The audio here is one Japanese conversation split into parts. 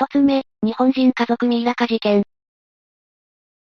一つ目、日本人家族ミイラ化事件。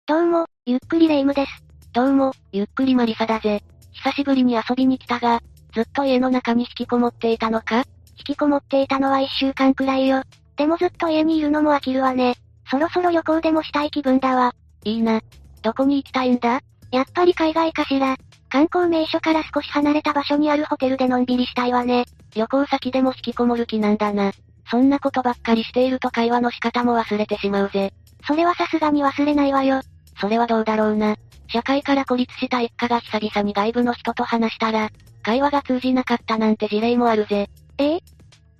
どうも、ゆっくりレ夢ムです。どうも、ゆっくりマリサだぜ。久しぶりに遊びに来たが、ずっと家の中に引きこもっていたのか？引きこもっていたのは一週間くらいよ。でもずっと家にいるのも飽きるわね。そろそろ旅行でもしたい気分だわ。いいな。どこに行きたいんだ？やっぱり海外かしら。観光名所から少し離れた場所にあるホテルでのんびりしたいわね。旅行先でも引きこもる気なんだな。そんなことばっかりしていると会話の仕方も忘れてしまうぜ。それはさすがに忘れないわよ。それはどうだろうな。社会から孤立した一家が久々に外部の人と話したら、会話が通じなかったなんて事例もあるぜ。ええ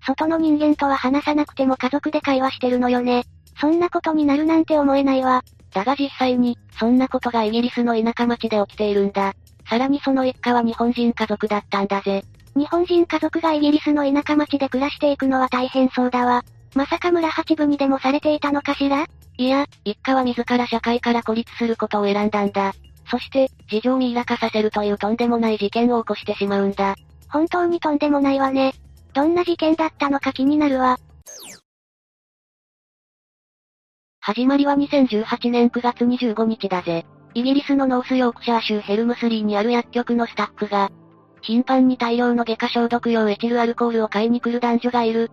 外の人間とは話さなくても家族で会話してるのよね。そんなことになるなんて思えないわ。だが実際に、そんなことがイギリスの田舎町で起きているんだ。さらにその一家は日本人家族だったんだぜ。日本人家族がイギリスの田舎町で暮らしていくのは大変そうだわ。まさか村八分にでもされていたのかしら？いや、一家は自ら社会から孤立することを選んだんだ。そして、事情をミイラ化させるというとんでもない事件を起こしてしまうんだ。本当にとんでもないわね。どんな事件だったのか気になるわ。始まりは2018年9月25日だぜ。イギリスのノースヨークシャー州ヘルムスリーにある薬局のスタッフが、頻繁に大量の外科消毒用エチルアルコールを買いに来る男女がいる。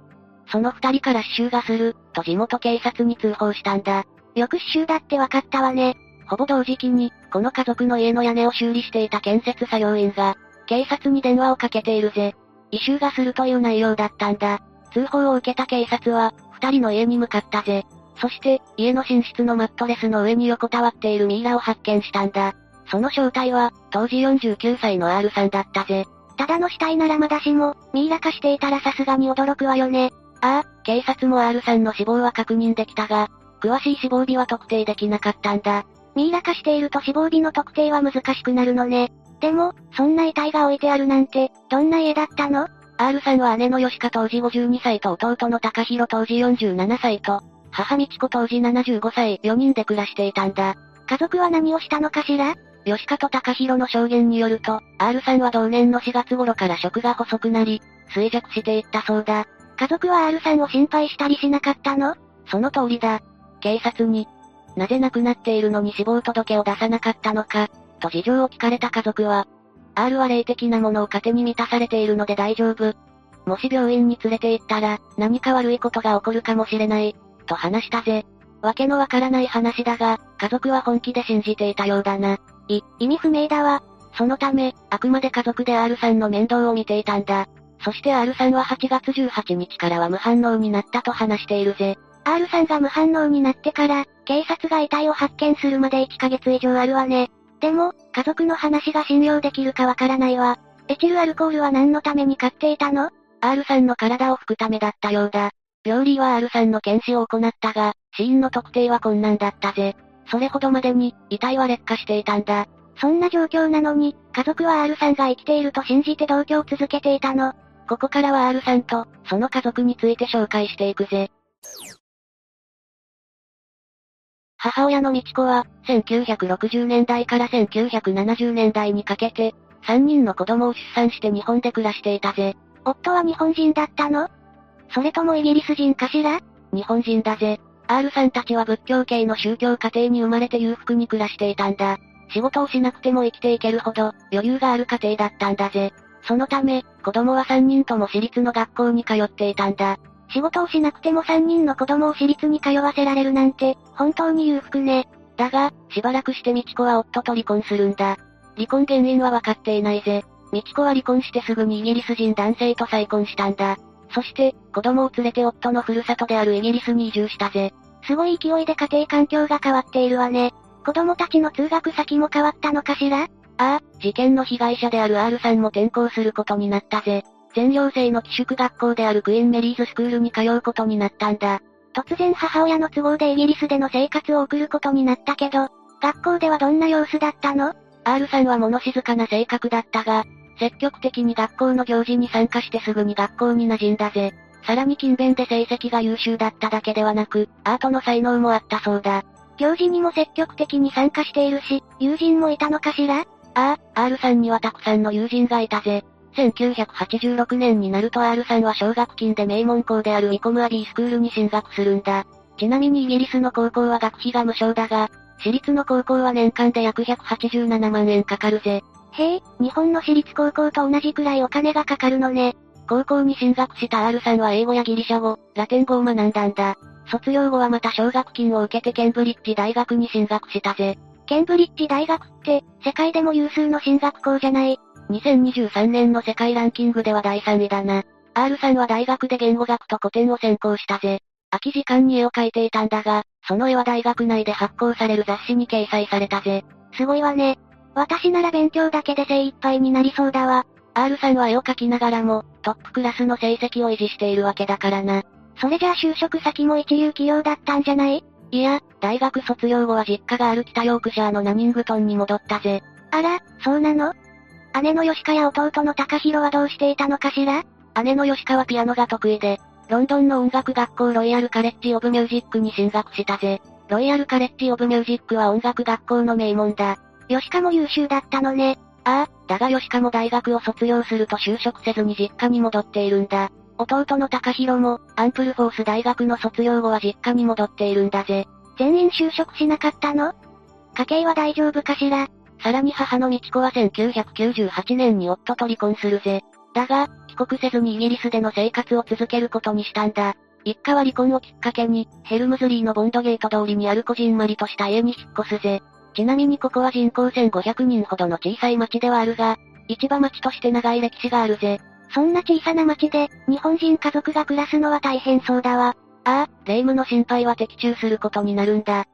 その二人から死臭がする、と地元警察に通報したんだ。よく死臭だってわかったわね。ほぼ同時期に、この家族の家の屋根を修理していた建設作業員が、警察に電話をかけているぜ。異臭がするという内容だったんだ。通報を受けた警察は、二人の家に向かったぜ。そして、家の寝室のマットレスの上に横たわっているミイラを発見したんだ。その正体は、当時49歳の R さんだったぜ。ただの死体ならまだしも、ミイラ化していたらさすがに驚くわよね。ああ、警察も R さんの死亡は確認できたが、詳しい死亡日は特定できなかったんだ。ミイラ化していると死亡日の特定は難しくなるのね。でも、そんな遺体が置いてあるなんて、どんな家だったの ?R さんは姉の吉香当時52歳と弟の高弘当時47歳と、母道子当時75歳、4人で暮らしていたんだ。家族は何をしたのかしら？吉川と高弘の証言によると、R さんは同年の4月頃から食が細くなり、衰弱していったそうだ。家族は R さんを心配したりしなかったの？その通りだ。警察に、なぜ亡くなっているのに死亡届を出さなかったのか、と事情を聞かれた家族は、R は霊的なものを糧に満たされているので大丈夫。もし病院に連れて行ったら、何か悪いことが起こるかもしれない。と話したぜ。わけのわからない話だが、家族は本気で信じていたようだな。い、意味不明だわ。そのため、あくまで家族で R さんの面倒を見ていたんだ。そして R さんは8月18日からは無反応になったと話しているぜ。R さんが無反応になってから、警察が遺体を発見するまで1ヶ月以上あるわね。でも、家族の話が信用できるかわからないわ。エチルアルコールは何のために買っていたの ?R さんの体を拭くためだったようだ。病理は R さんの検視を行ったが、死因の特定は困難だったぜ。それほどまでに、遺体は劣化していたんだ。そんな状況なのに、家族は R さんが生きていると信じて同居を続けていたの。ここからは R さんと、その家族について紹介していくぜ。母親の美智子は、1960年代から1970年代にかけて、3人の子供を出産して日本で暮らしていたぜ。夫は日本人だったの？それともイギリス人かしら？日本人だぜ。R さんたちは仏教系の宗教家庭に生まれて裕福に暮らしていたんだ。仕事をしなくても生きていけるほど、余裕がある家庭だったんだぜ。そのため、子供は3人とも私立の学校に通っていたんだ。仕事をしなくても3人の子供を私立に通わせられるなんて、本当に裕福ね。だが、しばらくして美智子は夫と離婚するんだ。離婚原因は分かっていないぜ。美智子は離婚してすぐにイギリス人男性と再婚したんだ。そして、子供を連れて夫のふるさとであるイギリスに移住したぜ。すごい勢いで家庭環境が変わっているわね。子供たちの通学先も変わったのかしら？ああ、事件の被害者である R さんも転校することになったぜ。全寮制の寄宿学校であるクイーンメリーズスクールに通うことになったんだ。突然母親の都合でイギリスでの生活を送ることになったけど、学校ではどんな様子だったの ?R さんは物静かな性格だったが、積極的に学校の行事に参加してすぐに学校に馴染んだぜ。さらに勤勉で成績が優秀だっただけではなく、アートの才能もあったそうだ。行事にも積極的に参加しているし、友人もいたのかしら？ああ、R さんにはたくさんの友人がいたぜ。1986年になると R さんは奨学金で名門校であるウィコムアビースクールに進学するんだ。ちなみにイギリスの高校は学費が無償だが、私立の高校は年間で約187万円かかるぜ。へえ、日本の私立高校と同じくらいお金がかかるのね。高校に進学した R さんは英語やギリシャ語、ラテン語を学んだんだ。卒業後はまた奨学金を受けてケンブリッジ大学に進学したぜ。ケンブリッジ大学って、世界でも有数の進学校じゃない。2023年の世界ランキングでは第3位だな。R さんは大学で言語学と古典を専攻したぜ。空き時間に絵を描いていたんだが、その絵は大学内で発行される雑誌に掲載されたぜ。すごいわね。私なら勉強だけで精一杯になりそうだわ。R さんは絵を描きながらも、トップクラスの成績を維持しているわけだからな。それじゃあ就職先も一流企業だったんじゃない？いや、大学卒業後は実家がある北ヨークシャーのナニングトンに戻ったぜ。あら、そうなの？姉の吉川や弟の高弘はどうしていたのかしら？姉の吉川はピアノが得意で、ロンドンの音楽学校ロイヤルカレッジオブミュージックに進学したぜ。ロイヤルカレッジオブミュージックは音楽学校の名門だ。吉川も優秀だったのね。ああ、だが吉川も大学を卒業すると就職せずに実家に戻っているんだ。弟の高弘も、アンプルフォース大学の卒業後は実家に戻っているんだぜ。全員就職しなかったの？家計は大丈夫かしら？さらに母の道子は1998年に夫と離婚するぜ。だが、帰国せずにイギリスでの生活を続けることにしたんだ。一家は離婚をきっかけに、ヘルムズリーのボンドゲート通りにあるこじんまりとした家に引っ越すぜ。ちなみにここは人口1500人ほどの小さい町ではあるが、市場町として長い歴史があるぜ。そんな小さな町で、日本人家族が暮らすのは大変そうだわ。ああ、霊夢の心配は的中することになるんだ。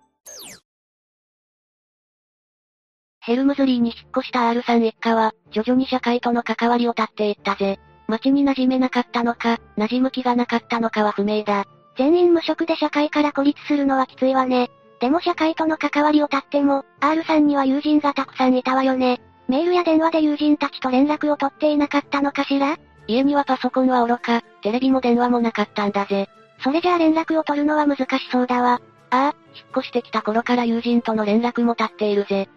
ヘルムズリーに引っ越した R さん一家は、徐々に社会との関わりを絶っていったぜ。街に馴染めなかったのか、馴染む気がなかったのかは不明だ。全員無職で社会から孤立するのはきついわね。でも社会との関わりを絶っても、R さんには友人がたくさんいたわよね。メールや電話で友人たちと連絡を取っていなかったのかしら？家にはパソコンは愚か、テレビも電話もなかったんだぜ。それじゃあ連絡を取るのは難しそうだわ。ああ、引っ越してきた頃から友人との連絡も立っているぜ。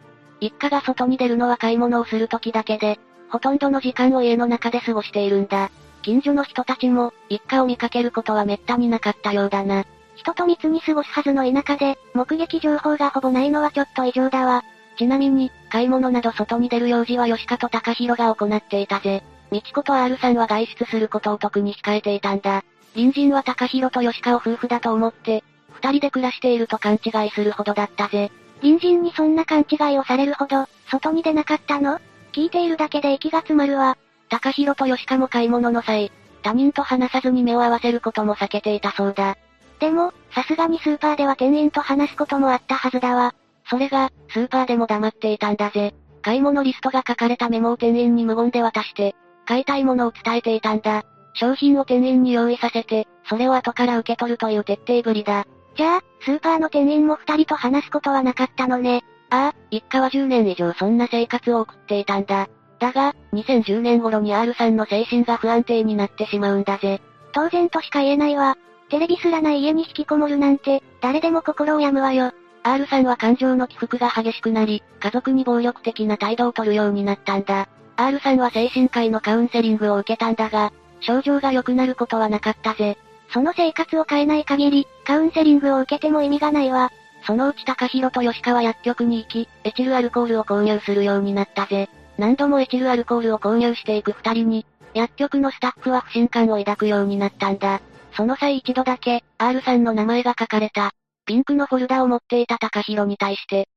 一家が外に出るのは買い物をする時だけで、ほとんどの時間を家の中で過ごしているんだ。近所の人たちも、一家を見かけることは滅多になかったようだな。人と密に過ごすはずの田舎で、目撃情報がほぼないのはちょっと異常だわ。ちなみに、買い物など外に出る用事は吉川と高弘が行っていたぜ。美智子と R さんは外出することを特に控えていたんだ。隣人は高弘と吉川夫婦だと思って、二人で暮らしていると勘違いするほどだったぜ。隣人にそんな勘違いをされるほど、外に出なかったの？聞いているだけで息が詰まるわ。高弘と吉川も買い物の際、他人と話さずに目を合わせることも避けていたそうだ。でも、さすがにスーパーでは店員と話すこともあったはずだわ。それが、スーパーでも黙っていたんだぜ。買い物リストが書かれたメモを店員に無言で渡して、買いたいものを伝えていたんだ。商品を店員に用意させて、それを後から受け取るという徹底ぶりだ。じゃあ、スーパーの店員も二人と話すことはなかったのね。ああ、一家は10年以上そんな生活を送っていたんだ。だが、2010年頃に R さんの精神が不安定になってしまうんだぜ。当然としか言えないわ。テレビすらない家に引きこもるなんて、誰でも心を病むわよ。R さんは感情の起伏が激しくなり、家族に暴力的な態度を取るようになったんだ。R さんは精神科医のカウンセリングを受けたんだが、症状が良くなることはなかったぜ。その生活を変えない限り、カウンセリングを受けても意味がないわ。そのうち高弘と吉川薬局に行き、エチルアルコールを購入するようになったぜ。何度もエチルアルコールを購入していく二人に、薬局のスタッフは不信感を抱くようになったんだ。その際一度だけ、R さんの名前が書かれた、ピンクのフォルダを持っていた高弘に対して、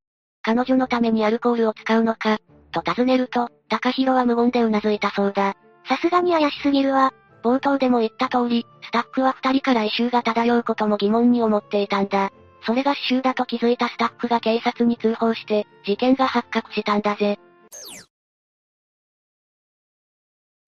彼女のためにアルコールを使うのか、と尋ねると、高弘は無言で頷いたそうだ。さすがに怪しすぎるわ。冒頭でも言った通り、スタッフは二人から異臭が漂うことも疑問に思っていたんだ。それが死臭だと気づいたスタッフが警察に通報して、事件が発覚したんだぜ。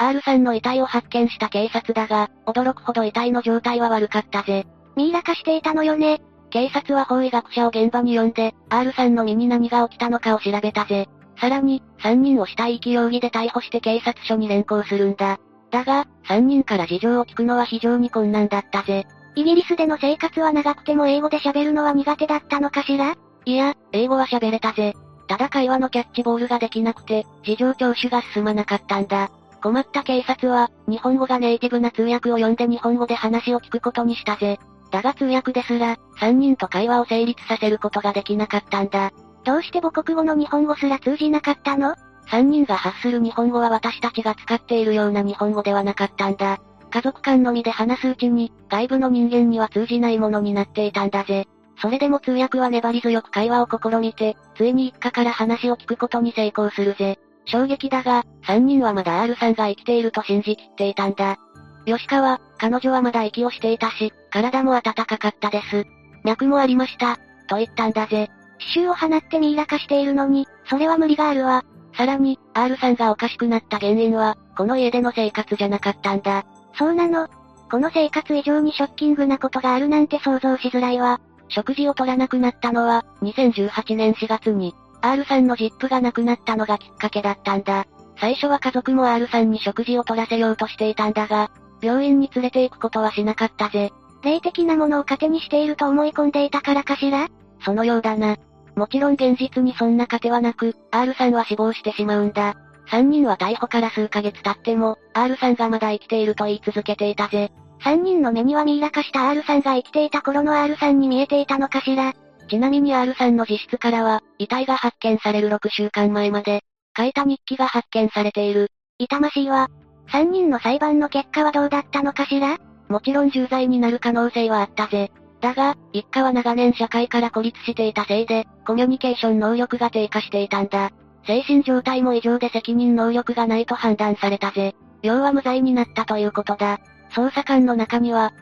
R さんの遺体を発見した警察だが、驚くほど遺体の状態は悪かったぜ。ミイラ化していたのよね。警察は法医学者を現場に呼んで、R さんの身に何が起きたのかを調べたぜ。さらに、3人を死体遺棄容疑で逮捕して警察署に連行するんだ。だが、3人から事情を聞くのは非常に困難だったぜ。イギリスでの生活は長くても英語で喋るのは苦手だったのかしら？いや、英語は喋れたぜ。ただ会話のキャッチボールができなくて、事情聴取が進まなかったんだ。困った警察は、日本語がネイティブな通訳を呼んで日本語で話を聞くことにしたぜ。だが通訳ですら、三人と会話を成立させることができなかったんだ。どうして母国語の日本語すら通じなかったの？三人が発する日本語は私たちが使っているような日本語ではなかったんだ。家族間のみで話すうちに、外部の人間には通じないものになっていたんだぜ。それでも通訳は粘り強く会話を試みて、ついに一家から話を聞くことに成功するぜ。衝撃だが、三人はまだ R さんが生きていると信じきっていたんだ。吉川、彼女はまだ息をしていたし、体も温かかったです。脈もありました、と言ったんだぜ。刺繍を放ってミイラ化しているのに、それは無理があるわ。さらに、R さんがおかしくなった原因は、この家での生活じゃなかったんだ。そうなのこの生活以上にショッキングなことがあるなんて想像しづらいわ。食事を取らなくなったのは、2018年4月に、R さんのジップがなくなったのがきっかけだったんだ。最初は家族も R さんに食事を取らせようとしていたんだが、病院に連れて行くことはしなかったぜ。霊的なものを糧にしていると思い込んでいたからかしら？そのようだな。もちろん現実にそんな糧はなく、R さんは死亡してしまうんだ。3人は逮捕から数ヶ月経っても、R さんがまだ生きていると言い続けていたぜ。3人の目にはミイラ化した R さんが生きていた頃の R さんに見えていたのかしら？ちなみに R さんの自室からは、遺体が発見される6週間前まで、書いた日記が発見されている。痛ましいわ。3人の裁判の結果はどうだったのかしら？もちろん重罪になる可能性はあったぜ。だが、一家は長年社会から孤立していたせいで、コミュニケーション能力が低下していたんだ。精神状態も異常で責任能力がないと判断されたぜ。要は無罪になったということだ。捜査官の中には、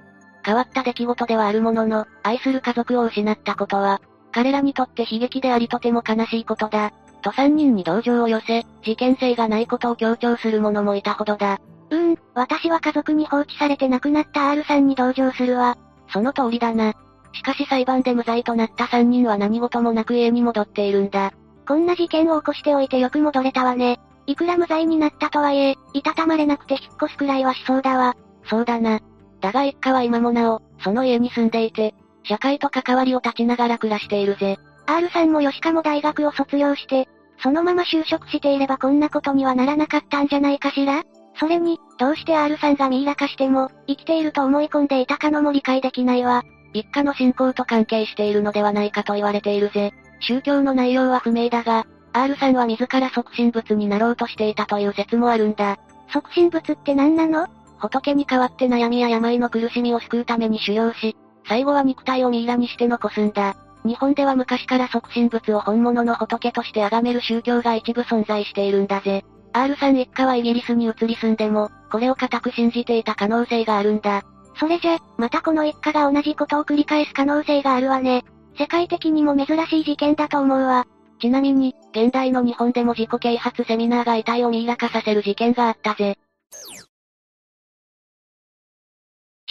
変わった出来事ではあるものの、愛する家族を失ったことは、彼らにとって悲劇でありとても悲しいことだ。と3人に同情を寄せ、事件性がないことを強調する者もいたほどだ。うーん、私は家族に放置されて亡くなった R さんに同情するわ。その通りだな。しかし裁判で無罪となった3人は何事もなく家に戻っているんだ。こんな事件を起こしておいてよく戻れたわね。いくら無罪になったとはいえ、いたたまれなくて引っ越すくらいはしそうだわ。そうだな。だが一家は今もなお、その家に住んでいて、社会と関わりを断ちながら暮らしているぜ。R さんも吉も大学を卒業して、そのまま就職していればこんなことにはならなかったんじゃないかしら？それに、どうして R さんがミイラ化しても、生きていると思い込んでいたかのも理解できないわ。一家の信仰と関係しているのではないかと言われているぜ。宗教の内容は不明だが、R さんは自ら即身仏になろうとしていたという説もあるんだ。即身仏って何なの？仏に代わって悩みや病の苦しみを救うために修行し、最後は肉体をミイラにして残すんだ。日本では昔から即身仏を本物の仏として崇める宗教が一部存在しているんだぜ。R さん一家はイギリスに移り住んでも、これを固く信じていた可能性があるんだ。それじゃ、またこの一家が同じことを繰り返す可能性があるわね。世界的にも珍しい事件だと思うわ。ちなみに、現代の日本でも自己啓発セミナーが遺体をミイラ化させる事件があったぜ。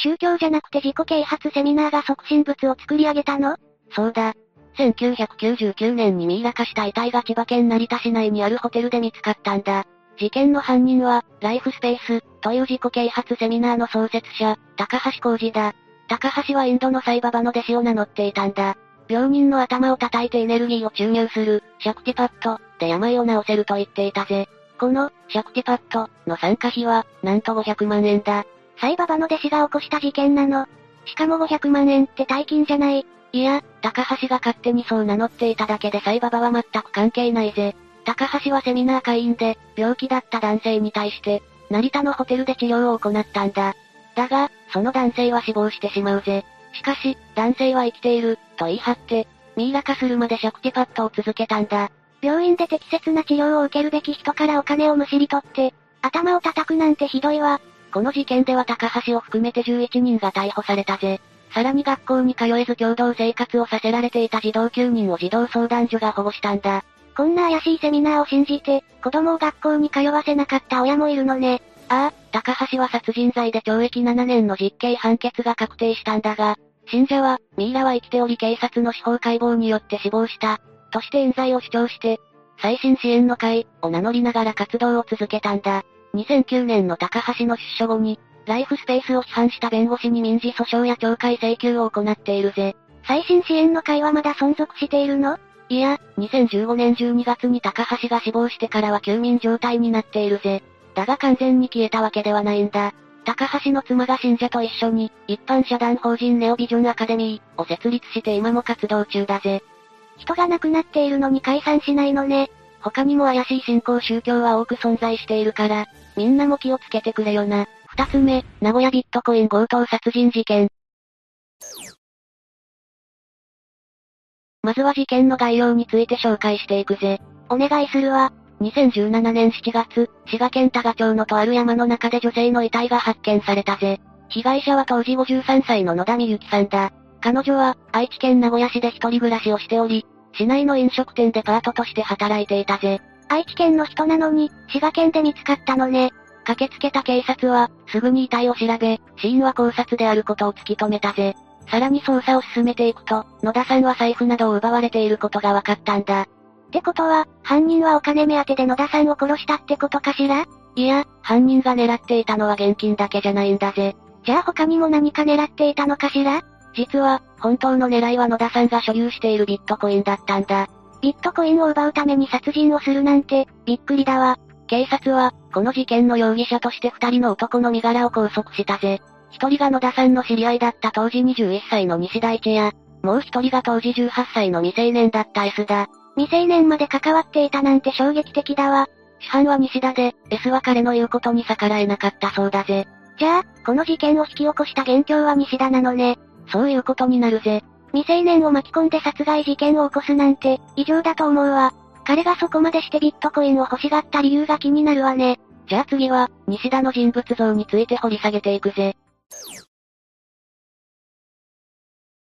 宗教じゃなくて自己啓発セミナーが即身仏を作り上げたの？そうだ。1999年にミイラ化した遺体が千葉県成田市内にあるホテルで見つかったんだ。事件の犯人は、ライフスペース、という自己啓発セミナーの創設者、高橋浩二だ。高橋はインドのサイババの弟子を名乗っていたんだ。病人の頭を叩いてエネルギーを注入する、シャクティパット、で病を治せると言っていたぜ。この、シャクティパット、の参加費は、なんと500万円だ。サイババの弟子が起こした事件なの。しかも500万円って大金じゃない。いや、高橋が勝手にそう名乗っていただけでサイババは全く関係ないぜ。高橋はセミナー会員で、病気だった男性に対して、成田のホテルで治療を行ったんだ。だが、その男性は死亡してしまうぜ。しかし、男性は生きている、と言い張って、ミイラ化するまでシャクティパッドを続けたんだ。病院で適切な治療を受けるべき人からお金をむしり取って、頭を叩くなんてひどいわ。この事件では高橋を含めて11人が逮捕されたぜ。さらに学校に通えず共同生活をさせられていた児童9人を児童相談所が保護したんだ。こんな怪しいセミナーを信じて、子供を学校に通わせなかった親もいるのね。ああ、高橋は殺人罪で懲役7年の実刑判決が確定したんだが、信者は、ミイラは生きており警察の司法解剖によって死亡した、として冤罪を主張して、最新支援の会を名乗りながら活動を続けたんだ。2009年の高橋の出所後に、ライフスペースを批判した弁護士に民事訴訟や懲戒請求を行っているぜ。最新支援の会はまだ存続しているの？いや、2015年12月に高橋が死亡してからは休眠状態になっているぜ。だが完全に消えたわけではないんだ。高橋の妻が信者と一緒に、一般社団法人ネオビジョンアカデミーを設立して今も活動中だぜ。人が亡くなっているのに解散しないのね。他にも怪しい信仰宗教は多く存在しているから、みんなも気をつけてくれよな。二つ目、名古屋ビットコイン強盗殺人事件。まずは事件の概要について紹介していくぜ。お願いするわ。2017年7月、滋賀県多賀町のとある山の中で女性の遺体が発見されたぜ。被害者は当時53歳の野田美幸さんだ。彼女は、愛知県名古屋市で一人暮らしをしており、市内の飲食店でパートとして働いていたぜ。愛知県の人なのに、滋賀県で見つかったのね。駆けつけた警察は、すぐに遺体を調べ、死因は考察であることを突き止めたぜ。さらに捜査を進めていくと、野田さんは財布などを奪われていることが分かったんだ。ってことは、犯人はお金目当てで野田さんを殺したってことかしら？いや、犯人が狙っていたのは現金だけじゃないんだぜ。じゃあ他にも何か狙っていたのかしら？実は、本当の狙いは野田さんが所有しているビットコインだったんだ。ビットコインを奪うために殺人をするなんて、びっくりだわ。警察は、この事件の容疑者として二人の男の身柄を拘束したぜ。一人が野田さんの知り合いだった当時21歳の西大地や、もう一人が当時18歳の未成年だった S だ。未成年まで関わっていたなんて衝撃的だわ。主犯は西田で、S は彼の言うことに逆らえなかったそうだぜ。じゃあ、この事件を引き起こした元凶は西田なのね。そういうことになるぜ。未成年を巻き込んで殺害事件を起こすなんて、異常だと思うわ。彼がそこまでしてビットコインを欲しがった理由が気になるわね。じゃあ次は、西田の人物像について掘り下げていくぜ。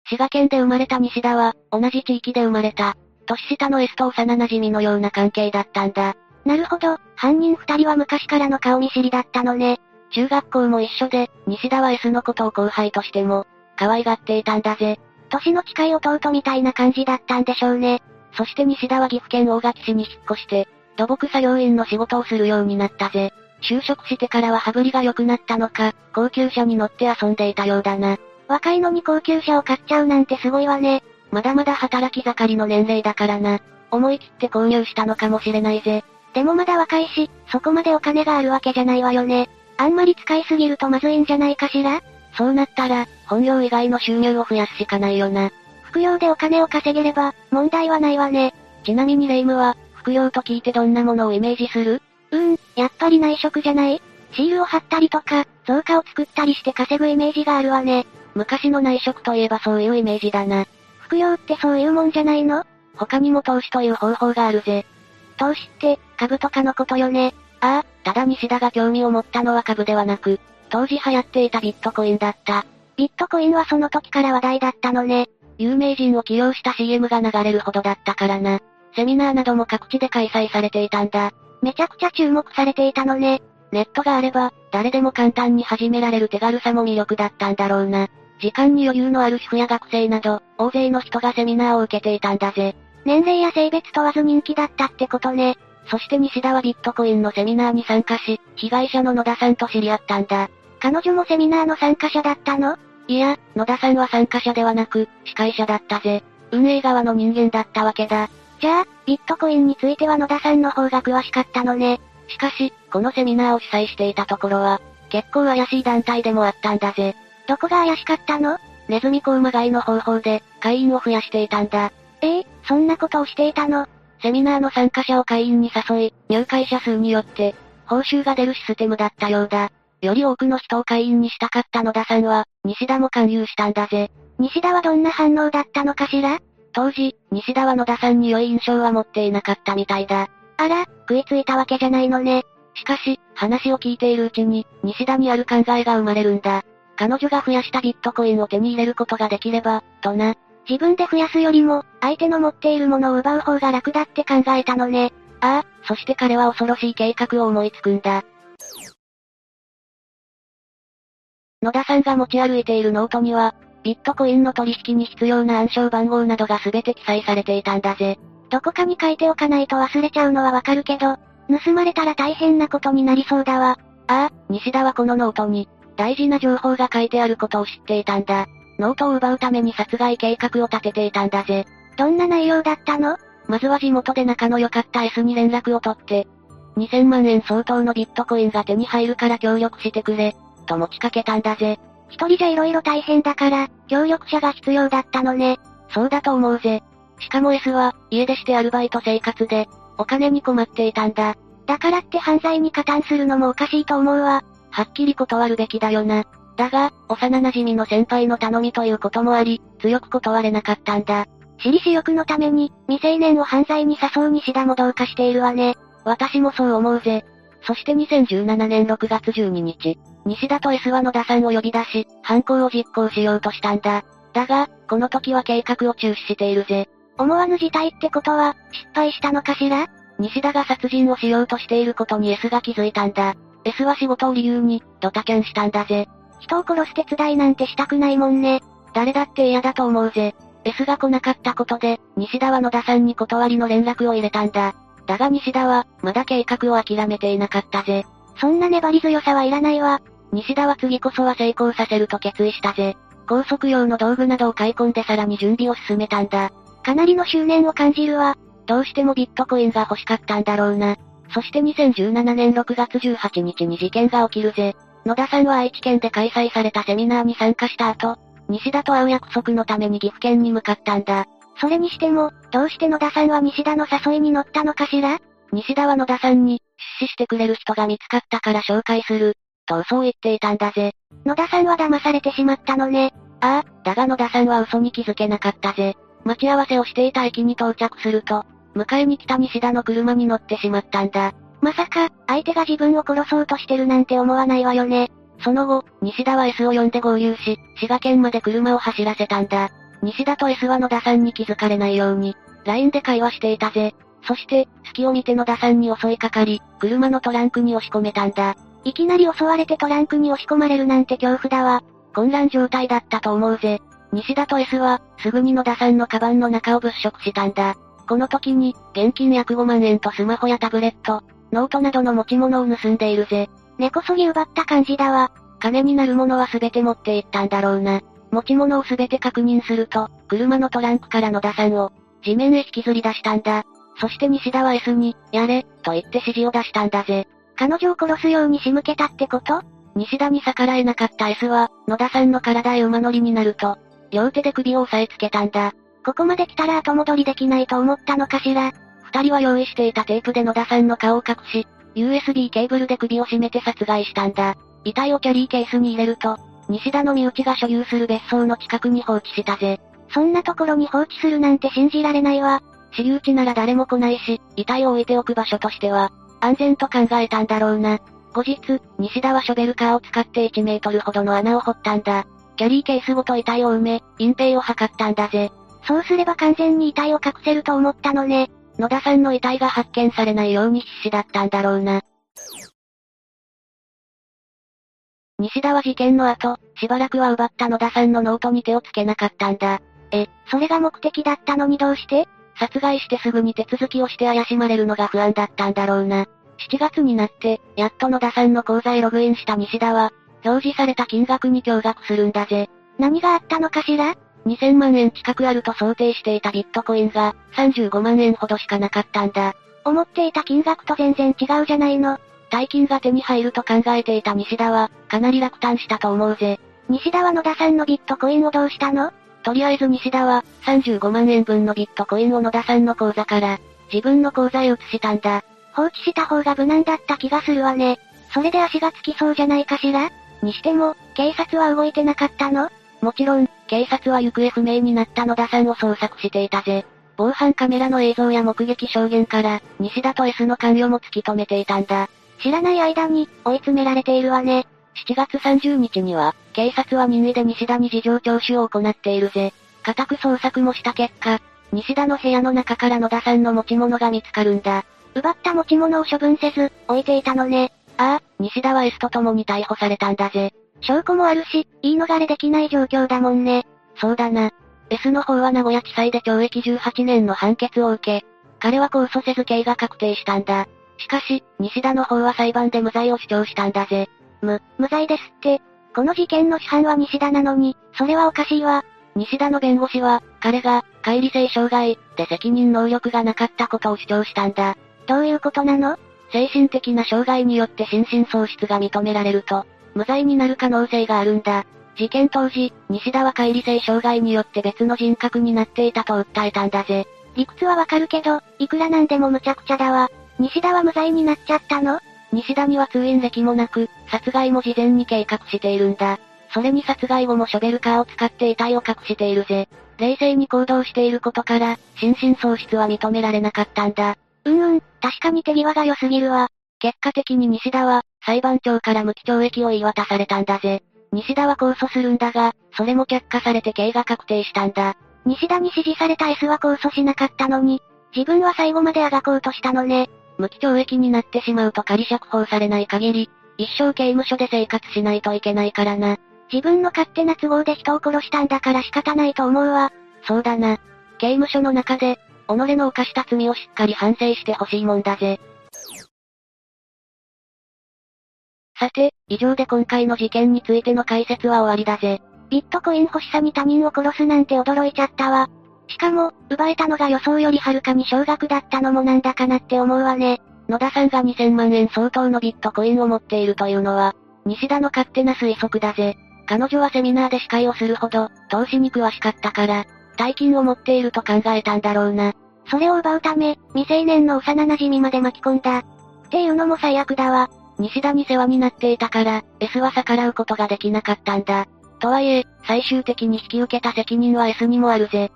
滋賀県で生まれた西田は、同じ地域で生まれた。年下の S と幼馴染のような関係だったんだ。なるほど、犯人二人は昔からの顔見知りだったのね。中学校も一緒で、西田は S のことを後輩としても、可愛がっていたんだぜ。年の近い弟みたいな感じだったんでしょうね。そして西田は岐阜県大垣市に引っ越して、土木作業員の仕事をするようになったぜ。就職してからは羽振りが良くなったのか、高級車に乗って遊んでいたようだな。若いのに高級車を買っちゃうなんてすごいわね。まだまだ働き盛りの年齢だからな。思い切って購入したのかもしれないぜ。でもまだ若いし、そこまでお金があるわけじゃないわよね。あんまり使いすぎるとまずいんじゃないかしら？そうなったら、本業以外の収入を増やすしかないよな。副業でお金を稼げれば、問題はないわね。ちなみにレイムは、副業と聞いてどんなものをイメージする？うーん、やっぱり内職じゃない？シールを貼ったりとか、造花を作ったりして稼ぐイメージがあるわね。昔の内職といえばそういうイメージだな。副業ってそういうもんじゃないの？他にも投資という方法があるぜ。投資って、株とかのことよね。ああ、ただ西田が興味を持ったのは株ではなく、当時流行っていたビットコインだった。ビットコインはその時から話題だったのね。有名人を起用した CM が流れるほどだったからな。セミナーなども各地で開催されていたんだ。めちゃくちゃ注目されていたのね。ネットがあれば、誰でも簡単に始められる手軽さも魅力だったんだろうな。時間に余裕のある主婦や学生など、大勢の人がセミナーを受けていたんだぜ。年齢や性別問わず人気だったってことね。そして西田はビットコインのセミナーに参加し、被害者の野田さんと知り合ったんだ。彼女もセミナーの参加者だったの？いや、野田さんは参加者ではなく、司会者だったぜ。運営側の人間だったわけだ。じゃあ、ビットコインについては野田さんの方が詳しかったのね。しかし、このセミナーを主催していたところは、結構怪しい団体でもあったんだぜ。どこが怪しかったの？ネズミ子馬買いの方法で、会員を増やしていたんだ。ええー、そんなことをしていたの？セミナーの参加者を会員に誘い、入会者数によって、報酬が出るシステムだったようだ。より多くの人を会員にしたかった野田さんは、西田も勧誘したんだぜ。西田はどんな反応だったのかしら？当時、西田は野田さんに良い印象は持っていなかったみたいだ。あら、食いついたわけじゃないのね。しかし、話を聞いているうちに、西田にある考えが生まれるんだ。彼女が増やしたビットコインを手に入れることができれば、とな。自分で増やすよりも、相手の持っているものを奪う方が楽だって考えたのね。ああ、そして彼は恐ろしい計画を思いつくんだ。野田さんが持ち歩いているノートには、ビットコインの取引に必要な暗証番号などが全て記載されていたんだぜ。どこかに書いておかないと忘れちゃうのはわかるけど、盗まれたら大変なことになりそうだわ。ああ、西田はこのノートに、大事な情報が書いてあることを知っていたんだ。ノートを奪うために殺害計画を立てていたんだぜ。どんな内容だったの？まずは地元で仲の良かった S に連絡を取って、2000万円相当のビットコインが手に入るから協力してくれ、と持ちかけたんだぜ。一人じゃ色々大変だから、協力者が必要だったのね。そうだと思うぜ。しかも S は、家出してアルバイト生活で、お金に困っていたんだ。だからって犯罪に加担するのもおかしいと思うわ。はっきり断るべきだよな。だが、幼馴染の先輩の頼みということもあり、強く断れなかったんだ。私利私欲のために、未成年を犯罪に誘う西田もどうかしているわね。私もそう思うぜ。そして2017年6月12日、西田と S は野田さんを呼び出し、犯行を実行しようとしたんだ。だが、この時は計画を中止しているぜ。思わぬ事態ってことは、失敗したのかしら？西田が殺人をしようとしていることに S が気づいたんだ。S は仕事を理由に、ドタキャンしたんだぜ。人を殺す手伝いなんてしたくないもんね。誰だって嫌だと思うぜ。S が来なかったことで、西田は野田さんに断りの連絡を入れたんだ。だが西田は、まだ計画を諦めていなかったぜ。そんな粘り強さはいらないわ。西田は次こそは成功させると決意したぜ。高速用の道具などを買い込んでさらに準備を進めたんだ。かなりの執念を感じるわ。どうしてもビットコインが欲しかったんだろうな。そして2017年6月18日に事件が起きるぜ。野田さんは愛知県で開催されたセミナーに参加した後、西田と会う約束のために岐阜県に向かったんだ。それにしても、どうして野田さんは西田の誘いに乗ったのかしら？西田は野田さんに、出資してくれる人が見つかったから紹介する、と嘘を言っていたんだぜ。野田さんは騙されてしまったのね。ああ、だが野田さんは嘘に気づけなかったぜ。待ち合わせをしていた駅に到着すると、迎えに来た西田の車に乗ってしまったんだ。まさか、相手が自分を殺そうとしてるなんて思わないわよね。その後、西田は S を呼んで合流し、滋賀県まで車を走らせたんだ。西田と S は野田さんに気づかれないように、LINE で会話していたぜ。そして、隙を見て野田さんに襲いかかり、車のトランクに押し込めたんだ。いきなり襲われてトランクに押し込まれるなんて恐怖だわ。混乱状態だったと思うぜ。西田と S は、すぐに野田さんのカバンの中を物色したんだ。この時に、現金約5万円とスマホやタブレット、ノートなどの持ち物を盗んでいるぜ。根こそぎ奪った感じだわ。金になるものは全て持っていったんだろうな。持ち物を全て確認すると、車のトランクから野田さんを、地面へ引きずり出したんだ。そして西田は S に、やれ、と言って指示を出したんだぜ。彼女を殺すように仕向けたってこと？西田に逆らえなかった S は、野田さんの体へ馬乗りになると、両手で首を押さえつけたんだ。ここまで来たら後戻りできないと思ったのかしら。二人は用意していたテープで野田さんの顔を隠し、USB ケーブルで首を絞めて殺害したんだ。遺体をキャリーケースに入れると、西田の身内が所有する別荘の近くに放置したぜ。そんなところに放置するなんて信じられないわ。私有地なら誰も来ないし、遺体を置いておく場所としては、安全と考えたんだろうな。後日、西田はショベルカーを使って1メートルほどの穴を掘ったんだ。キャリーケースごと遺体を埋め、隠蔽を図ったんだぜ。そうすれば完全に遺体を隠せると思ったのね。野田さんの遺体が発見されないように必死だったんだろうな。西田は事件の後、しばらくは奪った野田さんのノートに手をつけなかったんだ。え、それが目的だったのにどうして？殺害してすぐに手続きをして怪しまれるのが不安だったんだろうな。7月になって、やっと野田さんの口座へログインした西田は、表示された金額に驚愕するんだぜ。何があったのかしら ?2000 万円近くあると想定していたビットコインが、35万円ほどしかなかったんだ。思っていた金額と全然違うじゃないの。大金が手に入ると考えていた西田は、かなり落胆したと思うぜ。西田は野田さんのビットコインをどうしたの？とりあえず西田は、35万円分のビットコインを野田さんの口座から、自分の口座へ移したんだ。放置した方が無難だった気がするわね。それで足がつきそうじゃないかしら？にしても、警察は動いてなかったの？もちろん、警察は行方不明になった野田さんを捜索していたぜ。防犯カメラの映像や目撃証言から、西田と S の関与も突き止めていたんだ。知らない間に、追い詰められているわね。7月30日には、警察は任意で西田に事情聴取を行っているぜ。家宅捜索もした結果、西田の部屋の中から野田さんの持ち物が見つかるんだ。奪った持ち物を処分せず、置いていたのね。ああ、西田は S と共に逮捕されたんだぜ。証拠もあるし、言い逃れできない状況だもんね。そうだな。S の方は名古屋地裁で懲役18年の判決を受け、彼は控訴せず刑が確定したんだ。しかし、西田の方は裁判で無罪を主張したんだぜ。無、無罪ですって。この事件の主犯は西田なのに、それはおかしいわ。西田の弁護士は、彼が、乖離性障害、で責任能力がなかったことを主張したんだ。どういうことなの？精神的な障害によって心神喪失が認められると、無罪になる可能性があるんだ。事件当時、西田は乖離性障害によって別の人格になっていたと訴えたんだぜ。理屈はわかるけど、いくらなんでも無茶苦茶だわ。西田は無罪になっちゃったの？西田には通院歴もなく、殺害も事前に計画しているんだ。それに殺害後もショベルカーを使って遺体を隠しているぜ。冷静に行動していることから、心神喪失は認められなかったんだ。うんうん、確かに手際が良すぎるわ。結果的に西田は、裁判長から無期懲役を言い渡されたんだぜ。西田は控訴するんだが、それも却下されて刑が確定したんだ。西田に指示された S は控訴しなかったのに、自分は最後まであがこうとしたのね。無期懲役になってしまうと仮釈放されない限り、一生刑務所で生活しないといけないからな。自分の勝手な都合で人を殺したんだから仕方ないと思うわ。そうだな。刑務所の中で、己の犯した罪をしっかり反省してほしいもんだぜ。さて、以上で今回の事件についての解説は終わりだぜ。ビットコイン欲しさに他人を殺すなんて驚いちゃったわ。しかも、奪えたのが予想よりはるかに少額だったのもなんだかなって思うわね。野田さんが2000万円相当のビットコインを持っているというのは、西田の勝手な推測だぜ。彼女はセミナーで司会をするほど、投資に詳しかったから、大金を持っていると考えたんだろうな。それを奪うため、未成年の幼馴染まで巻き込んだ。っていうのも最悪だわ。西田に世話になっていたから、S は逆らうことができなかったんだ。とはいえ、最終的に引き受けた責任は S にもあるぜ。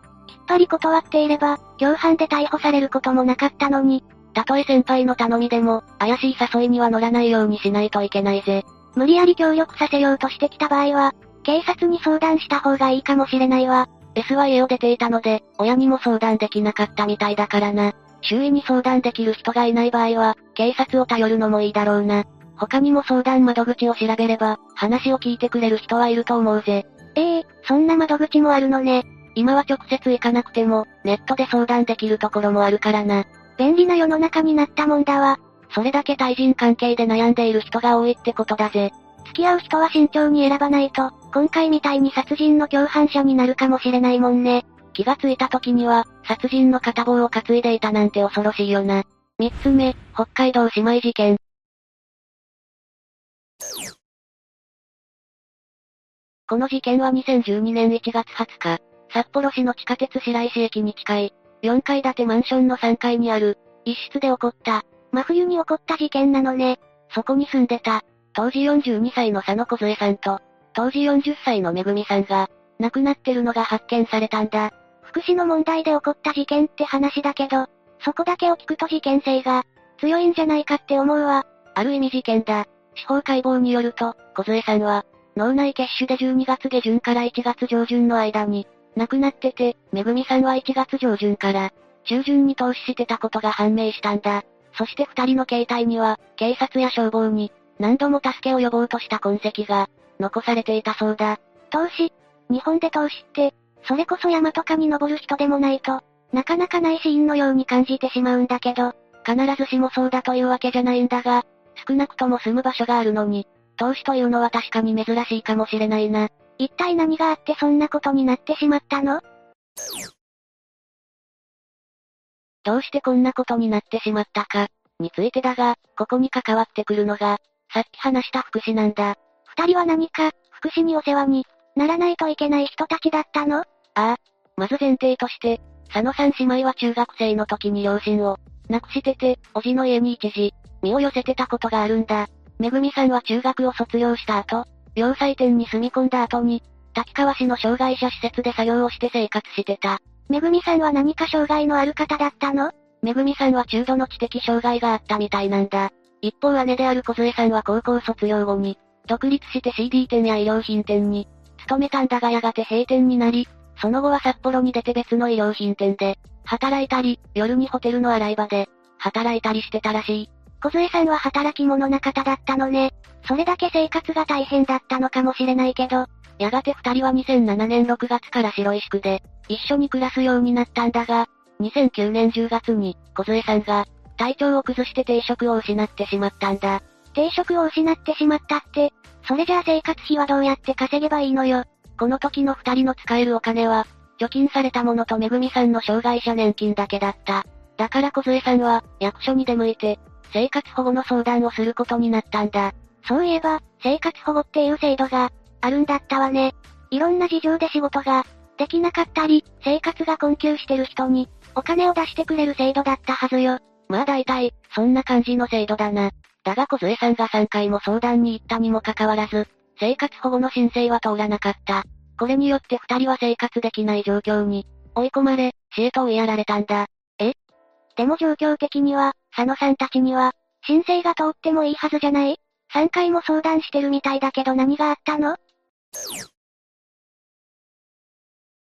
ぱり断っていれば、共犯で逮捕されることもなかったのに。たとえ先輩の頼みでも、怪しい誘いには乗らないようにしないといけないぜ。無理やり協力させようとしてきた場合は、警察に相談した方がいいかもしれないわ。S は家を出ていたので、親にも相談できなかったみたいだからな。周囲に相談できる人がいない場合は、警察を頼るのもいいだろうな。他にも相談窓口を調べれば、話を聞いてくれる人はいると思うぜ。ええー、そんな窓口もあるのね。今は直接行かなくても、ネットで相談できるところもあるからな。便利な世の中になったもんだわ。それだけ対人関係で悩んでいる人が多いってことだぜ。付き合う人は慎重に選ばないと、今回みたいに殺人の共犯者になるかもしれないもんね。気がついた時には、殺人の片棒を担いでいたなんて恐ろしいよな。三つ目、北海道姉妹事件。この事件は2012年1月20日、札幌市の地下鉄白石駅に近い、4階建てマンションの3階にある、一室で起こった。真冬に起こった事件なのね。そこに住んでた、当時42歳の佐野小さんと、当時40歳のめぐみさんが、亡くなってるのが発見されたんだ。福祉の問題で起こった事件って話だけど、そこだけを聞くと事件性が、強いんじゃないかって思うわ。ある意味事件だ。司法解剖によると、小杖さんは、脳内血腫で12月下旬から1月上旬の間に、亡くなってて、めぐみさんは1月上旬から、中旬に投資してたことが判明したんだ。そして二人の携帯には、警察や消防に、何度も助けを呼ぼうとした痕跡が、残されていたそうだ。投資日本で投資って、それこそ山とかに登る人でもないと、なかなかないシーンのように感じてしまうんだけど、必ずしもそうだというわけじゃないんだが、少なくとも住む場所があるのに、投資というのは確かに珍しいかもしれないな。一体何があってそんなことになってしまったの？どうしてこんなことになってしまったか、についてだが、ここに関わってくるのが、さっき話した福祉なんだ。二人は何か、福祉にお世話に、ならないといけない人たちだったの？ああ。まず前提として、佐野さん姉妹は中学生の時に両親を、亡くしてて、おじの家に一時、身を寄せてたことがあるんだ。めぐみさんは中学を卒業した後、洋裁店に住み込んだ後に、滝川市の障害者施設で作業をして生活してた。めぐみさんは何か障害のある方だったの？めぐみさんは中度の知的障害があったみたいなんだ。一方姉である小杖さんは高校卒業後に、独立して CD 店や衣料品店に、勤めたんだがやがて閉店になり、その後は札幌に出て別の衣料品店で、働いたり、夜にホテルの洗い場で、働いたりしてたらしい。小杖さんは働き者な方だったのね。それだけ生活が大変だったのかもしれないけど、やがて二人は2007年6月から白石区で、一緒に暮らすようになったんだが、2009年10月に、小杖さんが、体調を崩して定職を失ってしまったんだ。定職を失ってしまったって、それじゃあ生活費はどうやって稼げばいいのよ。この時の二人の使えるお金は、貯金されたものとめぐみさんの障害者年金だけだった。だから小杖さんは、役所に出向いて、生活保護の相談をすることになったんだ。そういえば、生活保護っていう制度が、あるんだったわね。いろんな事情で仕事が、できなかったり、生活が困窮してる人に、お金を出してくれる制度だったはずよ。まあ大体、そんな感じの制度だな。だが小杖さんが3回も相談に行ったにもかかわらず、生活保護の申請は通らなかった。これによって二人は生活できない状況に、追い込まれ、死へと追いやられたんだ。え？でも状況的には、佐野さんたちには、申請が通ってもいいはずじゃない ?3 回も相談してるみたいだけど何があったの？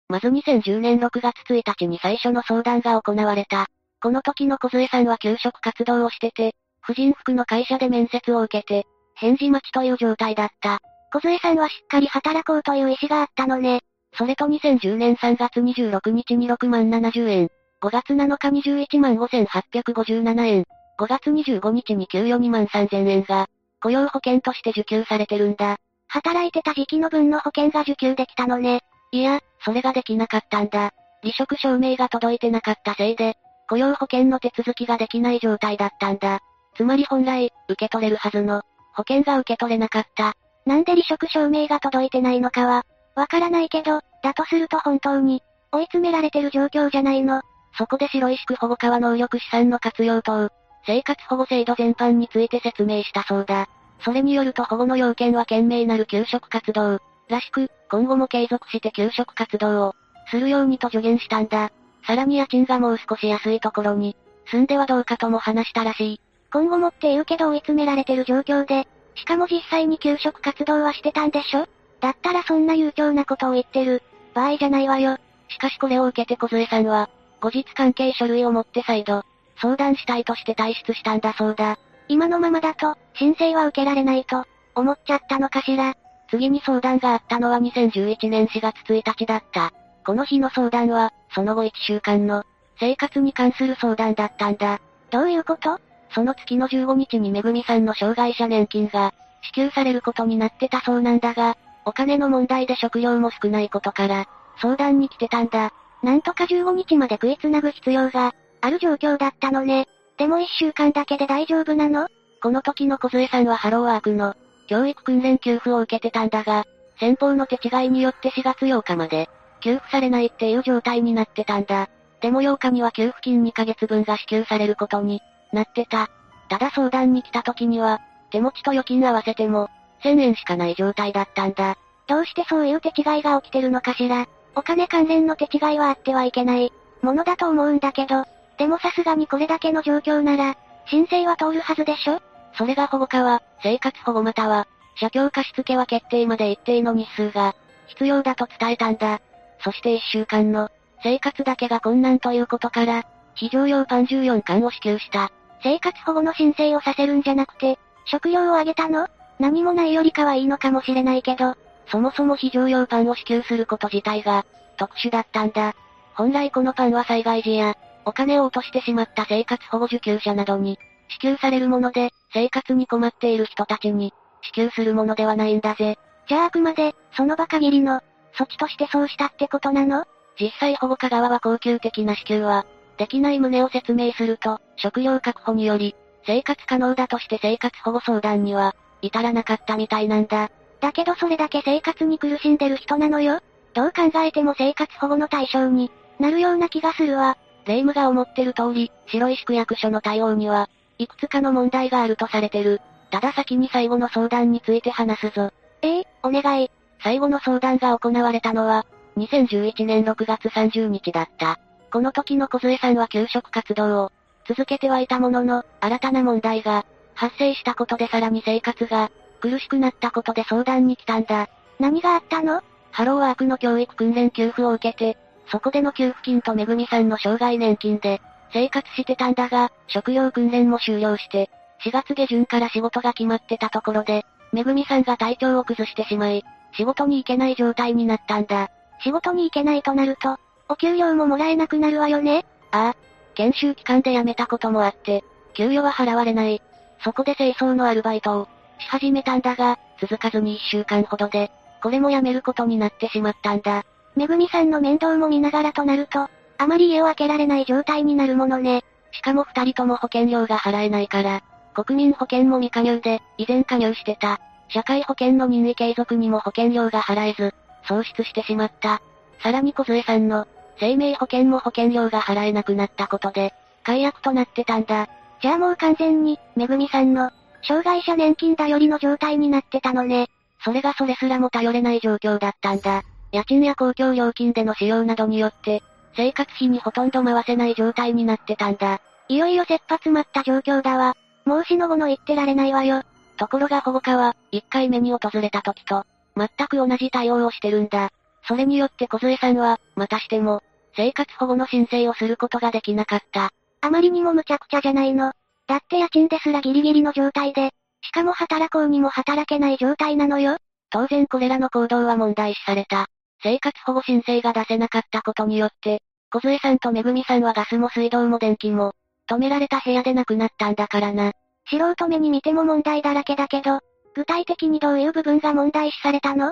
まず2010年6月1日に最初の相談が行われた。この時の小杖さんは休職活動をしてて、婦人服の会社で面接を受けて、返事待ちという状態だった。小杖さんはしっかり働こうという意思があったのね。それと2010年3月26日に6万70円、5月7日に11万5857円、5月25日に給与2万3000円が、雇用保険として受給されてるんだ。働いてた時期の分の保険が受給できたのね。いや、それができなかったんだ。離職証明が届いてなかったせいで、雇用保険の手続きができない状態だったんだ。つまり本来、受け取れるはずの、保険が受け取れなかった。なんで離職証明が届いてないのかは、わからないけど、だとすると本当に、追い詰められてる状況じゃないの。そこで白石区保護課は能力資産の活用等、生活保護制度全般について説明したそうだ。それによると保護の要件は懸命なる給食活動、らしく、今後も継続して給食活動を、するようにと助言したんだ。さらに家賃がもう少し安いところに、住んではどうかとも話したらしい。今後もって言うけど追い詰められてる状況で、しかも実際に給食活動はしてたんでしょ？だったらそんな悠長なことを言ってる、場合じゃないわよ。しかしこれを受けて小杖さんは、後日関係書類を持って再度、相談したいとして退出したんだそうだ。今のままだと、申請は受けられないと、思っちゃったのかしら。次に相談があったのは2011年4月1日だった。この日の相談は、その後1週間の、生活に関する相談だったんだ。どういうこと？その月の15日にめぐみさんの障害者年金が、支給されることになってたそうなんだが、お金の問題で食料も少ないことから、相談に来てたんだ。なんとか15日まで食いつなぐ必要が、ある状況だったのね。でも1週間だけで大丈夫なの？この時の小杖さんはハローワークの、教育訓練給付を受けてたんだが、先方の手違いによって4月8日まで、給付されないっていう状態になってたんだ。でも8日には給付金2ヶ月分が支給されることになってた。ただ相談に来た時には、手持ちと預金合わせても、1000円しかない状態だったんだ。どうしてそういう手違いが起きてるのかしら？お金関連の手違いはあってはいけない、ものだと思うんだけど、でもさすがにこれだけの状況なら、申請は通るはずでしょ？それが保護課は、生活保護または、社協貸付は決定まで一定の日数が、必要だと伝えたんだ。そして一週間の、生活だけが困難ということから、非常用パン14缶を支給した。生活保護の申請をさせるんじゃなくて、食料をあげたの？何もないよりかはいいのかもしれないけど、そもそも非常用パンを支給すること自体が、特殊だったんだ。本来このパンは災害時や、お金を落としてしまった生活保護受給者などに、支給されるもので、生活に困っている人たちに、支給するものではないんだぜ。じゃああくまで、その場限りの、措置としてそうしたってことなの？実際保護課側は恒久的な支給は、できない旨を説明すると、食料確保により、生活可能だとして生活保護相談には、至らなかったみたいなんだ。だけどそれだけ生活に苦しんでる人なのよ。どう考えても生活保護の対象になるような気がするわ。霊夢が思ってる通り、白石区役所の対応には、いくつかの問題があるとされてる。ただ先に最後の相談について話すぞ。ええお願い。最後の相談が行われたのは、2011年6月30日だった。この時の小杖さんは給食活動を続けてはいたものの、新たな問題が発生したことでさらに生活が苦しくなったことで相談に来たんだ。何があったの？ハローワークの教育訓練給付を受けて、そこでの給付金とめぐみさんの障害年金で、生活してたんだが、食料訓練も終了して、4月下旬から仕事が決まってたところで、めぐみさんが体調を崩してしまい、仕事に行けない状態になったんだ。仕事に行けないとなると、お給料ももらえなくなるわよね？ああ。研修期間で辞めたこともあって、給与は払われない。そこで清掃のアルバイトをし始めたんだが、続かずに1週間ほどで、これも辞めることになってしまったんだ。めぐみさんの面倒も見ながらとなると、あまり家を開けられない状態になるものね。しかも二人とも保険料が払えないから、国民保険も未加入で、以前加入してた。社会保険の任意継続にも保険料が払えず、喪失してしまった。さらに小杖さんの、生命保険も保険料が払えなくなったことで、解約となってたんだ。じゃあもう完全に、めぐみさんの、障害者年金頼りの状態になってたのね。それがそれすらも頼れない状況だったんだ。家賃や公共料金での使用などによって、生活費にほとんど回せない状態になってたんだ。いよいよ切羽詰まった状況だわ。もうしのごの言ってられないわよ。ところが保護課は、1回目に訪れた時と、全く同じ対応をしてるんだ。それによって小杖さんは、またしても、生活保護の申請をすることができなかった。あまりにも無茶苦茶じゃないの。だって家賃ですらギリギリの状態で、しかも働こうにも働けない状態なのよ。当然これらの行動は問題視された。生活保護申請が出せなかったことによって、小杖さんとめぐみさんはガスも水道も電気も、止められた部屋で亡くなったんだからな。素人目に見ても問題だらけだけど、具体的にどういう部分が問題視されたの？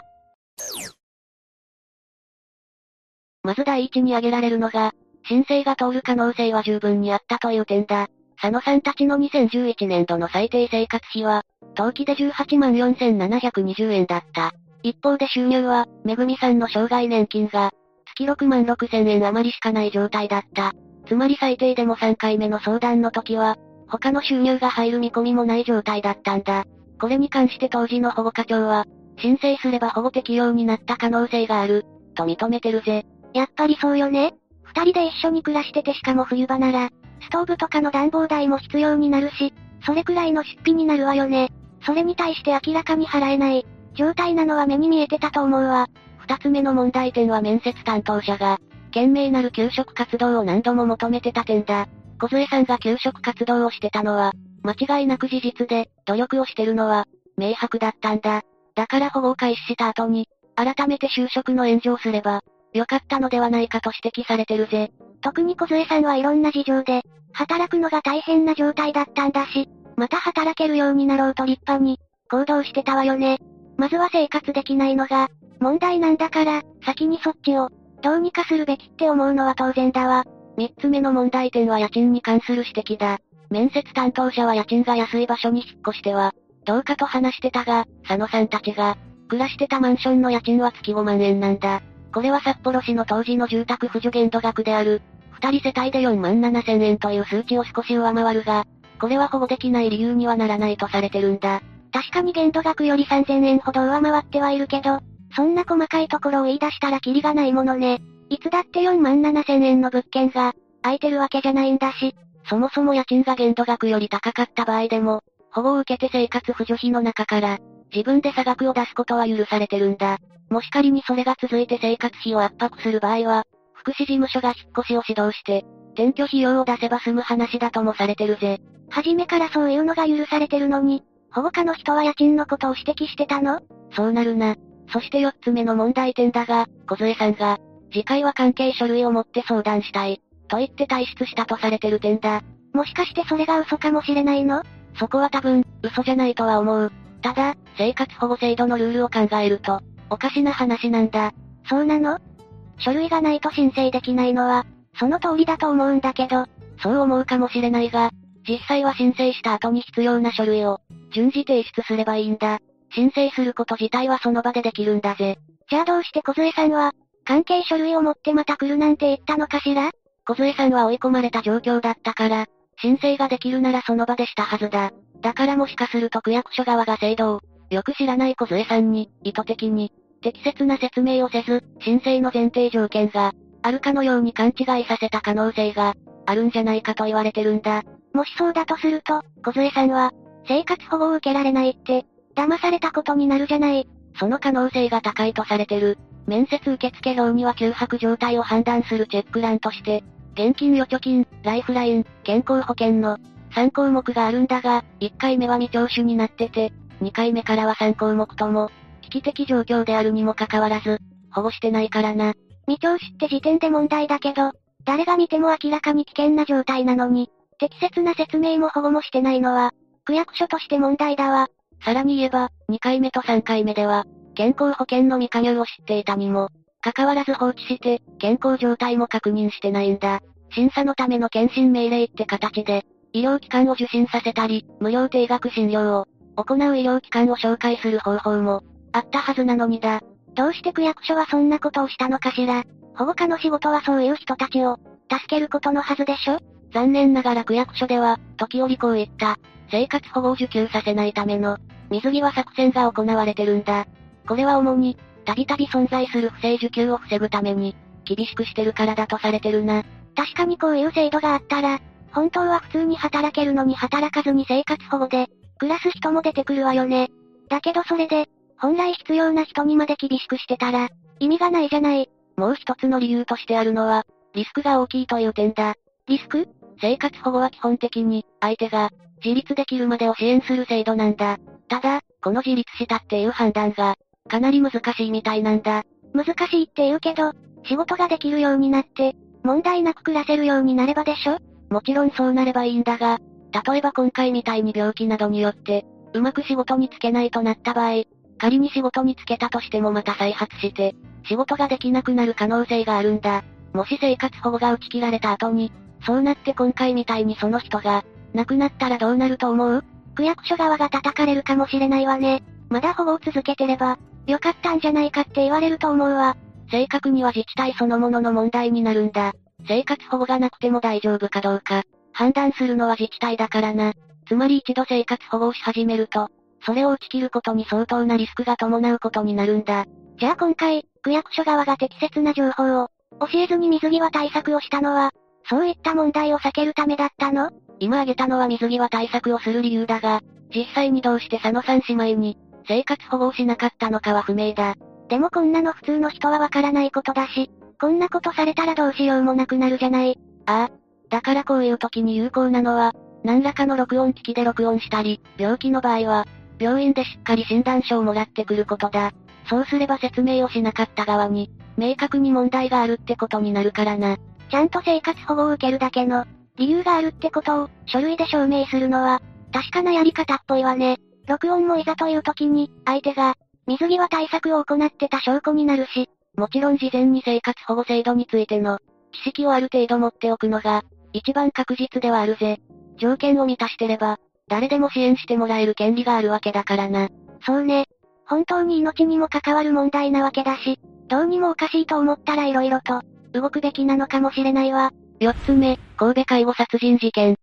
まず第一に挙げられるのが、申請が通る可能性は十分にあったという点だ。佐野さんたちの2011年度の最低生活費は、当期で18万4720円だった。一方で収入は、めぐみさんの障害年金が、月6万6000円余りしかない状態だった。つまり最低でも3回目の相談の時は、他の収入が入る見込みもない状態だったんだ。これに関して当時の保護課長は、申請すれば保護適用になった可能性がある、と認めてるぜ。やっぱりそうよね。二人で一緒に暮らしててしかも冬場なら、ストーブとかの暖房代も必要になるし、それくらいの出費になるわよね。それに対して明らかに払えない、状態なのは目に見えてたと思うわ。二つ目の問題点は面接担当者が、懸命なる給食活動を何度も求めてた点だ。小杖さんが給食活動をしてたのは、間違いなく事実で、努力をしてるのは、明白だったんだ。だから保護を開始した後に、改めて就職の援助をすれば、良かったのではないかと指摘されてるぜ。特に小杖さんはいろんな事情で、働くのが大変な状態だったんだし、また働けるようになろうと立派に、行動してたわよね。まずは生活できないのが、問題なんだから、先にそっちを、どうにかするべきって思うのは当然だわ。三つ目の問題点は家賃に関する指摘だ。面接担当者は家賃が安い場所に引っ越しては、どうかと話してたが、佐野さんたちが、暮らしてたマンションの家賃は月5万円なんだ。これは札幌市の当時の住宅扶助限度額である、二人世帯で4万7千円という数値を少し上回るが、これは保護できない理由にはならないとされてるんだ。確かに限度額より3000円ほど上回ってはいるけど、そんな細かいところを言い出したらキリがないものね。いつだって4万7千円の物件が、空いてるわけじゃないんだし、そもそも家賃が限度額より高かった場合でも、保護を受けて生活扶助費の中から、自分で差額を出すことは許されてるんだ。もし仮にそれが続いて生活費を圧迫する場合は、福祉事務所が引っ越しを指導して、転居費用を出せば済む話だともされてるぜ。初めからそういうのが許されてるのに、保護家の人は家賃のことを指摘してたの？そうなるな。そして四つ目の問題点だが、小杖さんが、次回は関係書類を持って相談したい、と言って退出したとされてる点だ。もしかしてそれが嘘かもしれないの？そこは多分、嘘じゃないとは思う。ただ、生活保護制度のルールを考えると、おかしな話なんだ。そうなの？書類がないと申請できないのは、その通りだと思うんだけど。そう思うかもしれないが、実際は申請した後に必要な書類を、順次提出すればいいんだ。申請すること自体はその場でできるんだぜ。じゃあどうして小杖さんは、関係書類を持ってまた来るなんて言ったのかしら？小杖さんは追い込まれた状況だったから、申請ができるならその場でしたはずだ。だからもしかすると区役所側が制度を、よく知らない小杖さんに、意図的に、適切な説明をせず、申請の前提条件が、あるかのように勘違いさせた可能性が、あるんじゃないかと言われてるんだ。もしそうだとすると、小杖さんは、生活保護を受けられないって、騙されたことになるじゃない。その可能性が高いとされてる。面接受付表には休泊状態を判断するチェック欄として、現金預貯金、ライフライン、健康保険の3項目があるんだが、1回目は未聴取になってて、2回目からは3項目とも、危機的状況であるにもかかわらず、保護してないからな。未聴取って時点で問題だけど、誰が見ても明らかに危険な状態なのに、適切な説明も保護もしてないのは、区役所として問題だわ。さらに言えば、2回目と3回目では、健康保険の未加入を知っていたにも、かかわらず放置して、健康状態も確認してないんだ。審査のための検診命令って形で、医療機関を受診させたり、無料定額診療を行う医療機関を紹介する方法も、あったはずなのにだ。どうして区役所はそんなことをしたのかしら。保護課の仕事はそういう人たちを、助けることのはずでしょ？残念ながら区役所では、時折こういった、生活保護を受給させないための、水際作戦が行われてるんだ。これは主に、たびたび存在する不正受給を防ぐために、厳しくしてるからだとされてるな。確かにこういう制度があったら、本当は普通に働けるのに働かずに生活保護で、暮らす人も出てくるわよね。だけどそれで、本来必要な人にまで厳しくしてたら、意味がないじゃない。もう一つの理由としてあるのは、リスクが大きいという点だ。リスク？生活保護は基本的に、相手が、自立できるまでを支援する制度なんだ。ただ、この自立したっていう判断が、かなり難しいみたいなんだ。難しいって言うけど、仕事ができるようになって、問題なく暮らせるようになればでしょ？もちろんそうなればいいんだが、例えば今回みたいに病気などによって、うまく仕事に就けないとなった場合、仮に仕事に就けたとしてもまた再発して、仕事ができなくなる可能性があるんだ。もし生活保護が打ち切られた後に、そうなって今回みたいにその人が、亡くなったらどうなると思う？区役所側が叩かれるかもしれないわね。まだ保護を続けてれば、よかったんじゃないかって言われると思うわ。正確には自治体そのものの問題になるんだ。生活保護がなくても大丈夫かどうか、判断するのは自治体だからな。つまり一度生活保護をし始めると、それを打ち切ることに相当なリスクが伴うことになるんだ。じゃあ今回、区役所側が適切な情報を、教えずに水際対策をしたのは、そういった問題を避けるためだったの？今挙げたのは水際対策をする理由だが、実際にどうして佐野さん姉妹に、生活保護をしなかったのかは不明だ。でもこんなの普通の人はわからないことだし、こんなことされたらどうしようもなくなるじゃない。ああ。だからこういう時に有効なのは、何らかの録音機器で録音したり、病気の場合は、病院でしっかり診断書をもらってくることだ。そうすれば説明をしなかった側に、明確に問題があるってことになるからな。ちゃんと生活保護を受けるだけの、理由があるってことを、書類で証明するのは、確かなやり方っぽいわね。録音もいざという時に、相手が、水際対策を行ってた証拠になるし、もちろん事前に生活保護制度についての、知識をある程度持っておくのが、一番確実ではあるぜ。条件を満たしてれば、誰でも支援してもらえる権利があるわけだからな。そうね。本当に命にも関わる問題なわけだし、どうにもおかしいと思ったら色々と、動くべきなのかもしれないわ。四つ目、神戸介護殺人事件。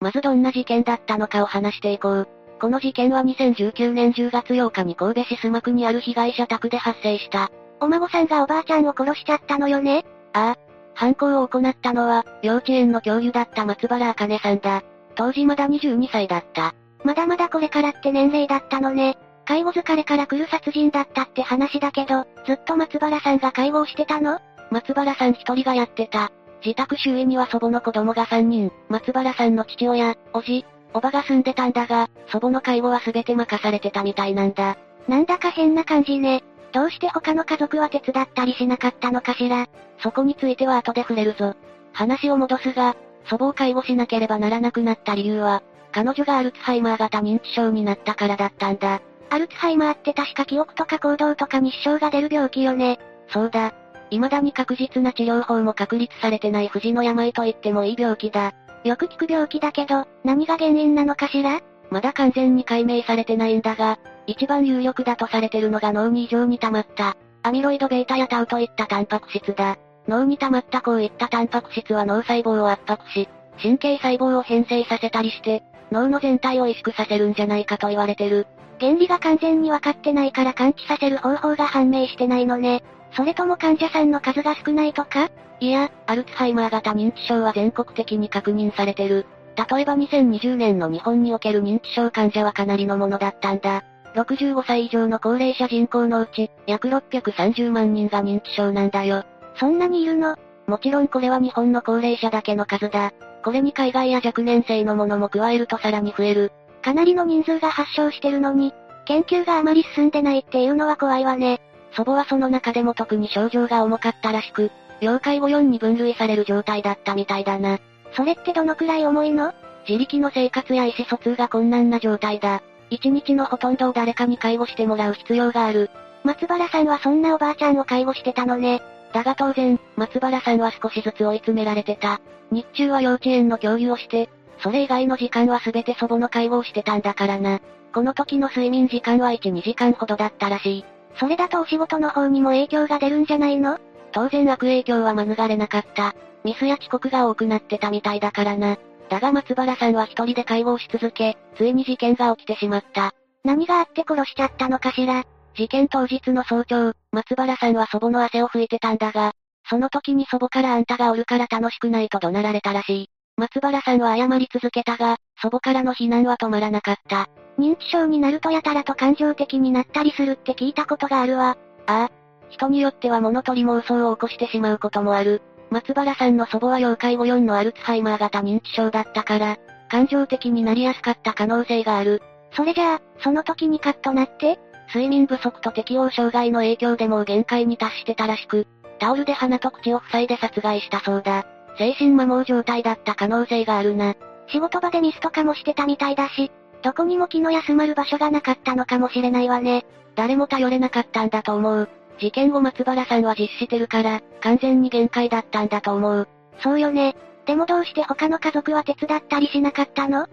まずどんな事件だったのかを話していこう。この事件は2019年10月8日に神戸市須磨区にある被害者宅で発生した。お孫さんがおばあちゃんを殺しちゃったのよね？ああ。犯行を行ったのは、幼稚園の教諭だった松原茜さんだ。当時まだ22歳だった。まだまだこれからって年齢だったのね。介護疲れから来る殺人だったって話だけど、ずっと松原さんが介護をしてたの？松原さん一人がやってた。自宅周囲には祖母の子供が3人、松原さんの父親、おじ、おばが住んでたんだが、祖母の介護は全て任されてたみたいなんだ。なんだか変な感じね。どうして他の家族は手伝ったりしなかったのかしら？そこについては後で触れるぞ。話を戻すが、祖母を介護しなければならなくなった理由は、彼女がアルツハイマー型認知症になったからだったんだ。アルツハイマーって確か記憶とか行動とかに支障が出る病気よね。そうだ。未だに確実な治療法も確立されてない不治の病と言ってもいい病気だ。よく聞く病気だけど、何が原因なのかしら？まだ完全に解明されてないんだが、一番有力だとされてるのが脳に異常に溜まった、アミロイド β やタウといったタンパク質だ。脳に溜まったこういったタンパク質は脳細胞を圧迫し、神経細胞を変性させたりして、脳の全体を萎縮させるんじゃないかと言われてる。原理が完全に分かってないから感知させる方法が判明してないのね。それとも患者さんの数が少ないとか？いや、アルツハイマー型認知症は全国的に確認されてる。例えば2020年の日本における認知症患者はかなりのものだったんだ。65歳以上の高齢者人口のうち、約630万人が認知症なんだよ。そんなにいるの？もちろんこれは日本の高齢者だけの数だ。これに海外や若年性のものも加えるとさらに増える。かなりの人数が発症してるのに、研究があまり進んでないっていうのは怖いわね。祖母はその中でも特に症状が重かったらしく、要介護4に分類される状態だったみたいだな。それってどのくらい重いの？自力の生活や意思疎通が困難な状態だ。一日のほとんどを誰かに介護してもらう必要がある。松原さんはそんなおばあちゃんを介護してたのね。だが当然、松原さんは少しずつ追い詰められてた。日中は幼稚園の教諭をして、それ以外の時間は全て祖母の介護をしてたんだからな。この時の睡眠時間は1、2時間ほどだったらしい。それだとお仕事の方にも影響が出るんじゃないの？当然悪影響は免れなかった。ミスや遅刻が多くなってたみたいだからな。だが松原さんは一人で介護をし続け、ついに事件が起きてしまった。何があって殺しちゃったのかしら事件当日の早朝、松原さんは祖母の汗を拭いてたんだが、その時に祖母からあんたがおるから楽しくないと怒鳴られたらしい。松原さんは謝り続けたが、祖母からの非難は止まらなかった。認知症になるとやたらと感情的になったりするって聞いたことがあるわ。ああ。人によっては物取り妄想を起こしてしまうこともある。松原さんの祖母は要介護4のアルツハイマー型認知症だったから、感情的になりやすかった可能性がある。それじゃあ、その時にカッとなって？睡眠不足と適応障害の影響でもう限界に達してたらしく、タオルで鼻と口を塞いで殺害したそうだ。精神摩耗状態だった可能性があるな。仕事場でミスとかもしてたみたいだし、どこにも気の休まる場所がなかったのかもしれないわね。誰も頼れなかったんだと思う。事件後松原さんは実施してるから、完全に限界だったんだと思う。そうよね。でもどうして他の家族は手伝ったりしなかったの？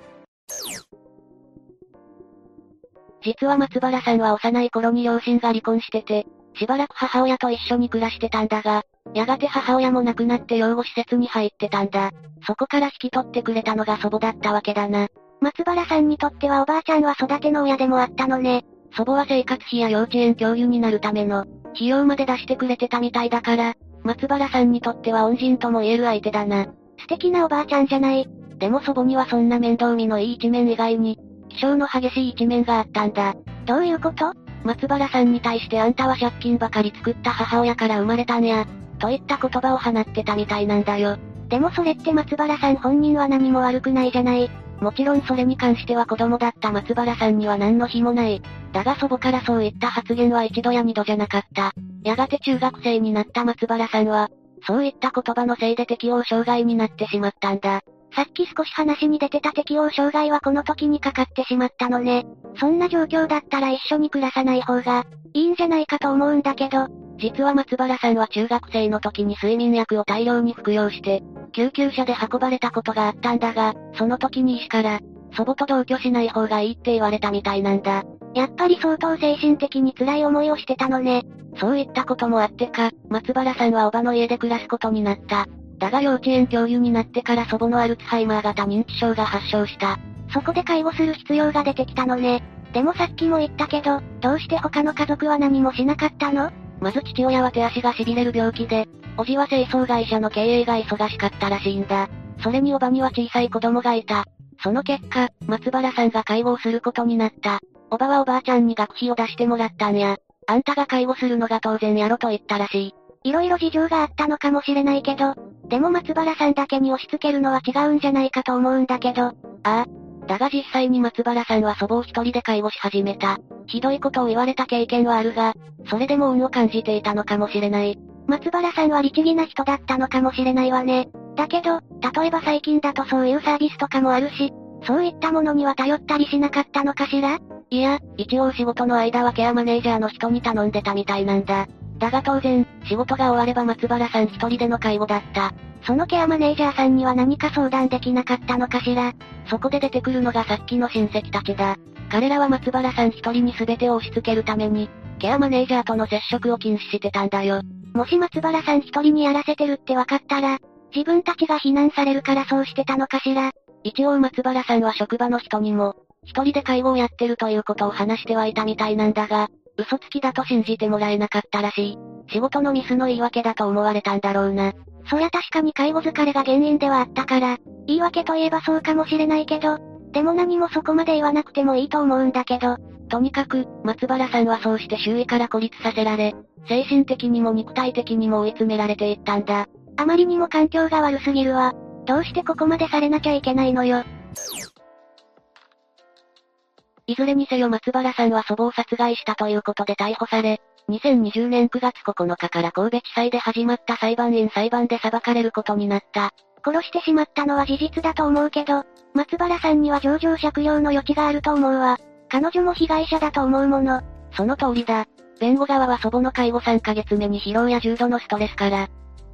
実は松原さんは幼い頃に両親が離婚してて、しばらく母親と一緒に暮らしてたんだが、やがて母親も亡くなって養護施設に入ってたんだ。そこから引き取ってくれたのが祖母だったわけだな。松原さんにとってはおばあちゃんは育ての親でもあったのね。祖母は生活費や幼稚園教諭になるための、費用まで出してくれてたみたいだから、松原さんにとっては恩人とも言える相手だな。素敵なおばあちゃんじゃない。でも祖母にはそんな面倒見のいい一面以外に、気性の激しい一面があったんだ。どういうこと？松原さんに対してあんたは借金ばかり作った母親から生まれたんや、といった言葉を放ってたみたいなんだよ。でもそれって松原さん本人は何も悪くないじゃない。もちろんそれに関しては子供だった松原さんには何の非もない。だが祖母からそういった発言は一度や二度じゃなかった。やがて中学生になった松原さんは、そういった言葉のせいで適応障害になってしまったんだ。さっき少し話に出てた適応障害はこの時にかかってしまったのね。そんな状況だったら一緒に暮らさない方が、いいんじゃないかと思うんだけど。実は松原さんは中学生の時に睡眠薬を大量に服用して、救急車で運ばれたことがあったんだが、その時に医師から、祖母と同居しない方がいいって言われたみたいなんだ。やっぱり相当精神的に辛い思いをしてたのね。そういったこともあってか、松原さんはおばの家で暮らすことになった。だが幼稚園教諭になってから祖母のアルツハイマー型認知症が発症した。そこで介護する必要が出てきたのね。でもさっきも言ったけど、どうして他の家族は何もしなかったの？まず父親は手足が痺れる病気で、おじは清掃会社の経営が忙しかったらしいんだ。それにおばには小さい子供がいた。その結果、松原さんが介護をすることになった。おばはおばあちゃんに学費を出してもらったんや。あんたが介護するのが当然やろと言ったらしい。いろいろ事情があったのかもしれないけど、でも松原さんだけに押し付けるのは違うんじゃないかと思うんだけど。ああ。だが実際に松原さんは祖母を一人で介護し始めた。ひどいことを言われた経験はあるが、それでも運を感じていたのかもしれない。松原さんは律儀な人だったのかもしれないわね。だけど、例えば最近だとそういうサービスとかもあるし、そういったものには頼ったりしなかったのかしら？いや、一応仕事の間はケアマネージャーの人に頼んでたみたいなんだ。だが当然、仕事が終われば松原さん一人での介護だった。そのケアマネージャーさんには何か相談できなかったのかしらそこで出てくるのがさっきの親戚たちだ。彼らは松原さん一人に全てを押し付けるために、ケアマネージャーとの接触を禁止してたんだよ。もし松原さん一人にやらせてるって分かったら、自分たちが非難されるからそうしてたのかしら一応松原さんは職場の人にも、一人で介護をやってるということを話してはいたみたいなんだが、嘘つきだと信じてもらえなかったらしい。仕事のミスの言い訳だと思われたんだろうな。そりゃ確かに介護疲れが原因ではあったから、言い訳といえばそうかもしれないけど、でも何もそこまで言わなくてもいいと思うんだけど、とにかく、松原さんはそうして周囲から孤立させられ、精神的にも肉体的にも追い詰められていったんだ。あまりにも環境が悪すぎるわ。どうしてここまでされなきゃいけないのよ。いずれにせよ松原さんは祖母を殺害したということで逮捕され、2020年9月9日から神戸地裁で始まった裁判員裁判で裁かれることになった。殺してしまったのは事実だと思うけど、松原さんには上場借用の余地があると思うわ。彼女も被害者だと思うもの。その通りだ。弁護側は祖母の介護3ヶ月目に疲労や重度のストレスから、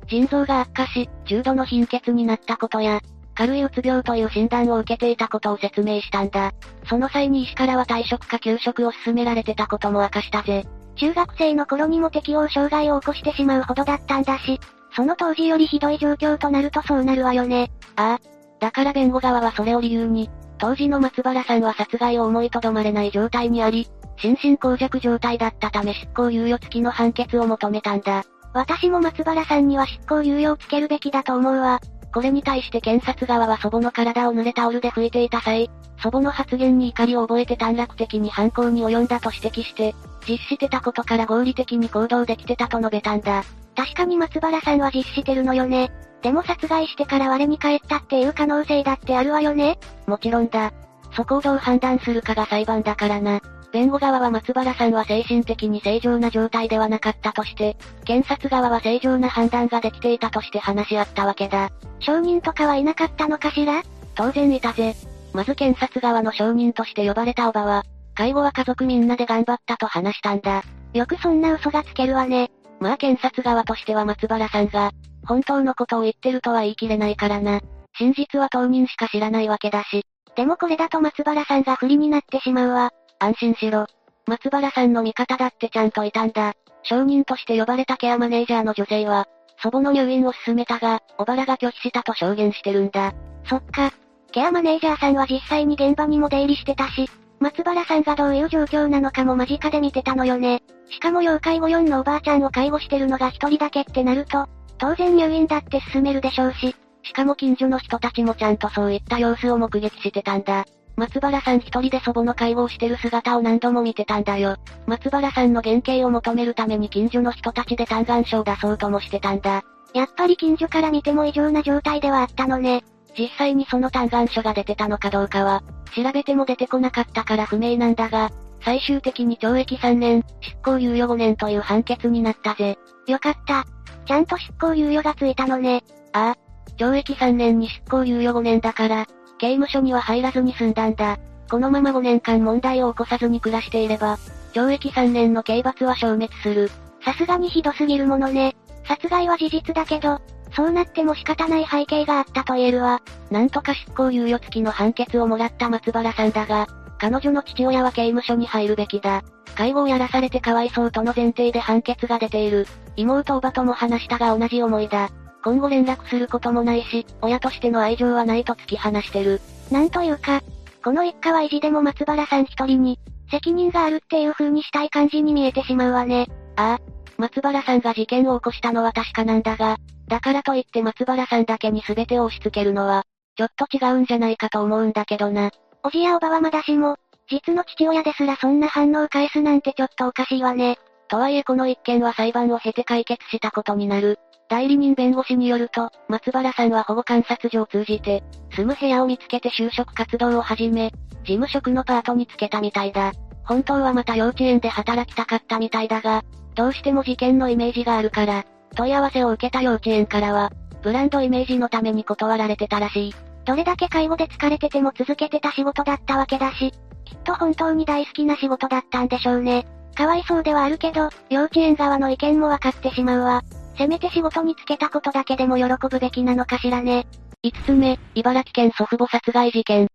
腎臓が悪化し、重度の貧血になったことや、軽いうつ病という診断を受けていたことを説明したんだ。その際に医師からは退職か休職を勧められてたことも明かしたぜ。中学生の頃にも適応障害を起こしてしまうほどだったんだし、その当時よりひどい状況となるとそうなるわよね。ああ。だから弁護側はそれを理由に、当時の松原さんは殺害を思いとどまれない状態にあり、心神耗弱状態だったため執行猶予付きの判決を求めたんだ。私も松原さんには執行猶予をつけるべきだと思うわ。これに対して検察側は祖母の体を濡れタオルで拭いていた際、祖母の発言に怒りを覚えて短絡的に犯行に及んだと指摘して、実施してたことから合理的に行動できてたと述べたんだ。確かに松原さんは実施してるのよね。でも殺害してから我に返ったっていう可能性だってあるわよねもちろんだ。そこをどう判断するかが裁判だからな。弁護側は松原さんは精神的に正常な状態ではなかったとして、検察側は正常な判断ができていたとして話し合ったわけだ。証人とかはいなかったのかしら？当然いたぜ。まず検察側の証人として呼ばれたおばは、介護は家族みんなで頑張ったと話したんだ。よくそんな嘘がつけるわね。まあ検察側としては松原さんが、本当のことを言ってるとは言い切れないからな。真実は当人しか知らないわけだし。でもこれだと松原さんが不利になってしまうわ。安心しろ。松原さんの味方だってちゃんといたんだ。証人として呼ばれたケアマネージャーの女性は、祖母の入院を勧めたが、小原が拒否したと証言してるんだ。そっか。ケアマネージャーさんは実際に現場にも出入りしてたし、松原さんがどういう状況なのかも間近で見てたのよね。しかも要介護4のおばあちゃんを介護してるのが一人だけってなると、当然入院だって進めるでしょうし、しかも近所の人たちもちゃんとそういった様子を目撃してたんだ。松原さん一人で祖母の介護をしてる姿を何度も見てたんだよ。松原さんの原型を求めるために近所の人たちで嘆願書を出そうともしてたんだ。やっぱり近所から見ても異常な状態ではあったのね。実際にその嘆願書が出てたのかどうかは、調べても出てこなかったから不明なんだが、最終的に懲役3年、執行猶予5年という判決になったぜ。よかった。ちゃんと執行猶予がついたのね。ああ。懲役3年に執行猶予5年だから、刑務所には入らずに済んだんだ。このまま5年間問題を起こさずに暮らしていれば、懲役3年の刑罰は消滅する。さすがにひどすぎるものね。殺害は事実だけど、そうなっても仕方ない背景があったと言えるわ。なんとか執行猶予付きの判決をもらった松原さんだが、彼女の父親は刑務所に入るべきだ。介護をやらされてかわいそうとの前提で判決が出ている。妹おばとも話したが同じ思いだ。今後連絡することもないし、親としての愛情はないと突き放してる。なんというか、この一家は意地でも松原さん一人に、責任があるっていう風にしたい感じに見えてしまうわね。ああ、松原さんが事件を起こしたのは確かなんだが、だからといって松原さんだけに全てを押し付けるのは、ちょっと違うんじゃないかと思うんだけどな。おじやおばはまだしも、実の父親ですらそんな反応を返すなんてちょっとおかしいわね。とはいえこの一件は裁判を経て解決したことになる。代理人弁護士によると、松原さんは保護観察所を通じて、住む部屋を見つけて就職活動を始め、事務職のパートにつけたみたいだ。本当はまた幼稚園で働きたかったみたいだが、どうしても事件のイメージがあるから、問い合わせを受けた幼稚園からは、ブランドイメージのために断られてたらしい。どれだけ介護で疲れてても続けてた仕事だったわけだし、きっと本当に大好きな仕事だったんでしょうね。かわいそうではあるけど、幼稚園側の意見もわかってしまうわ。せめて仕事に就けたことだけでも喜ぶべきなのかしらね。5つ目、茨城県祖父母殺害事件。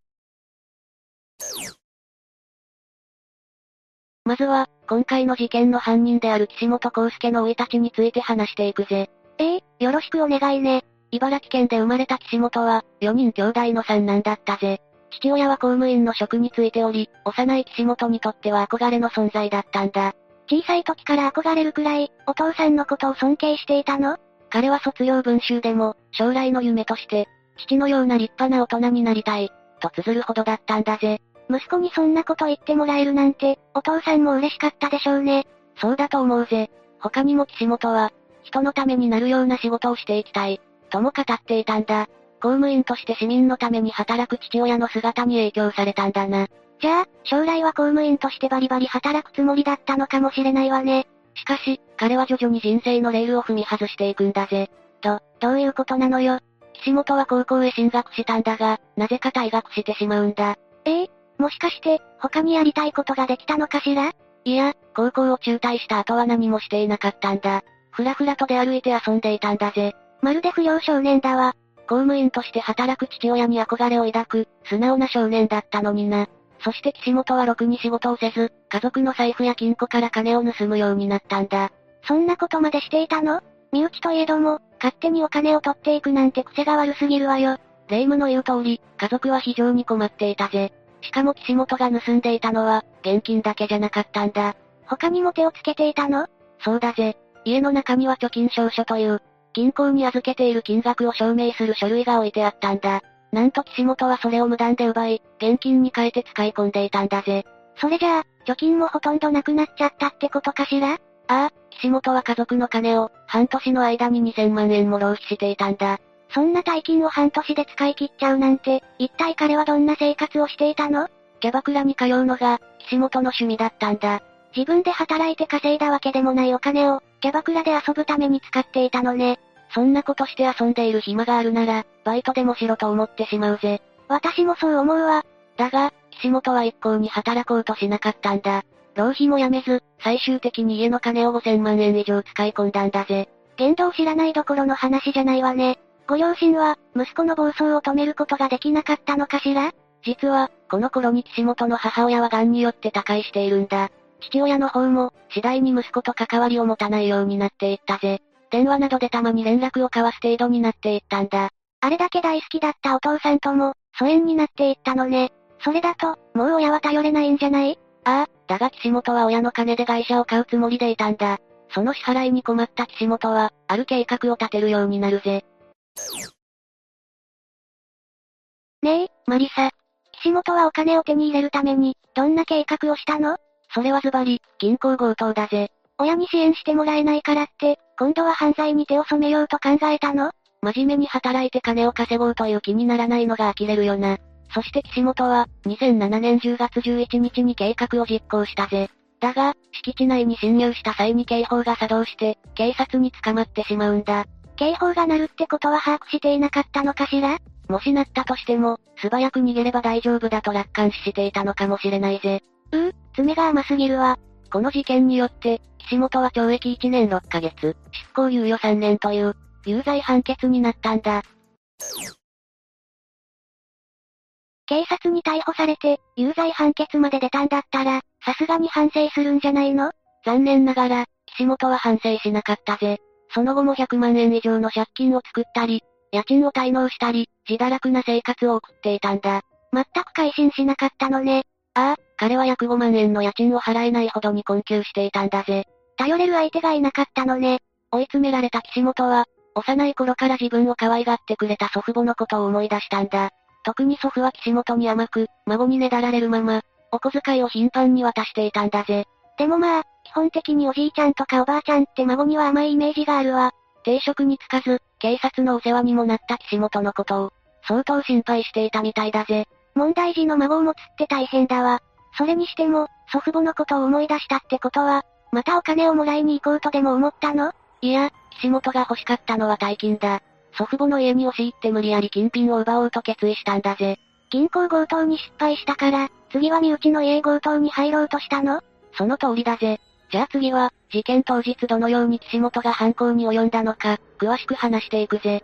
まずは、今回の事件の犯人である岸本康介の生い立ちについて話していくぜ。ええー、よろしくお願いね。茨城県で生まれた岸本は、4人兄弟の三男だったぜ。父親は公務員の職に就いており、幼い岸本にとっては憧れの存在だったんだ。小さい時から憧れるくらい、お父さんのことを尊敬していたの？彼は卒業文集でも、将来の夢として、父のような立派な大人になりたい、と綴るほどだったんだぜ。息子にそんなこと言ってもらえるなんて、お父さんも嬉しかったでしょうね。そうだと思うぜ。他にも岸本は、人のためになるような仕事をしていきたい、とも語っていたんだ。公務員として市民のために働く父親の姿に影響されたんだな。じゃあ、将来は公務員としてバリバリ働くつもりだったのかもしれないわね。しかし、彼は徐々に人生のレールを踏み外していくんだぜ。と、どういうことなのよ。岸本は高校へ進学したんだが、なぜか退学してしまうんだ。ええもしかして、他にやりたいことができたのかしら？いや、高校を中退した後は何もしていなかったんだ。ふらふらと出歩いて遊んでいたんだぜ。まるで不良少年だわ。公務員として働く父親に憧れを抱く、素直な少年だったのにな。そして岸本はろくに仕事をせず、家族の財布や金庫から金を盗むようになったんだ。そんなことまでしていたの？身内といえども、勝手にお金を取っていくなんて癖が悪すぎるわよ。霊夢の言う通り、家族は非常に困っていたぜ。しかも岸本が盗んでいたのは、現金だけじゃなかったんだ。他にも手をつけていたの？そうだぜ。家の中には貯金証書という、銀行に預けている金額を証明する書類が置いてあったんだ。なんと岸本はそれを無断で奪い、現金に変えて使い込んでいたんだぜ。それじゃあ、貯金もほとんどなくなっちゃったってことかしら？ああ、岸本は家族の金を、半年の間に2000万円も浪費していたんだ。そんな大金を半年で使い切っちゃうなんて、一体彼はどんな生活をしていたの？キャバクラに通うのが、岸本の趣味だったんだ。自分で働いて稼いだわけでもないお金を、キャバクラで遊ぶために使っていたのね。そんなことして遊んでいる暇があるなら、バイトでもしろと思ってしまうぜ。私もそう思うわ。だが、岸本は一向に働こうとしなかったんだ。浪費もやめず、最終的に家の金を5000万円以上使い込んだんだぜ。言動を知らないどころの話じゃないわね。ご両親は、息子の暴走を止めることができなかったのかしら？実は、この頃に岸本の母親は癌によって他界しているんだ。父親の方も、次第に息子と関わりを持たないようになっていったぜ。電話などでたまに連絡を交わす程度になっていったんだ。あれだけ大好きだったお父さんとも、疎遠になっていったのね。それだと、もう親は頼れないんじゃない？ああ、だが岸本は親の金で会社を買うつもりでいたんだ。その支払いに困った岸本は、ある計画を立てるようになるぜ。ねえ、マリサ。岸本はお金を手に入れるために、どんな計画をしたの？それはズバリ、銀行強盗だぜ。親に支援してもらえないからって、今度は犯罪に手を染めようと考えたの？真面目に働いて金を稼ごうという気にならないのが呆れるよな。そして岸本は、2007年10月11日に計画を実行したぜ。だが、敷地内に侵入した際に警報が作動して、警察に捕まってしまうんだ。警報が鳴るってことは把握していなかったのかしら？もしなったとしても、素早く逃げれば大丈夫だと楽観視していたのかもしれないぜ。うぅ、爪が甘すぎるわ。この事件によって、岸本は懲役1年6ヶ月、執行猶予3年という、有罪判決になったんだ。警察に逮捕されて、有罪判決まで出たんだったら、さすがに反省するんじゃないの？残念ながら、岸本は反省しなかったぜ。その後も100万円以上の借金を作ったり、家賃を滞納したり、自堕落な生活を送っていたんだ。全く改心しなかったのね。ああ、彼は約5万円の家賃を払えないほどに困窮していたんだぜ。頼れる相手がいなかったのね。追い詰められた岸本は、幼い頃から自分を可愛がってくれた祖父母のことを思い出したんだ。特に祖父は岸本に甘く、孫にねだられるまま、お小遣いを頻繁に渡していたんだぜ。でもまあ、基本的におじいちゃんとかおばあちゃんって孫には甘いイメージがあるわ。定職に就かず、警察のお世話にもなった岸本のことを、相当心配していたみたいだぜ。問題児の孫を持つって大変だわ。それにしても、祖父母のことを思い出したってことは、またお金をもらいに行こうとでも思ったの？いや、岸本が欲しかったのは大金だ。祖父母の家に押し入って無理やり金品を奪おうと決意したんだぜ。銀行強盗に失敗したから、次は身内の家強盗に入ろうとしたの？その通りだぜ。じゃあ次は、事件当日どのように岸本が犯行に及んだのか、詳しく話していくぜ。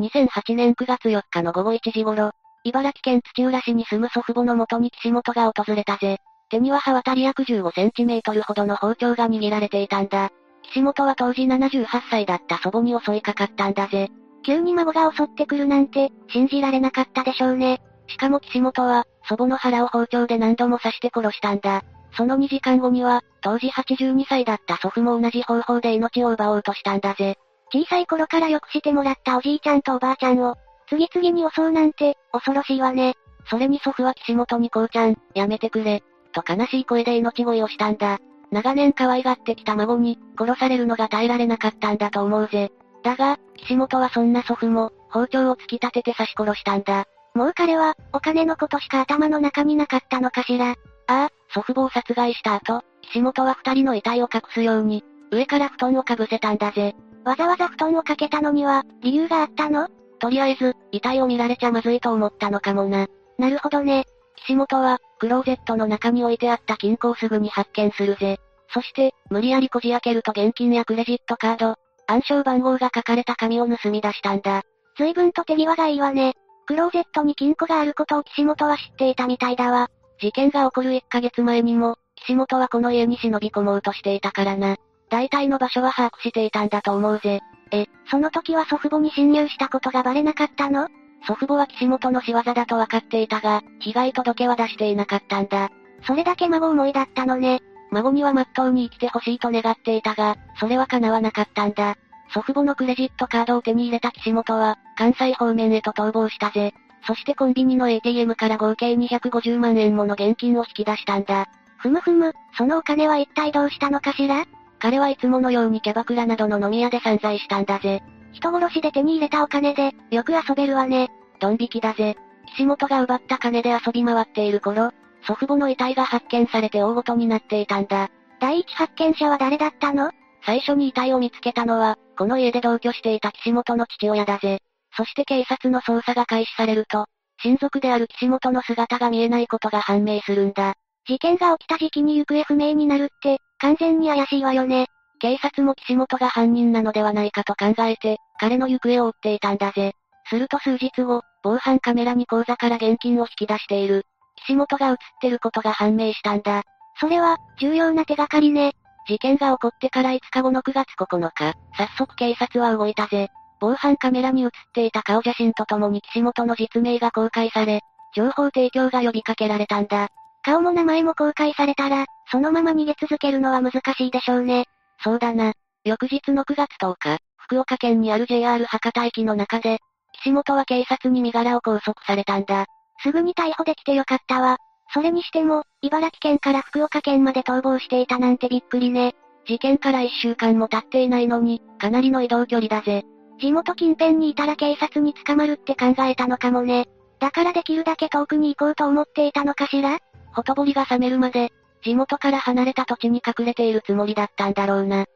2008年9月4日の午後1時頃、茨城県土浦市に住む祖父母の元に岸本が訪れたぜ。手には刃渡り約15センチメートルほどの包丁が握られていたんだ。岸本は当時78歳だった祖母に襲いかかったんだぜ。急に孫が襲ってくるなんて、信じられなかったでしょうね。しかも岸本は、祖母の腹を包丁で何度も刺して殺したんだ。その2時間後には、当時82歳だった祖父も同じ方法で命を奪おうとしたんだぜ。小さい頃からよくしてもらったおじいちゃんとおばあちゃんを、次々に襲うなんて、恐ろしいわね。それに祖父は岸本にこうちゃん、やめてくれ、と悲しい声で命乞いをしたんだ。長年可愛がってきた孫に、殺されるのが耐えられなかったんだと思うぜ。だが、岸本はそんな祖父も、包丁を突き立てて刺し殺したんだ。もう彼は、お金のことしか頭の中になかったのかしら。ああ、祖父母を殺害した後、岸本は二人の遺体を隠すように、上から布団をかぶせたんだぜ。わざわざ布団をかけたのには、理由があったの？とりあえず、遺体を見られちゃまずいと思ったのかもな。なるほどね。岸本は、クローゼットの中に置いてあった金庫をすぐに発見するぜ。そして、無理やりこじ開けると現金やクレジットカード、暗証番号が書かれた紙を盗み出したんだ。随分と手際がいいわね。クローゼットに金庫があることを岸本は知っていたみたいだわ。事件が起こる1ヶ月前にも、岸本はこの家に忍び込もうとしていたからな。大体の場所は把握していたんだと思うぜ。え、その時は祖父母に侵入したことがバレなかったの？祖父母は岸本の仕業だと分かっていたが、被害届は出していなかったんだ。それだけ孫思いだったのね。孫には真っ当に生きてほしいと願っていたが、それは叶わなかったんだ。祖父母のクレジットカードを手に入れた岸本は、関西方面へと逃亡したぜ。そしてコンビニの ATM から合計250万円もの現金を引き出したんだ。ふむふむ、そのお金は一体どうしたのかしら？彼はいつものようにキャバクラなどの飲み屋で散財したんだぜ。人殺しで手に入れたお金で、よく遊べるわね。ドン引きだぜ。岸本が奪った金で遊び回っている頃、祖父母の遺体が発見されて大ごとになっていたんだ。第一発見者は誰だったの？最初に遺体を見つけたのは、この家で同居していた岸本の父親だぜ。そして警察の捜査が開始されると、親族である岸本の姿が見えないことが判明するんだ。事件が起きた時期に行方不明になるって、完全に怪しいわよね。警察も岸本が犯人なのではないかと考えて、彼の行方を追っていたんだぜ。すると数日後、防犯カメラに口座から現金を引き出している。岸本が映ってることが判明したんだ。それは、重要な手がかりね。事件が起こってから5日後の9月9日、早速警察は動いたぜ。防犯カメラに映っていた顔写真とともに岸本の実名が公開され、情報提供が呼びかけられたんだ。顔も名前も公開されたら、そのまま逃げ続けるのは難しいでしょうね。そうだな。翌日の9月10日、福岡県にある JR 博多駅の中で、岸本は警察に身柄を拘束されたんだ。すぐに逮捕できてよかったわ。それにしても、茨城県から福岡県まで逃亡していたなんてびっくりね。事件から1週間も経っていないのに、かなりの移動距離だぜ。地元近辺にいたら警察に捕まるって考えたのかもね。だからできるだけ遠くに行こうと思っていたのかしら？ほとぼりが冷めるまで、地元から離れた土地に隠れているつもりだったんだろうな。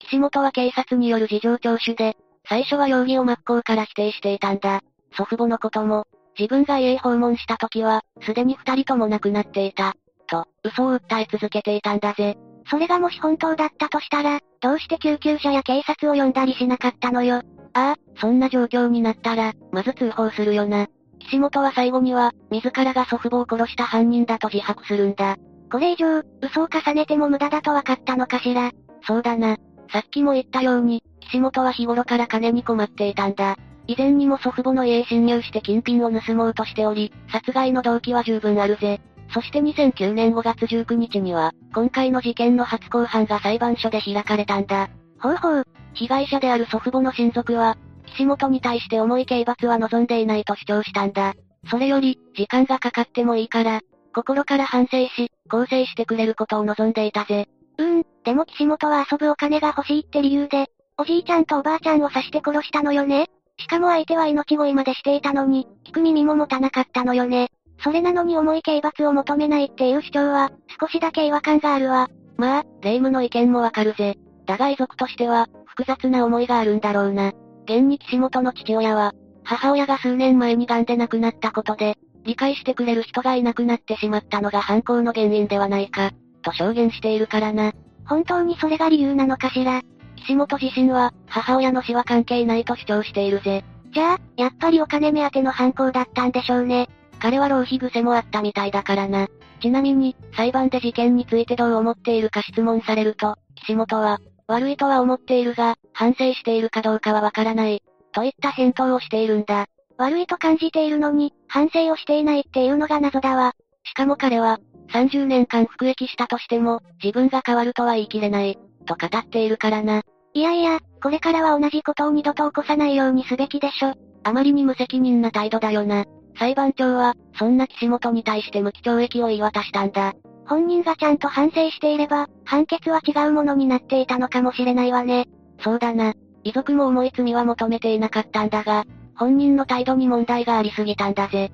岸本は警察による事情聴取で、最初は容疑を真っ向から否定していたんだ。祖父母のことも、自分が家へ訪問した時は、すでに二人とも亡くなっていた。と、嘘を訴え続けていたんだぜ。それがもし本当だったとしたら、どうして救急車や警察を呼んだりしなかったのよ。ああ、そんな状況になったら、まず通報するよな。岸本は最後には、自らが祖父母を殺した犯人だと自白するんだ。これ以上、嘘を重ねても無駄だと分かったのかしら。そうだな。さっきも言ったように、岸本は日頃から金に困っていたんだ。以前にも祖父母の家へ侵入して金品を盗もうとしており、殺害の動機は十分あるぜ。そして2009年5月19日には、今回の事件の初公判が裁判所で開かれたんだ。ほうほう。被害者である祖父母の親族は、岸本に対して重い刑罰は望んでいないと主張したんだ。それより、時間がかかってもいいから、心から反省し、更生してくれることを望んでいたぜ。うーん、でも岸本は遊ぶお金が欲しいって理由で、おじいちゃんとおばあちゃんを刺して殺したのよね。しかも相手は命乞いまでしていたのに、聞く耳も持たなかったのよね。それなのに重い刑罰を求めないっていう主張は、少しだけ違和感があるわ。まあ、霊夢の意見もわかるぜ。だが遺族としては、複雑な思いがあるんだろうな。現に岸本の父親は、母親が数年前に癌で亡くなったことで、理解してくれる人がいなくなってしまったのが犯行の原因ではないか、と証言しているからな。本当にそれが理由なのかしら？岸本自身は、母親の死は関係ないと主張しているぜ。じゃあ、やっぱりお金目当ての犯行だったんでしょうね。彼は浪費癖もあったみたいだからな。ちなみに、裁判で事件についてどう思っているか質問されると、岸本は、悪いとは思っているが、反省しているかどうかはわからない。といった返答をしているんだ。悪いと感じているのに、反省をしていないっていうのが謎だわ。しかも彼は、30年間服役したとしても、自分が変わるとは言い切れない、と語っているからな。いやいや、これからは同じことを二度と起こさないようにすべきでしょ。あまりに無責任な態度だよな。裁判長は、そんな岸本に対して無期懲役を言い渡したんだ。本人がちゃんと反省していれば、判決は違うものになっていたのかもしれないわね。そうだな。遺族も重い罪は求めていなかったんだが、本人の態度に問題がありすぎたんだぜ。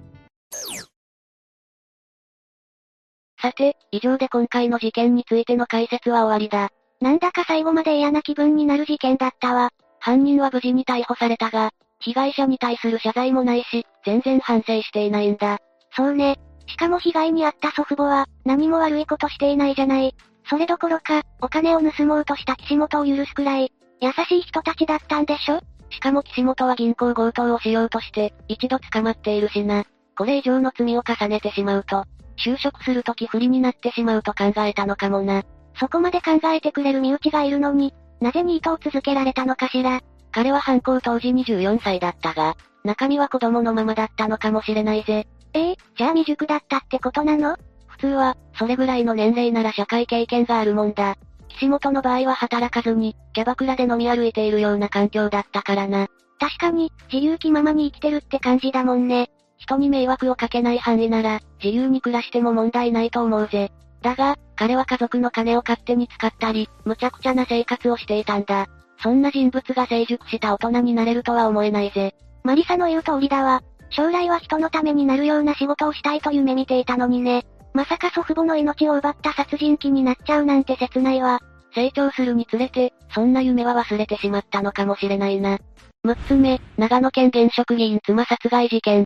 さて、以上で今回の事件についての解説は終わりだ。なんだか最後まで嫌な気分になる事件だったわ。犯人は無事に逮捕されたが、被害者に対する謝罪もないし、全然反省していないんだ。そうね。しかも被害に遭った祖父母は、何も悪いことしていないじゃない。それどころか、お金を盗もうとした岸本を許すくらい、優しい人たちだったんでしょ？しかも岸本は銀行強盗をしようとして、一度捕まっているしな。これ以上の罪を重ねてしまうと、就職するとき不利になってしまうと考えたのかもな。そこまで考えてくれる身内がいるのに、なぜニートを続けられたのかしら？彼は犯行当時24歳だったが、中身は子供のままだったのかもしれないぜ。ええー、じゃあ未熟だったってことなの？普通は、それぐらいの年齢なら社会経験があるもんだ。岸本の場合は働かずに、キャバクラで飲み歩いているような環境だったからな。確かに、自由気ままに生きてるって感じだもんね。人に迷惑をかけない範囲なら、自由に暮らしても問題ないと思うぜ。だが、彼は家族の金を勝手に使ったり、無茶苦茶な生活をしていたんだ。そんな人物が成熟した大人になれるとは思えないぜ。マリサの言う通りだわ。将来は人のためになるような仕事をしたいと夢見ていたのにね。まさか祖父母の命を奪った殺人鬼になっちゃうなんて切ないわ。成長するにつれて、そんな夢は忘れてしまったのかもしれないな。6つ目、長野県現職議員妻殺害事件。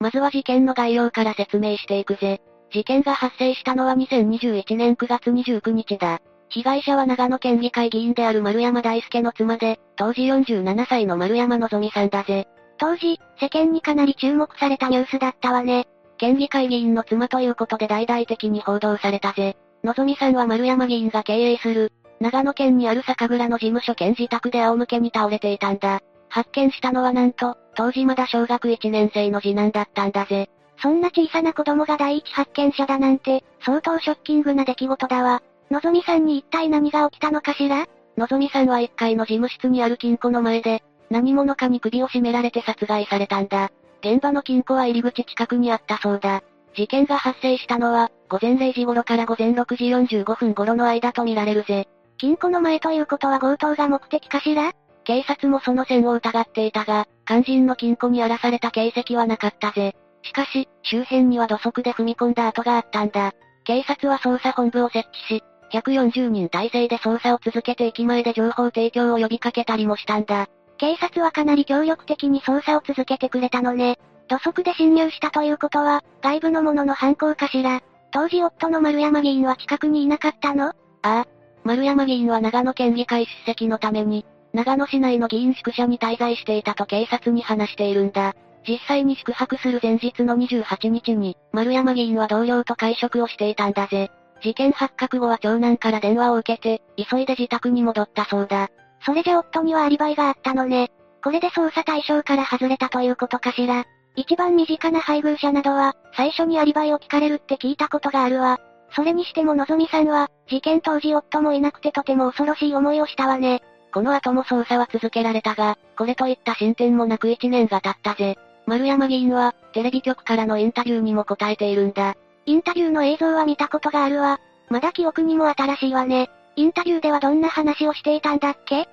まずは事件の概要から説明していくぜ。事件が発生したのは2021年9月29日だ。被害者は長野県議会議員である丸山大輔の妻で、当時47歳の丸山望さんだぜ。当時、世間にかなり注目されたニュースだったわね。県議会議員の妻ということで大々的に報道されたぜ。のぞみさんは丸山議員が経営する、長野県にある酒蔵の事務所兼自宅で仰向けに倒れていたんだ。発見したのはなんと、当時まだ小学1年生の次男だったんだぜ。そんな小さな子供が第一発見者だなんて、相当ショッキングな出来事だわ。のぞみさんに一体何が起きたのかしら？のぞみさんは1階の事務室にある金庫の前で、何者かに首を絞められて殺害されたんだ。現場の金庫は入り口近くにあったそうだ。事件が発生したのは、午前0時頃から午前6時45分頃の間と見られるぜ。金庫の前ということは強盗が目的かしら？警察もその線を疑っていたが、肝心の金庫に荒らされた形跡はなかったぜ。しかし、周辺には土足で踏み込んだ跡があったんだ。警察は捜査本部を設置し、140人体制で捜査を続けて駅前で情報提供を呼びかけたりもしたんだ。警察はかなり協力的に捜査を続けてくれたのね。土足で侵入したということは、外部の者の犯行かしら。当時夫の丸山議員は近くにいなかったの？ああ。丸山議員は長野県議会出席のために、長野市内の議員宿舎に滞在していたと警察に話しているんだ。実際に宿泊する前日の28日に、丸山議員は同僚と会食をしていたんだぜ。事件発覚後は長男から電話を受けて、急いで自宅に戻ったそうだ。それじゃ夫にはアリバイがあったのね。これで捜査対象から外れたということかしら。一番身近な配偶者などは、最初にアリバイを聞かれるって聞いたことがあるわ。それにしてものぞみさんは、事件当時夫もいなくてとても恐ろしい思いをしたわね。この後も捜査は続けられたが、これといった進展もなく1年が経ったぜ。丸山議員は、テレビ局からのインタビューにも答えているんだ。インタビューの映像は見たことがあるわ。まだ記憶にも新しいわね。インタビューではどんな話をしていたんだっけ？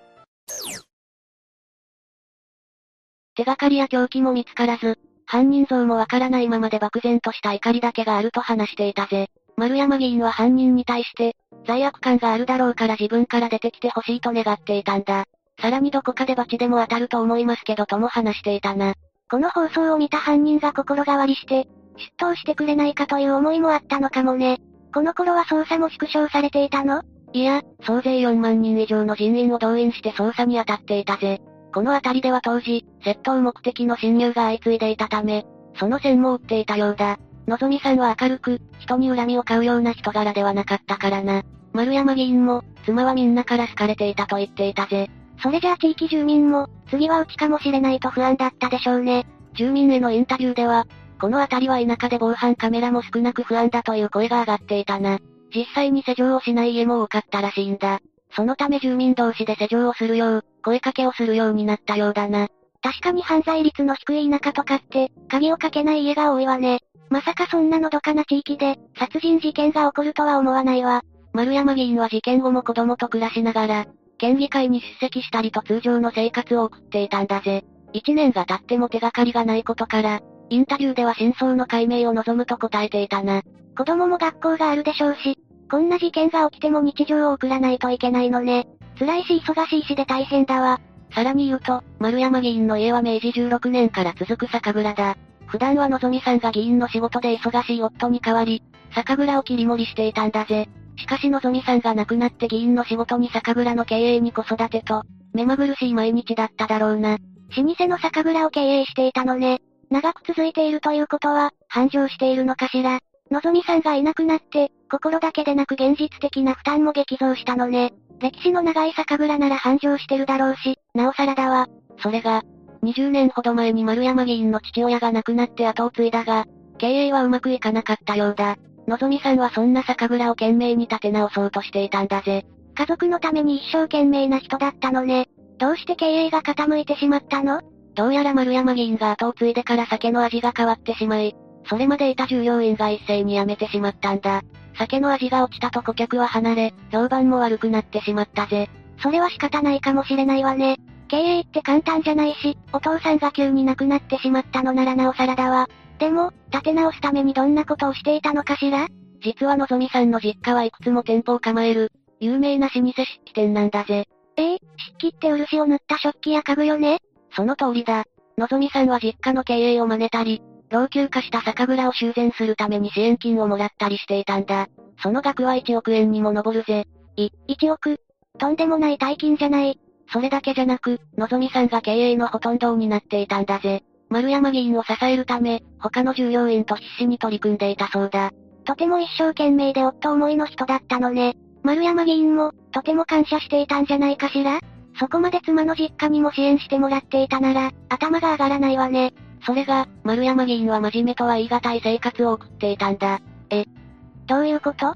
手がかりや凶器も見つからず、犯人像もわからないままで漠然とした怒りだけがあると話していたぜ。丸山議員は犯人に対して、罪悪感があるだろうから自分から出てきてほしいと願っていたんだ。さらにどこかで罰でも当たると思いますけどとも話していたな。この放送を見た犯人が心変わりして、出頭してくれないかという思いもあったのかもね。この頃は捜査も縮小されていたの？いや、総勢4万人以上の人員を動員して捜査に当たっていたぜ。この辺りでは当時、窃盗目的の侵入が相次いでいたため、その線も打っていたようだ。のぞみさんは明るく、人に恨みを買うような人柄ではなかったからな。丸山議員も、妻はみんなから好かれていたと言っていたぜ。それじゃあ地域住民も、次はうちかもしれないと不安だったでしょうね。住民へのインタビューでは、この辺りは田舎で防犯カメラも少なく不安だという声が上がっていたな。実際に施錠をしない家も多かったらしいんだ。そのため住民同士で施錠をするよう、声かけをするようになったようだな。確かに犯罪率の低い田舎とかって、鍵をかけない家が多いわね。まさかそんなのどかな地域で、殺人事件が起こるとは思わないわ。丸山議員は事件後も子供と暮らしながら、県議会に出席したりと通常の生活を送っていたんだぜ。一年が経っても手がかりがないことから、インタビューでは真相の解明を望むと答えていたな。子供も学校があるでしょうし、こんな事件が起きても日常を送らないといけないのね。辛いし忙しいしで大変だわ。さらに言うと、丸山議員の家は明治16年から続く酒蔵だ。普段はのぞみさんが議員の仕事で忙しい夫に代わり、酒蔵を切り盛りしていたんだぜ。しかしのぞみさんが亡くなって議員の仕事に酒蔵の経営に子育てと、目まぐるしい毎日だっただろうな。老舗の酒蔵を経営していたのね。長く続いているということは、繁盛しているのかしら。のぞみさんがいなくなって、心だけでなく現実的な負担も激増したのね。歴史の長い酒蔵なら繁盛してるだろうし、なおさらだわ。それが、20年ほど前に丸山議員の父親が亡くなって後を継いだが、経営はうまくいかなかったようだ。のぞみさんはそんな酒蔵を懸命に立て直そうとしていたんだぜ。家族のために一生懸命な人だったのね。どうして経営が傾いてしまったの？どうやら丸山議員が後を継いでから酒の味が変わってしまい、それまでいた従業員が一斉に辞めてしまったんだ。酒の味が落ちたと顧客は離れ、評判も悪くなってしまったぜ。それは仕方ないかもしれないわね。経営って簡単じゃないし、お父さんが急に亡くなってしまったのならなおさらだわ。でも、立て直すためにどんなことをしていたのかしら？実はのぞみさんの実家はいくつも店舗を構える、有名な老舗漆器店なんだぜ。ええー、漆器って漆を塗った食器や家具よねその通りだ。のぞみさんは実家の経営を真似たり、老朽化した酒蔵を修繕するために支援金をもらったりしていたんだ。その額は1億円にも上るぜ。い、1億？とんでもない大金じゃない。それだけじゃなく、のぞみさんが経営のほとんどを担っていたんだぜ。丸山議員を支えるため、他の従業員と必死に取り組んでいたそうだ。とても一生懸命で夫思いの人だったのね。丸山議員も、とても感謝していたんじゃないかしら？そこまで妻の実家にも支援してもらっていたなら、頭が上がらないわね。それが、丸山議員は真面目とは言い難い生活を送っていたんだ。え、どういうこと？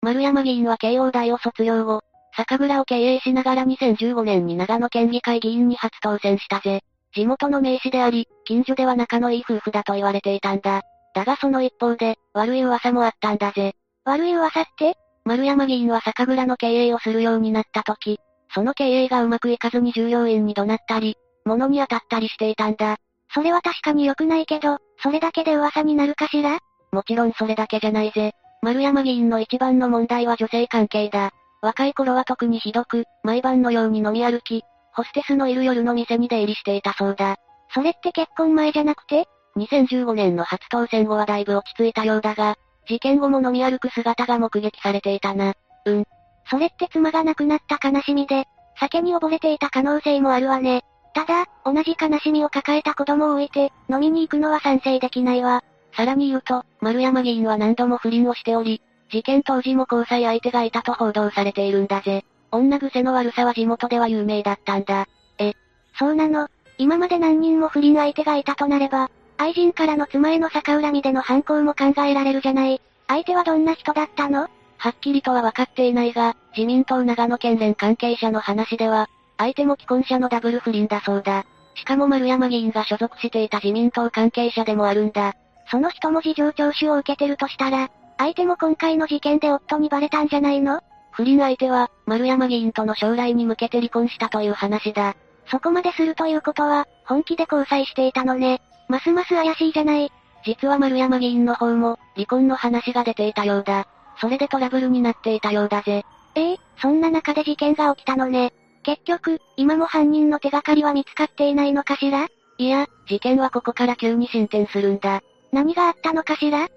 丸山議員は慶応大を卒業後、酒蔵を経営しながら2015年に長野県議会議員に初当選したぜ。地元の名士であり、近所では仲のいい夫婦だと言われていたんだ。だがその一方で、悪い噂もあったんだぜ。悪い噂って？丸山議員は酒蔵の経営をするようになった時、その経営がうまくいかずに従業員に怒鳴ったり、物に当たったりしていたんだ。それは確かに良くないけど、それだけで噂になるかしら？もちろんそれだけじゃないぜ。丸山議員の一番の問題は女性関係だ。若い頃は特にひどく、毎晩のように飲み歩き、ホステスのいる夜の店に出入りしていたそうだ。それって結婚前じゃなくて ?2015 年の初当選後はだいぶ落ち着いたようだが、事件後も飲み歩く姿が目撃されていたな。うん。それって妻が亡くなった悲しみで、酒に溺れていた可能性もあるわね。ただ、同じ悲しみを抱えた子供を置いて、飲みに行くのは賛成できないわ。さらに言うと、丸山議員は何度も不倫をしており、事件当時も交際相手がいたと報道されているんだぜ。女癖の悪さは地元では有名だったんだ。え、そうなの今まで何人も不倫相手がいたとなれば、愛人からの妻への逆恨みでの犯行も考えられるじゃない。相手はどんな人だったの？はっきりとは分かっていないが、自民党長野県連関係者の話では、相手も既婚者のダブル不倫だそうだ。しかも丸山議員が所属していた自民党関係者でもあるんだ。その人も事情聴取を受けてるとしたら、相手も今回の事件で夫にバレたんじゃないの？不倫相手は、丸山議員との将来に向けて離婚したという話だ。そこまでするということは、本気で交際していたのね。ますます怪しいじゃない。実は丸山議員の方も、離婚の話が出ていたようだ。それでトラブルになっていたようだぜ。ええそんな中で事件が起きたのね。結局、今も犯人の手がかりは見つかっていないのかしら？いや、事件はここから急に進展するんだ。何があったのかしら？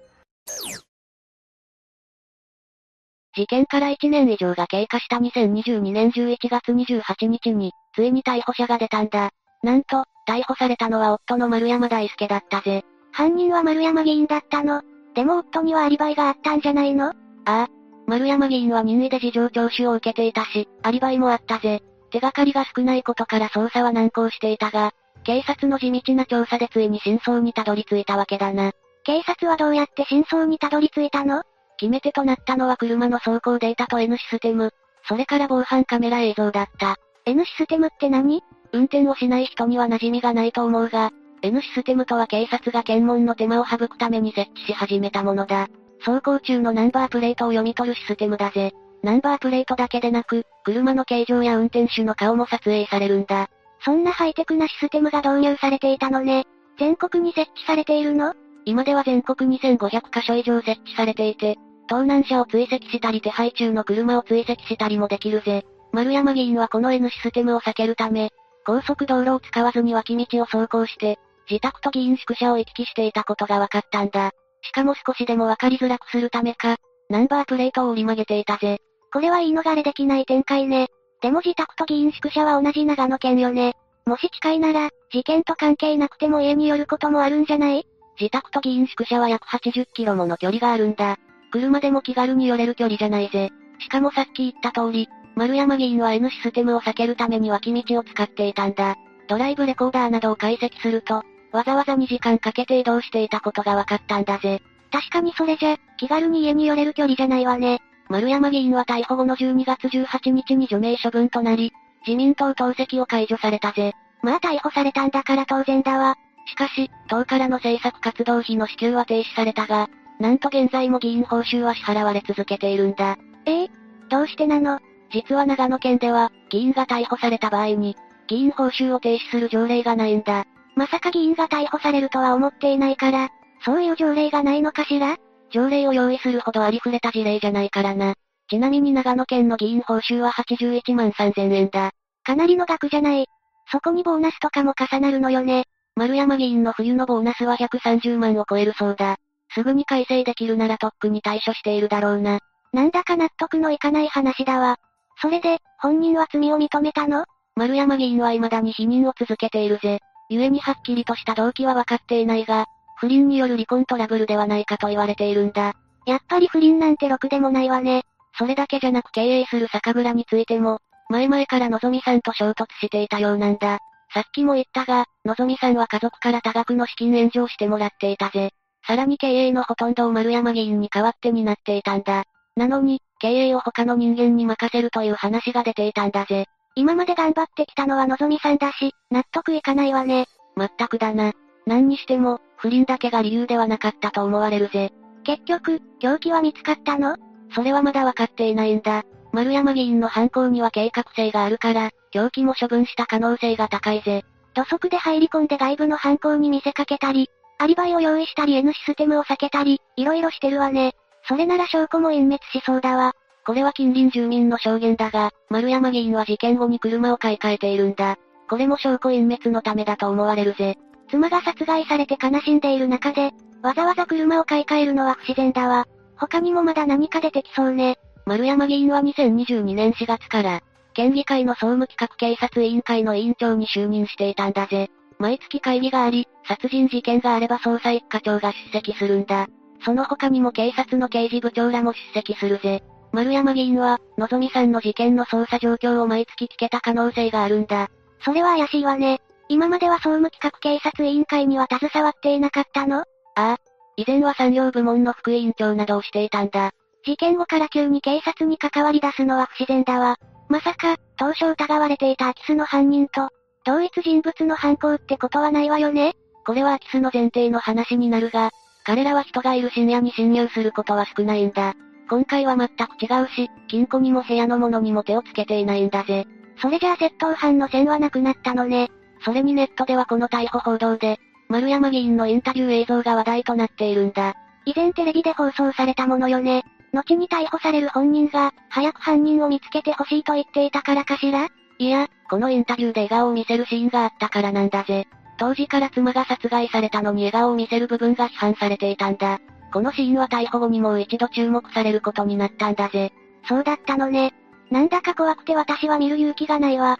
事件から1年以上が経過した2022年11月28日に、ついに逮捕者が出たんだ。なんと、逮捕されたのは夫の丸山大輔だったぜ。犯人は丸山議員だったのでも夫にはアリバイがあったんじゃないの？ああ。丸山議員は任意で事情聴取を受けていたし、アリバイもあったぜ。手がかりが少ないことから捜査は難航していたが、警察の地道な調査でついに真相にたどり着いたわけだな。警察はどうやって真相にたどり着いたの？決め手となったのは車の走行データと N システム、それから防犯カメラ映像だった。N システムって何？運転をしない人には馴染みがないと思うが、N システムとは警察が検問の手間を省くために設置し始めたものだ。走行中のナンバープレートを読み取るシステムだぜ。ナンバープレートだけでなく、車の形状や運転手の顔も撮影されるんだ。そんなハイテクなシステムが導入されていたのね。全国に設置されているの？今では全国2500カ所以上設置されていて、盗難車を追跡したり手配中の車を追跡したりもできるぜ。丸山議員はこの N システムを避けるため、高速道路を使わずに脇道を走行して、自宅と議員宿舎を行き来していたことが分かったんだ。しかも少しでも分かりづらくするためか、ナンバープレートを折り曲げていたぜ。これは言い逃れできない展開ね。でも自宅と議員宿舎は同じ長野県よね。もし近いなら、事件と関係なくても家に寄ることもあるんじゃない？自宅と議員宿舎は約80キロもの距離があるんだ。車でも気軽に寄れる距離じゃないぜ。しかもさっき言った通り、丸山議員は N システムを避けるために脇道を使っていたんだ。ドライブレコーダーなどを解析すると、わざわざ2時間かけて移動していたことが分かったんだぜ。確かにそれじゃ、気軽に家に寄れる距離じゃないわね。丸山議員は逮捕後の12月18日に除名処分となり、自民党党籍を解除されたぜ。まあ逮捕されたんだから当然だわ。しかし、党からの政策活動費の支給は停止されたが、なんと現在も議員報酬は支払われ続けているんだ。ええどうしてなの？実は長野県では、議員が逮捕された場合に、議員報酬を停止する条例がないんだ。まさか議員が逮捕されるとは思っていないから、そういう条例がないのかしら？条例を用意するほどありふれた事例じゃないからな。ちなみに長野県の議員報酬は81万3000円だ。かなりの額じゃない。そこにボーナスとかも重なるのよね。丸山議員の冬のボーナスは130万を超えるそうだ。すぐに改正できるならとっくに対処しているだろうな。なんだか納得のいかない話だわ。それで、本人は罪を認めたの？丸山議員は未だに否認を続けているぜ。故にはっきりとした動機は分かっていないが、不倫による離婚トラブルではないかと言われているんだ。やっぱり不倫なんてろくでもないわね。それだけじゃなく経営する酒蔵についても、前々からのぞみさんと衝突していたようなんだ。さっきも言ったが、のぞみさんは家族から多額の資金援助をしてもらっていたぜ。さらに経営のほとんどを丸山議員に代わってになっていたんだ。なのに、経営を他の人間に任せるという話が出ていたんだぜ。今まで頑張ってきたのはのぞみさんだし、納得いかないわね。まったくだな。何にしても、不倫だけが理由ではなかったと思われるぜ。結局、凶器は見つかったの？それはまだわかっていないんだ。丸山議員の犯行には計画性があるから、凶器も処分した可能性が高いぜ。土足で入り込んで外部の犯行に見せかけたり、アリバイを用意したり N システムを避けたり、いろいろしてるわね。それなら証拠も隠滅しそうだわ。これは近隣住民の証言だが、丸山議員は事件後に車を買い替えているんだ。これも証拠隠滅のためだと思われるぜ。妻が殺害されて悲しんでいる中で、わざわざ車を買い替えるのは不自然だわ。他にもまだ何か出てきそうね。丸山議員は2022年4月から、県議会の総務企画警察委員会の委員長に就任していたんだぜ。毎月会議があり、殺人事件があれば捜査一課長が出席するんだ。その他にも警察の刑事部長らも出席するぜ。丸山議員は、のぞみさんの事件の捜査状況を毎月聞けた可能性があるんだ。それは怪しいわね。今までは総務企画警察委員会には携わっていなかったの？ああ。以前は産業部門の副委員長などをしていたんだ。事件後から急に警察に関わり出すのは不自然だわ。まさか、当初疑われていた空き巣の犯人と、同一人物の犯行ってことはないわよね？これは空き巣の前提の話になるが、彼らは人がいる深夜に侵入することは少ないんだ。今回は全く違うし、金庫にも部屋のものにも手をつけていないんだぜ。それじゃあ窃盗犯の線はなくなったのね。それにネットではこの逮捕報道で、丸山議員のインタビュー映像が話題となっているんだ。以前テレビで放送されたものよね。後に逮捕される本人が、早く犯人を見つけてほしいと言っていたからかしら？いや、このインタビューで笑顔を見せるシーンがあったからなんだぜ。当時から妻が殺害されたのに笑顔を見せる部分が批判されていたんだ。このシーンは逮捕後にもう一度注目されることになったんだぜ。そうだったのね。なんだか怖くて私は見る勇気がないわ。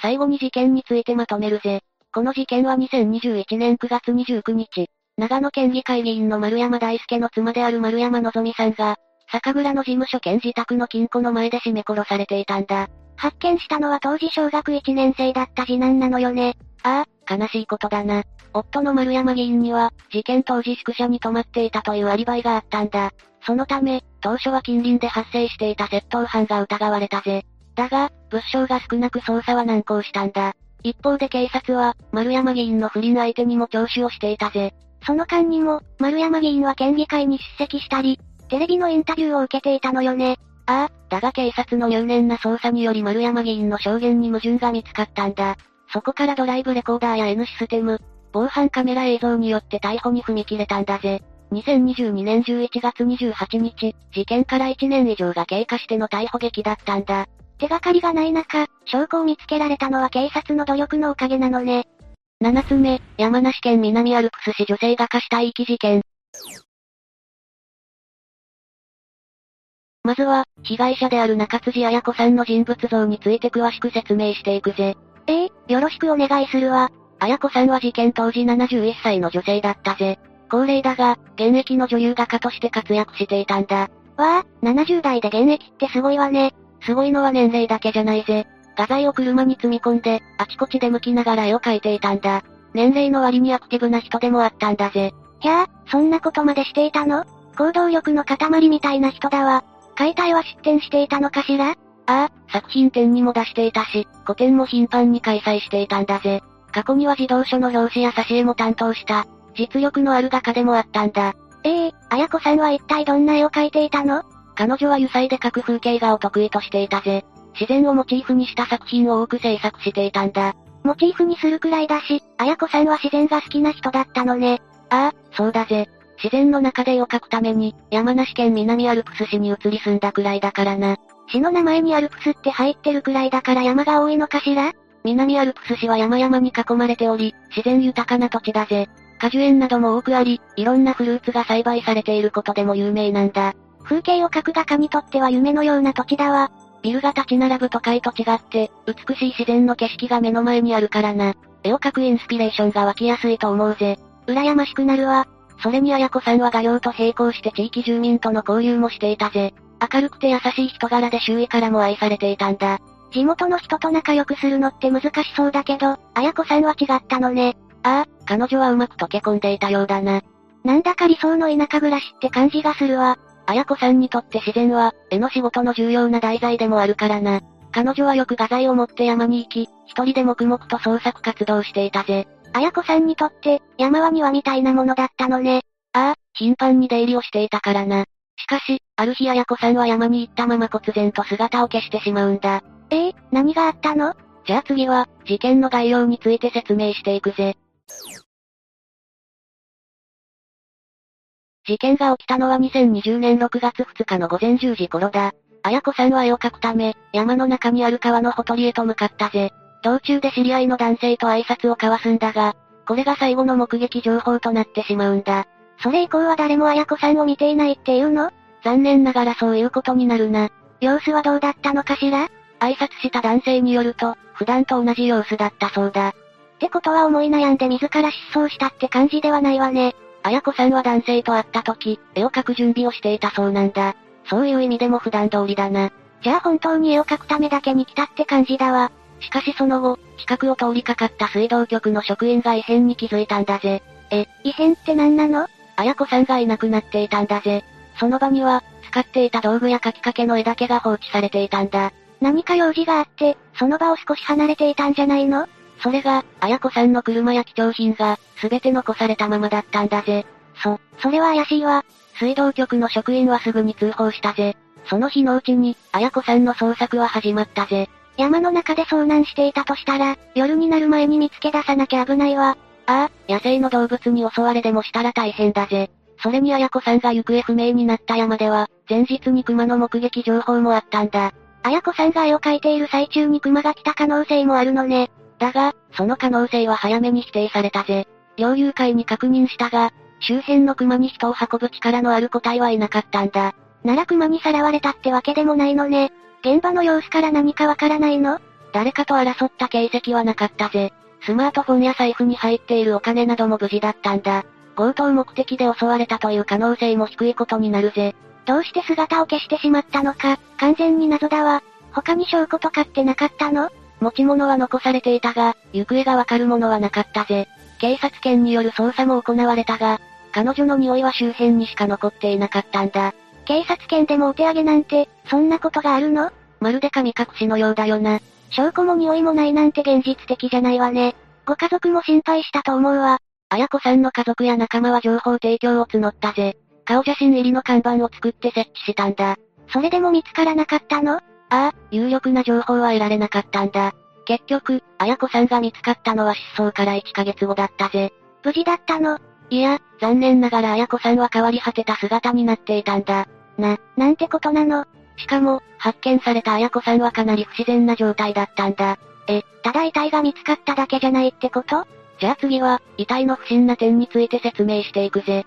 最後に事件についてまとめるぜ。この事件は2021年9月29日、長野県議会議員の丸山大輔の妻である丸山のぞみさんが、酒蔵の事務所兼自宅の金庫の前で締め殺されていたんだ。発見したのは当時小学1年生だった次男なのよね。ああ、悲しいことだな。夫の丸山議員には、事件当時宿舎に泊まっていたというアリバイがあったんだ。そのため、当初は近隣で発生していた窃盗犯が疑われたぜ。だが、物証が少なく捜査は難航したんだ。一方で警察は、丸山議員の不倫相手にも聴取をしていたぜ。その間にも、丸山議員は県議会に出席したり、テレビのインタビューを受けていたのよね。ああ、だが警察の入念な捜査により丸山議員の証言に矛盾が見つかったんだ。そこからドライブレコーダーや N システム、防犯カメラ映像によって逮捕に踏み切れたんだぜ。2022年11月28日、事件から1年以上が経過しての逮捕劇だったんだ。手がかりがない中、証拠を見つけられたのは警察の努力のおかげなのね。7つ目、山梨県南アルプス市女性が化した遺棄事件。まずは、被害者である中辻彩子さんの人物像について詳しく説明していくぜ。ええよろしくお願いするわ。彩子さんは事件当時71歳の女性だったぜ。高齢だが、現役の女優画家として活躍していたんだ。わあ、70代で現役ってすごいわね。すごいのは年齢だけじゃないぜ。画材を車に積み込んで、あちこちで向きながら絵を描いていたんだ。年齢の割にアクティブな人でもあったんだぜ。ひゃあ、そんなことまでしていたの？行動力の塊みたいな人だわ。解体は出展していたのかしら？ああ、作品展にも出していたし、個展も頻繁に開催していたんだぜ。過去には児童書の表紙や挿絵も担当した、実力のある画家でもあったんだ。ええー、綾子さんは一体どんな絵を描いていたの？彼女は油彩で描く風景画を得意としていたぜ。自然をモチーフにした作品を多く制作していたんだ。モチーフにするくらいだし、綾子さんは自然が好きな人だったのね。ああ、そうだぜ。自然の中で絵を描くために、山梨県南アルプス市に移り住んだくらいだからな。市の名前にアルプスって入ってるくらいだから山が多いのかしら？南アルプス市は山々に囲まれており、自然豊かな土地だぜ。果樹園なども多くあり、いろんなフルーツが栽培されていることでも有名なんだ。風景を描く画家にとっては夢のような土地だわ。ビルが立ち並ぶ都会と違って、美しい自然の景色が目の前にあるからな。絵を描くインスピレーションが湧きやすいと思うぜ。羨ましくなるわ。それに綾子さんは画業と並行して地域住民との交流もしていたぜ。明るくて優しい人柄で周囲からも愛されていたんだ。地元の人と仲良くするのって難しそうだけど、綾子さんは違ったのね。ああ、彼女はうまく溶け込んでいたようだな。なんだか理想の田舎暮らしって感じがするわ。綾子さんにとって自然は、絵の仕事の重要な題材でもあるからな。彼女はよく画材を持って山に行き、一人で黙々と創作活動していたぜ。綾子さんにとって、山は庭みたいなものだったのね。ああ、頻繁に出入りをしていたからな。しかし、ある日綾子さんは山に行ったまま忽然と姿を消してしまうんだ。ええー、何があったの？じゃあ次は、事件の概要について説明していくぜ。事件が起きたのは2020年6月2日の午前10時頃だ。綾子さんは絵を描くため、山の中にある川のほとりへと向かったぜ。道中で知り合いの男性と挨拶を交わすんだが、これが最後の目撃情報となってしまうんだ。それ以降は誰も綾子さんを見ていないっていうの？残念ながらそういうことになるな。様子はどうだったのかしら？挨拶した男性によると、普段と同じ様子だったそうだ。ってことは思い悩んで自ら失踪したって感じではないわね。綾子さんは男性と会った時、絵を描く準備をしていたそうなんだ。そういう意味でも普段通りだな。じゃあ本当に絵を描くためだけに来たって感じだわ。しかしその後、近くを通りかかった水道局の職員が異変に気づいたんだぜ。え、異変って何なの？綾子さんがいなくなっていたんだぜ。その場には、使っていた道具や書きかけの絵だけが放置されていたんだ。何か用事があって、その場を少し離れていたんじゃないの？それが、綾子さんの車や貴重品が、すべて残されたままだったんだぜ。そ、それは怪しいわ。水道局の職員はすぐに通報したぜ。その日のうちに、綾子さんの捜索は始まったぜ。山の中で遭難していたとしたら、夜になる前に見つけ出さなきゃ危ないわ。ああ、野生の動物に襲われでもしたら大変だぜ。それに綾子さんが行方不明になった山では、前日に熊の目撃情報もあったんだ。綾子さんが絵を描いている最中に熊が来た可能性もあるのね。だが、その可能性は早めに否定されたぜ。猟友会に確認したが、周辺の熊に人を運ぶ力のある個体はいなかったんだ。なら熊にさらわれたってわけでもないのね。現場の様子から何かわからないの？誰かと争った形跡はなかったぜ。スマートフォンや財布に入っているお金なども無事だったんだ。強盗目的で襲われたという可能性も低いことになるぜ。どうして姿を消してしまったのか、完全に謎だわ。他に証拠とかってなかったの？持ち物は残されていたが、行方がわかるものはなかったぜ。警察犬による捜査も行われたが、彼女の匂いは周辺にしか残っていなかったんだ。警察犬でもお手上げなんて、そんなことがあるの？まるで神隠しのようだよな。証拠も匂いもないなんて現実的じゃないわね。ご家族も心配したと思うわ。綾子さんの家族や仲間は情報提供を募ったぜ。顔写真入りの看板を作って設置したんだ。それでも見つからなかったの？ああ、有力な情報は得られなかったんだ。結局、綾子さんが見つかったのは失踪から1ヶ月後だったぜ。無事だったの？いや、残念ながら綾子さんは変わり果てた姿になっていたんだ。な、なんてことなの？しかも、発見された綾子さんはかなり不自然な状態だったんだ。え、ただ遺体が見つかっただけじゃないってこと？じゃあ次は、遺体の不審な点について説明していくぜ。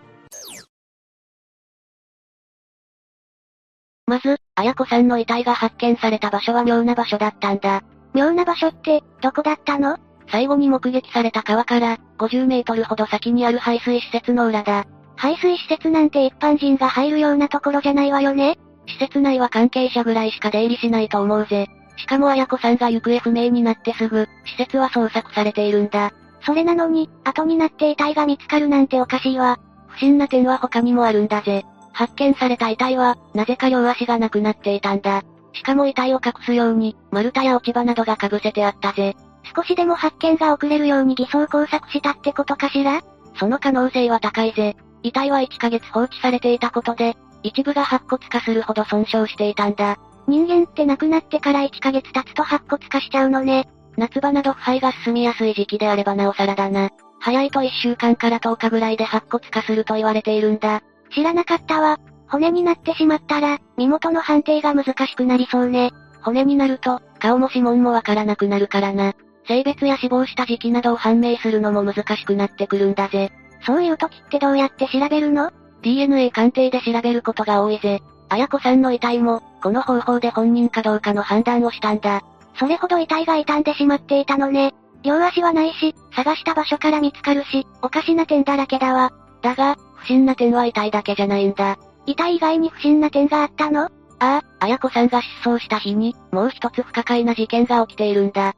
まず、綾子さんの遺体が発見された場所は妙な場所だったんだ。妙な場所って、どこだったの？最後に目撃された川から、50メートルほど先にある排水施設の裏だ。排水施設なんて一般人が入るようなところじゃないわよね？施設内は関係者ぐらいしか出入りしないと思うぜ。しかも綾子さんが行方不明になってすぐ、施設は捜索されているんだ。それなのに、後になって遺体が見つかるなんておかしいわ。不審な点は他にもあるんだぜ。発見された遺体は、なぜか両足がなくなっていたんだ。しかも遺体を隠すように、丸太や落ち葉などが被せてあったぜ。少しでも発見が遅れるように偽装工作したってことかしら？その可能性は高いぜ。遺体は1ヶ月放置されていたことで、一部が白骨化するほど損傷していたんだ。人間って亡くなってから1ヶ月経つと白骨化しちゃうのね。夏場など腐敗が進みやすい時期であればなおさらだな。早いと1週間から10日ぐらいで白骨化すると言われているんだ。知らなかったわ。骨になってしまったら、身元の判定が難しくなりそうね。骨になると、顔も指紋もわからなくなるからな。性別や死亡した時期などを判明するのも難しくなってくるんだぜ。そういう時ってどうやって調べるの ?DNA 鑑定で調べることが多いぜ。綾子さんの遺体も、この方法で本人かどうかの判断をしたんだ。それほど遺体が傷んでしまっていたのね。両足はないし、探した場所から見つかるし、おかしな点だらけだわ。だが、不審な点は遺体だけじゃないんだ。遺体以外に不審な点があったの？ああ、綾子さんが失踪した日に、もう一つ不可解な事件が起きているんだ。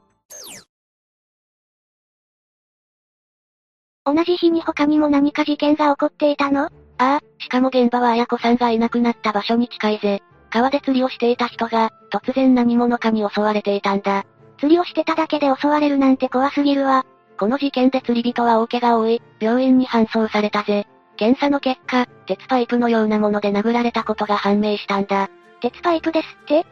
同じ日に他にも何か事件が起こっていたの？ああ、しかも現場は綾子さんがいなくなった場所に近いぜ。川で釣りをしていた人が、突然何者かに襲われていたんだ。釣りをしてただけで襲われるなんて怖すぎるわ。この事件で釣り人は大怪我を負い、病院に搬送されたぜ。検査の結果、鉄パイプのようなもので殴られたことが判明したんだ。鉄パイプですって？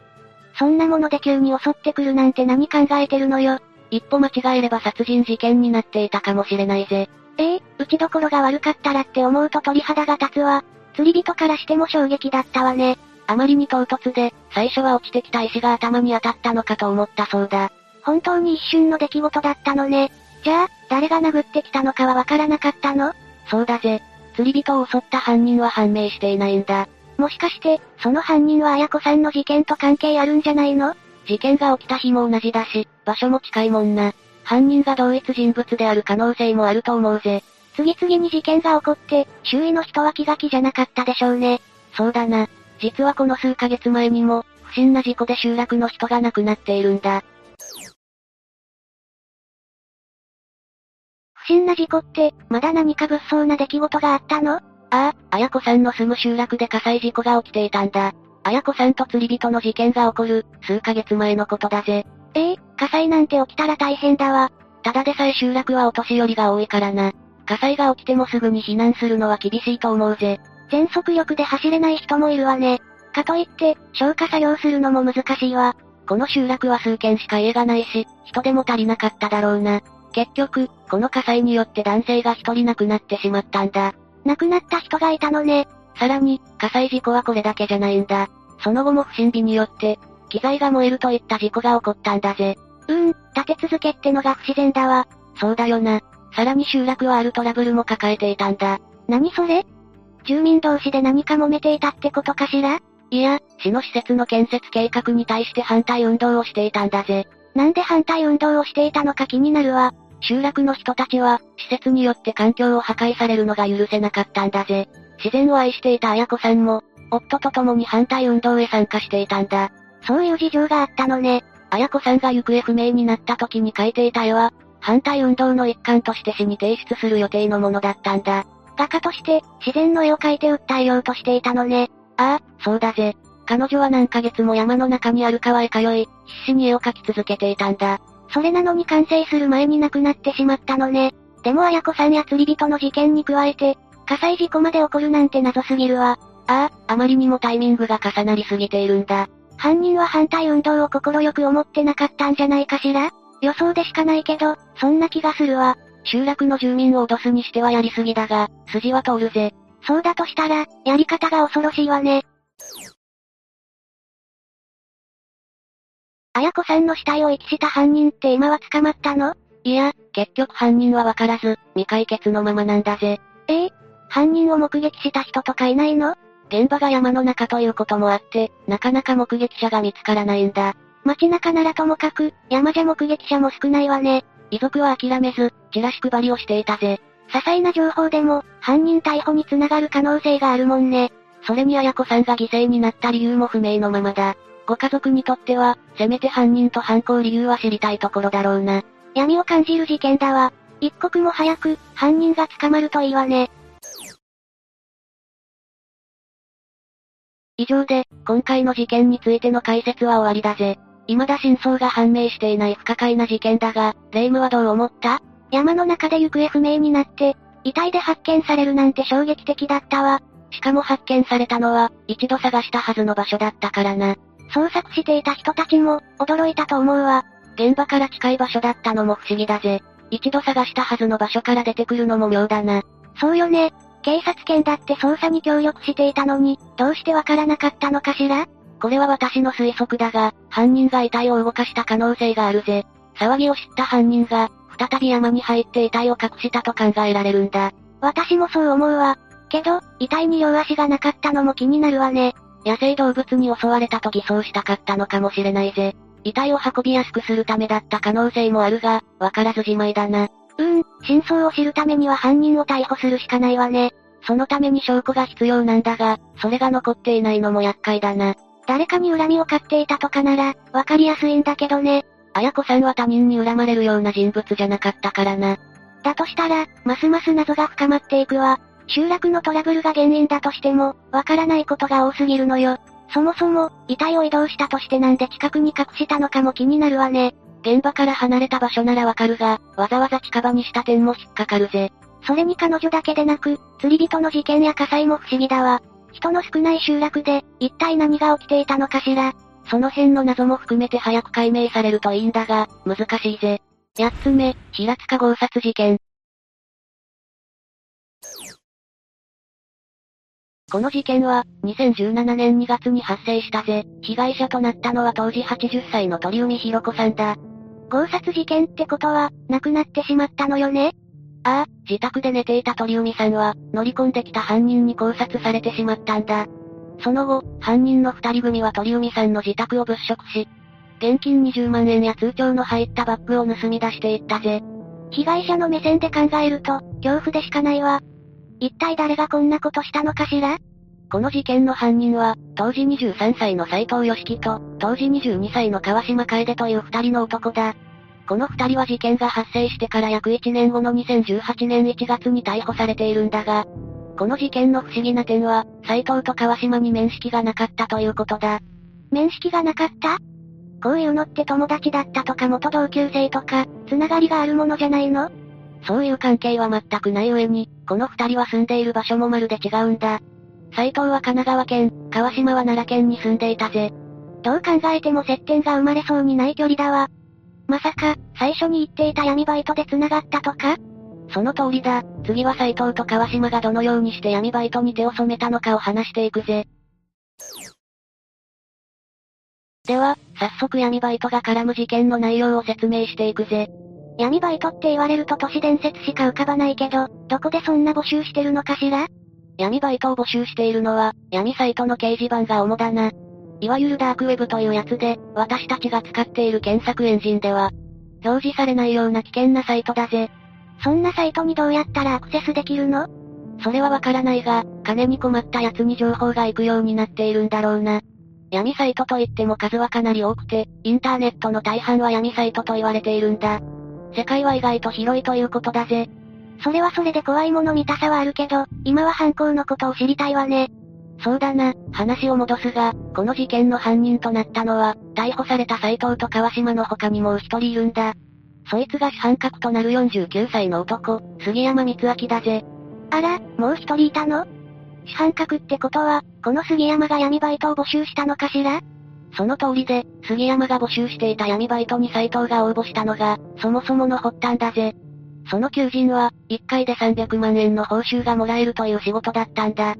そんなもので急に襲ってくるなんて何考えてるのよ。一歩間違えれば殺人事件になっていたかもしれないぜ。ええー、打ちどころが悪かったらって思うと鳥肌が立つわ。釣り人からしても衝撃だったわね。あまりに唐突で、最初は落ちてきた石が頭に当たったのかと思ったそうだ。本当に一瞬の出来事だったのね。じゃあ、誰が殴ってきたのかはわからなかったの？そうだぜ。釣り人を襲った犯人は判明していないんだ。もしかして、その犯人は綾子さんの事件と関係あるんじゃないの？事件が起きた日も同じだし、場所も近いもんな。犯人が同一人物である可能性もあると思うぜ。次々に事件が起こって、周囲の人は気が気じゃなかったでしょうね。そうだな。実はこの数ヶ月前にも、不審な事故で集落の人が亡くなっているんだ。不審な事故って、まだ何か物騒な出来事があったの？ああ、綾子さんの住む集落で火災事故が起きていたんだ。綾子さんと釣り人の事件が起こる、数ヶ月前のことだぜ。ええー、火災なんて起きたら大変だわ。ただでさえ集落はお年寄りが多いからな。火災が起きてもすぐに避難するのは厳しいと思うぜ。全速力で走れない人もいるわね。かといって、消火作業するのも難しいわ。この集落は数軒しか家がないし、人手も足りなかっただろうな。結局、この火災によって男性が一人亡くなってしまったんだ。亡くなった人がいたのね。さらに、火災事故はこれだけじゃないんだ。その後も不審火によって、機材が燃えるといった事故が起こったんだぜ。うーん、立て続けってのが不自然だわ。そうだよな。さらに集落はあるトラブルも抱えていたんだ。何それ？住民同士で何か揉めていたってことかしら？いや、市の施設の建設計画に対して反対運動をしていたんだぜ。なんで反対運動をしていたのか気になるわ。集落の人たちは、施設によって環境を破壊されるのが許せなかったんだぜ。自然を愛していた綾子さんも、夫と共に反対運動へ参加していたんだ。そういう事情があったのね。綾子さんが行方不明になった時に描いていた絵は、反対運動の一環として市に提出する予定のものだったんだ。画家として、自然の絵を描いて訴えようとしていたのね。ああ、そうだぜ。彼女は何ヶ月も山の中にある川へ通い、必死に絵を描き続けていたんだ。それなのに完成する前に亡くなってしまったのね。でも綾子さんや釣り人の事件に加えて、火災事故まで起こるなんて謎すぎるわ。ああ、あまりにもタイミングが重なりすぎているんだ。犯人は反対運動を心よく思ってなかったんじゃないかしら？予想でしかないけど、そんな気がするわ。集落の住民を脅すにしてはやりすぎだが、筋は通るぜ。そうだとしたら、やり方が恐ろしいわね。綾子さんの死体を遺棄した犯人って今は捕まったの？いや、結局犯人はわからず、未解決のままなんだぜ。ええ犯人を目撃した人とかいないの？現場が山の中ということもあって、なかなか目撃者が見つからないんだ。街中ならともかく、山じゃ目撃者も少ないわね。遺族は諦めず、チラシ配りをしていたぜ。些細な情報でも、犯人逮捕につながる可能性があるもんね。それに綾子さんが犠牲になった理由も不明のままだ。ご家族にとっては、せめて犯人と犯行理由は知りたいところだろうな。闇を感じる事件だわ。一刻も早く、犯人が捕まるといいわね。以上で、今回の事件についての解説は終わりだぜ。未だ真相が判明していない不可解な事件だが、霊夢はどう思った？山の中で行方不明になって、遺体で発見されるなんて衝撃的だったわ。しかも発見されたのは、一度探したはずの場所だったからな。捜索していた人たちも、驚いたと思うわ。現場から近い場所だったのも不思議だぜ。一度探したはずの場所から出てくるのも妙だな。そうよね。警察犬だって捜査に協力していたのに、どうしてわからなかったのかしら？これは私の推測だが、犯人が遺体を動かした可能性があるぜ。騒ぎを知った犯人が、再び山に入って遺体を隠したと考えられるんだ。私もそう思うわ。けど、遺体に両足がなかったのも気になるわね。野生動物に襲われたと偽装したかったのかもしれないぜ。遺体を運びやすくするためだった可能性もあるが、わからずじまいだな。うーん、真相を知るためには犯人を逮捕するしかないわね。そのために証拠が必要なんだが、それが残っていないのも厄介だな。誰かに恨みを買っていたとかなら、わかりやすいんだけどね。綾子さんは他人に恨まれるような人物じゃなかったからな。だとしたら、ますます謎が深まっていくわ。集落のトラブルが原因だとしても、わからないことが多すぎるのよ。そもそも、遺体を移動したとしてなんで近くに隠したのかも気になるわね。現場から離れた場所ならわかるが、わざわざ近場にした点も引っかかるぜ。それに彼女だけでなく、釣り人の事件や火災も不思議だわ。人の少ない集落で、一体何が起きていたのかしら。その辺の謎も含めて早く解明されるといいんだが、難しいぜ。八つ目、平塚強殺事件。この事件は、2017年2月に発生したぜ。被害者となったのは当時80歳の鳥海博子さんだ。強殺事件ってことは、亡くなってしまったのよね？ああ、自宅で寝ていた鳥海さんは、乗り込んできた犯人に考察されてしまったんだ。その後、犯人の二人組は鳥海さんの自宅を物色し、現金20万円や通帳の入ったバッグを盗み出していったぜ。被害者の目線で考えると、恐怖でしかないわ。一体誰がこんなことしたのかしら？この事件の犯人は、当時23歳の斎藤義樹と、当時22歳の川島楓という二人の男だ。この二人は事件が発生してから約1年後の2018年1月に逮捕されているんだが、この事件の不思議な点は、斎藤と川島に面識がなかったということだ。面識がなかった？こういうのって友達だったとか元同級生とか、つながりがあるものじゃないの？そういう関係は全くない上に、この二人は住んでいる場所もまるで違うんだ。斎藤は神奈川県、川島は奈良県に住んでいたぜ。どう考えても接点が生まれそうにない距離だわ。まさか、最初に言っていた闇バイトで繋がったとか？その通りだ。次は斎藤と川島がどのようにして闇バイトに手を染めたのかを話していくぜ。では、早速闇バイトが絡む事件の内容を説明していくぜ。闇バイトって言われると都市伝説しか浮かばないけど、どこでそんな募集してるのかしら？闇バイトを募集しているのは、闇サイトの掲示板が主だな。いわゆるダークウェブというやつで、私たちが使っている検索エンジンでは、表示されないような危険なサイトだぜ。そんなサイトにどうやったらアクセスできるの？それはわからないが、金に困った奴に情報が行くようになっているんだろうな。闇サイトといっても数はかなり多くて、インターネットの大半は闇サイトと言われているんだ。世界は意外と広いということだぜ。それはそれで怖いもの見たさはあるけど、今は犯行のことを知りたいわね。そうだな、話を戻すが、この事件の犯人となったのは、逮捕された斎藤と川島の他にもう一人いるんだ。そいつが主犯格となる49歳の男、杉山光明だぜ。あら、もう一人いたの？主犯格ってことは、この杉山が闇バイトを募集したのかしら？その通りで、杉山が募集していた闇バイトに斎藤が応募したのが、そもそもの発端だぜ。その求人は、1回で300万円の報酬がもらえるという仕事だったんだ。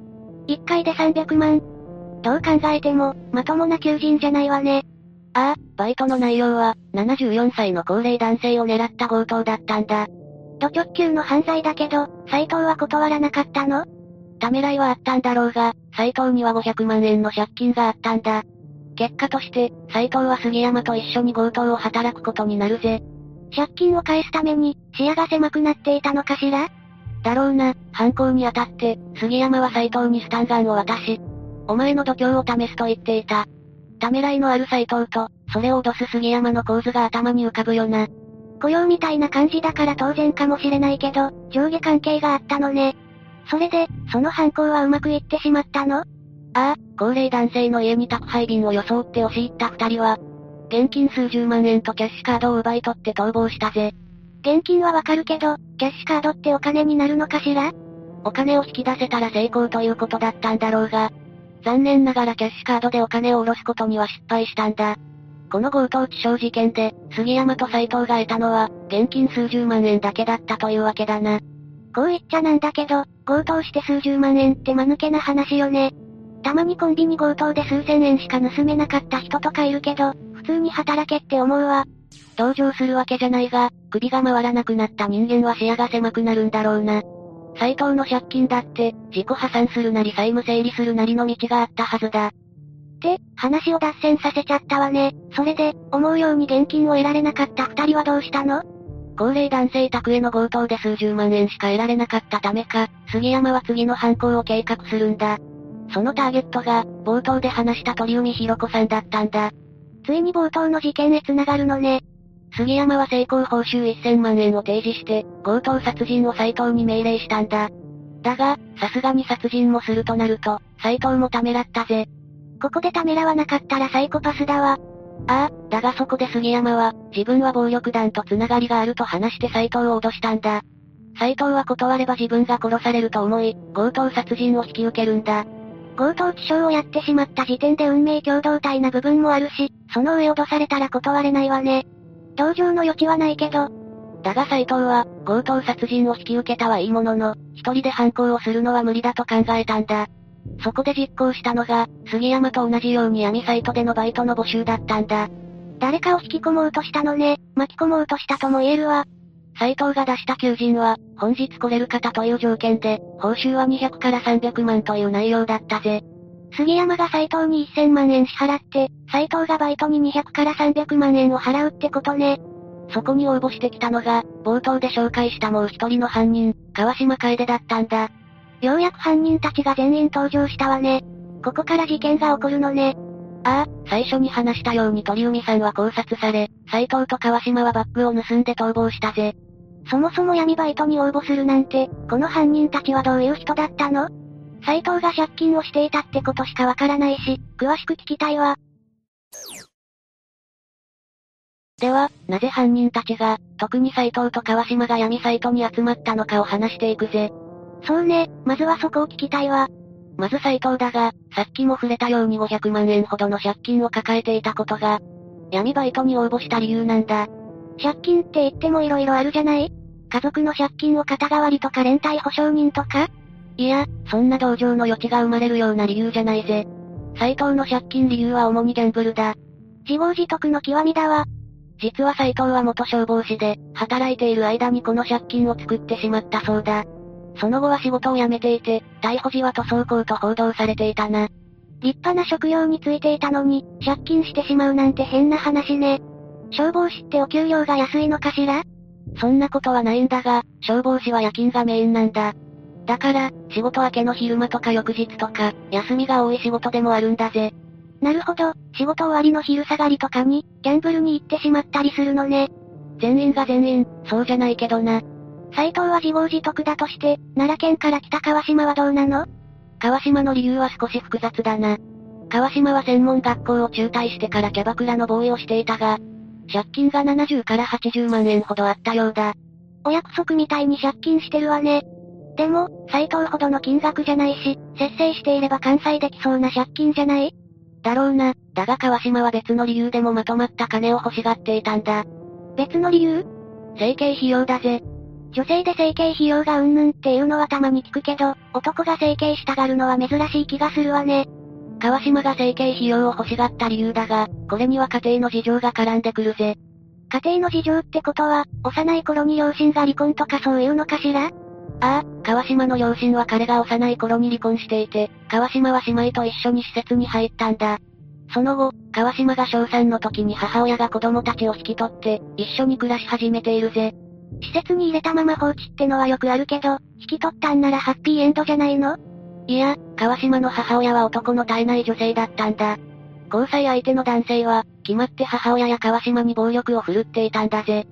1回で300万？どう考えても、まともな求人じゃないわね。ああ、バイトの内容は、74歳の高齢男性を狙った強盗だったんだ。ド直球の犯罪だけど、斎藤は断らなかったの？ためらいはあったんだろうが、斎藤には500万円の借金があったんだ。結果として、斎藤は杉山と一緒に強盗を働くことになるぜ。借金を返すために、視野が狭くなっていたのかしら？だろうな、犯行にあたって、杉山は斎藤にスタンガンを渡し、お前の度胸を試すと言っていた。ためらいのある斎藤と、それを脅す杉山の構図が頭に浮かぶよな。雇用みたいな感じだから当然かもしれないけど、上下関係があったのね。それで、その犯行はうまくいってしまったの？ああ、高齢男性の家に宅配便を装って押し入った二人は、現金数十万円とキャッシュカードを奪い取って逃亡したぜ。現金はわかるけど、キャッシュカードってお金になるのかしら？お金を引き出せたら成功ということだったんだろうが、残念ながらキャッシュカードでお金を下ろすことには失敗したんだ。この強盗致傷事件で、杉山と斎藤が得たのは、現金数十万円だけだったというわけだな。こう言っちゃなんだけど、強盗して数十万円って間抜けな話よね。たまにコンビニ強盗で数千円しか盗めなかった人とかいるけど、通に働けって思うわ。同情するわけじゃないが、首が回らなくなった人間は視野が狭くなるんだろうな。斎藤の借金だって、自己破産するなり債務整理するなりの道があったはずだ。って、話を脱線させちゃったわね。それで、思うように現金を得られなかった二人はどうしたの？高齢男性宅への強盗で数十万円しか得られなかったためか、杉山は次の犯行を計画するんだ。そのターゲットが、冒頭で話した鳥海博子さんだったんだ。ついに冒頭の事件へ繋がるのね。杉山は成功報酬1000万円を提示して、強盗殺人を斎藤に命令したんだ。だが、さすがに殺人もするとなると、斎藤もためらったぜ。ここでためらわなかったらサイコパスだわ。ああ、だがそこで杉山は、自分は暴力団と繋がりがあると話して斎藤を脅したんだ。斎藤は断れば自分が殺されると思い、強盗殺人を引き受けるんだ。強盗致傷をやってしまった時点で運命共同体な部分もあるし、その上脅されたら断れないわね。同情の余地はないけど。だが斎藤は、強盗殺人を引き受けたはいいものの、一人で犯行をするのは無理だと考えたんだ。そこで実行したのが、杉山と同じように闇サイトでのバイトの募集だったんだ。誰かを引き込もうとしたのね、巻き込もうとしたとも言えるわ。斎藤が出した求人は、本日来れる方という条件で、報酬は200から300万という内容だったぜ。杉山が斎藤に1000万円支払って、斎藤がバイトに200から300万円を払うってことね。そこに応募してきたのが、冒頭で紹介したもう一人の犯人、川島楓だったんだ。ようやく犯人たちが全員登場したわね。ここから事件が起こるのね。ああ、最初に話したように鳥海さんは考察され、斎藤と川島はバッグを盗んで逃亡したぜ。そもそも闇バイトに応募するなんて、この犯人たちはどういう人だったの？斎藤が借金をしていたってことしかわからないし、詳しく聞きたいわ。では、なぜ犯人たちが、特に斎藤と川島が闇サイトに集まったのかを話していくぜ。そうね、まずはそこを聞きたいわ。まず斎藤だが、さっきも触れたように500万円ほどの借金を抱えていたことが、闇バイトに応募した理由なんだ。借金って言っても色々あるじゃない？家族の借金を肩代わりとか連帯保証人とか？いや、そんな同情の余地が生まれるような理由じゃないぜ。斎藤の借金理由は主にギャンブルだ。自業自得の極みだわ。実は斎藤は元消防士で、働いている間にこの借金を作ってしまったそうだ。その後は仕事を辞めていて、逮捕時は塗装工と報道されていたな。立派な職業についていたのに、借金してしまうなんて変な話ね。消防士ってお給料が安いのかしら？そんなことはないんだが、消防士は夜勤がメインなんだ。だから、仕事明けの昼間とか翌日とか、休みが多い仕事でもあるんだぜ。なるほど、仕事終わりの昼下がりとかに、ギャンブルに行ってしまったりするのね。全員が全員、そうじゃないけどな。斎藤は自業自得だとして、奈良県から来た川島はどうなの？川島の理由は少し複雑だな。川島は専門学校を中退してからキャバクラのボーイをしていたが、借金が70から80万円ほどあったようだ。お約束みたいに借金してるわね。でも、斎藤ほどの金額じゃないし、節制していれば完済できそうな借金じゃない？だろうな。だが川島は別の理由でもまとまった金を欲しがっていたんだ。別の理由？整形費用だぜ。女性で整形費用がうんぬんっていうのはたまに聞くけど、男が整形したがるのは珍しい気がするわね。川島が整形費用を欲しがった理由だが、これには家庭の事情が絡んでくるぜ。家庭の事情ってことは、幼い頃に両親が離婚とかそういうのかしら？ああ、川島の両親は彼が幼い頃に離婚していて、川島は姉妹と一緒に施設に入ったんだ。その後、川島が小3の時に母親が子供たちを引き取って、一緒に暮らし始めているぜ。施設に入れたまま放置ってのはよくあるけど、引き取ったんならハッピーエンドじゃないの？いや、川島の母親は男の絶えない女性だったんだ。交際相手の男性は、決まって母親や川島に暴力を振るっていたんだぜ。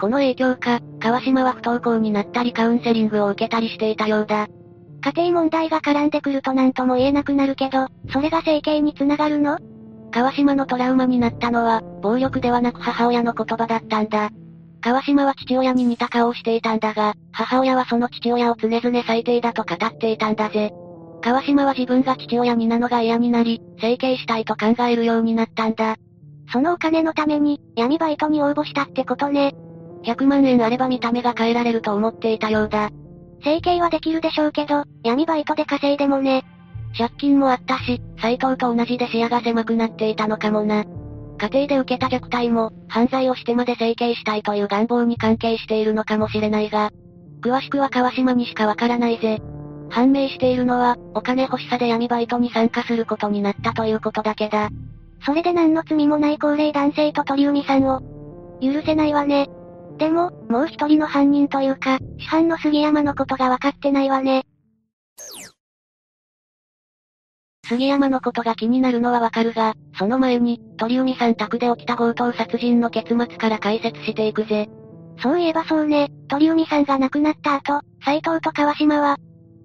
この影響か、川島は不登校になったりカウンセリングを受けたりしていたようだ。家庭問題が絡んでくると何とも言えなくなるけど、それが整形につながるの？川島のトラウマになったのは、暴力ではなく母親の言葉だったんだ。川島は父親に似た顔をしていたんだが、母親はその父親を常々最低だと語っていたんだぜ。川島は自分が父親になのが嫌になり、整形したいと考えるようになったんだ。そのお金のために、闇バイトに応募したってことね。100万円あれば見た目が変えられると思っていたようだ。整形はできるでしょうけど、闇バイトで稼いでもね。借金もあったし、斎藤と同じで視野が狭くなっていたのかもな。家庭で受けた虐待も、犯罪をしてまで整形したいという願望に関係しているのかもしれないが、詳しくは川島にしかわからないぜ。判明しているのは、お金欲しさで闇バイトに参加することになったということだけだ。それで何の罪もない高齢男性と鳥海さんを、許せないわね。でも、もう一人の犯人というか、主犯の杉山のことが分かってないわね。杉山のことが気になるのはわかるが、その前に、鳥海さん宅で起きた強盗殺人の結末から解説していくぜ。そういえばそうね、鳥海さんが亡くなった後、斎藤と川島は、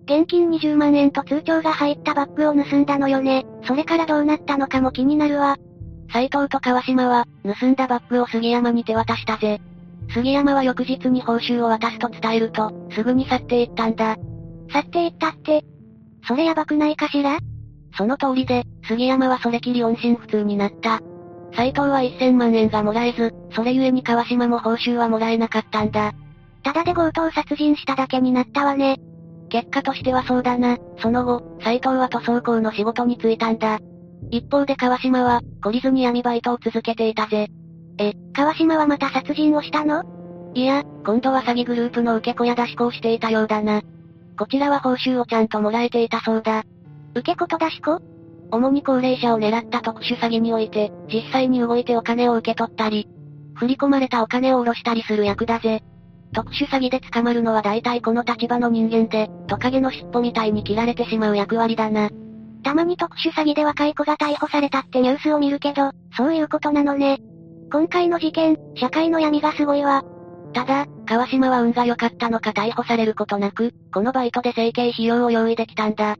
現金20万円と通帳が入ったバッグを盗んだのよね。それからどうなったのかも気になるわ。斎藤と川島は、盗んだバッグを杉山に手渡したぜ。杉山は翌日に報酬を渡すと伝えると、すぐに去っていったんだ。去っていったって、それやばくないかしら？その通りで、杉山はそれきり音信不通になった。斎藤は1000万円がもらえず、それゆえに川島も報酬はもらえなかったんだ。ただで強盗殺人しただけになったわね。結果としてはそうだな。その後、斎藤は塗装工の仕事に就いたんだ。一方で川島は、懲りずに闇バイトを続けていたぜ。え、川島はまた殺人をしたの？いや、今度は詐欺グループの受け子や出し子をしていたようだな。こちらは報酬をちゃんともらえていたそうだ。受け子と出し子？主に高齢者を狙った特殊詐欺において、実際に動いてお金を受け取ったり、振り込まれたお金を下ろしたりする役だぜ。特殊詐欺で捕まるのは大体この立場の人間で、トカゲの尻尾みたいに切られてしまう役割だな。たまに特殊詐欺で若い子が逮捕されたってニュースを見るけど、そういうことなのね。今回の事件、社会の闇がすごいわ。ただ、川島は運が良かったのか逮捕されることなく、このバイトで整形費用を用意できたんだ。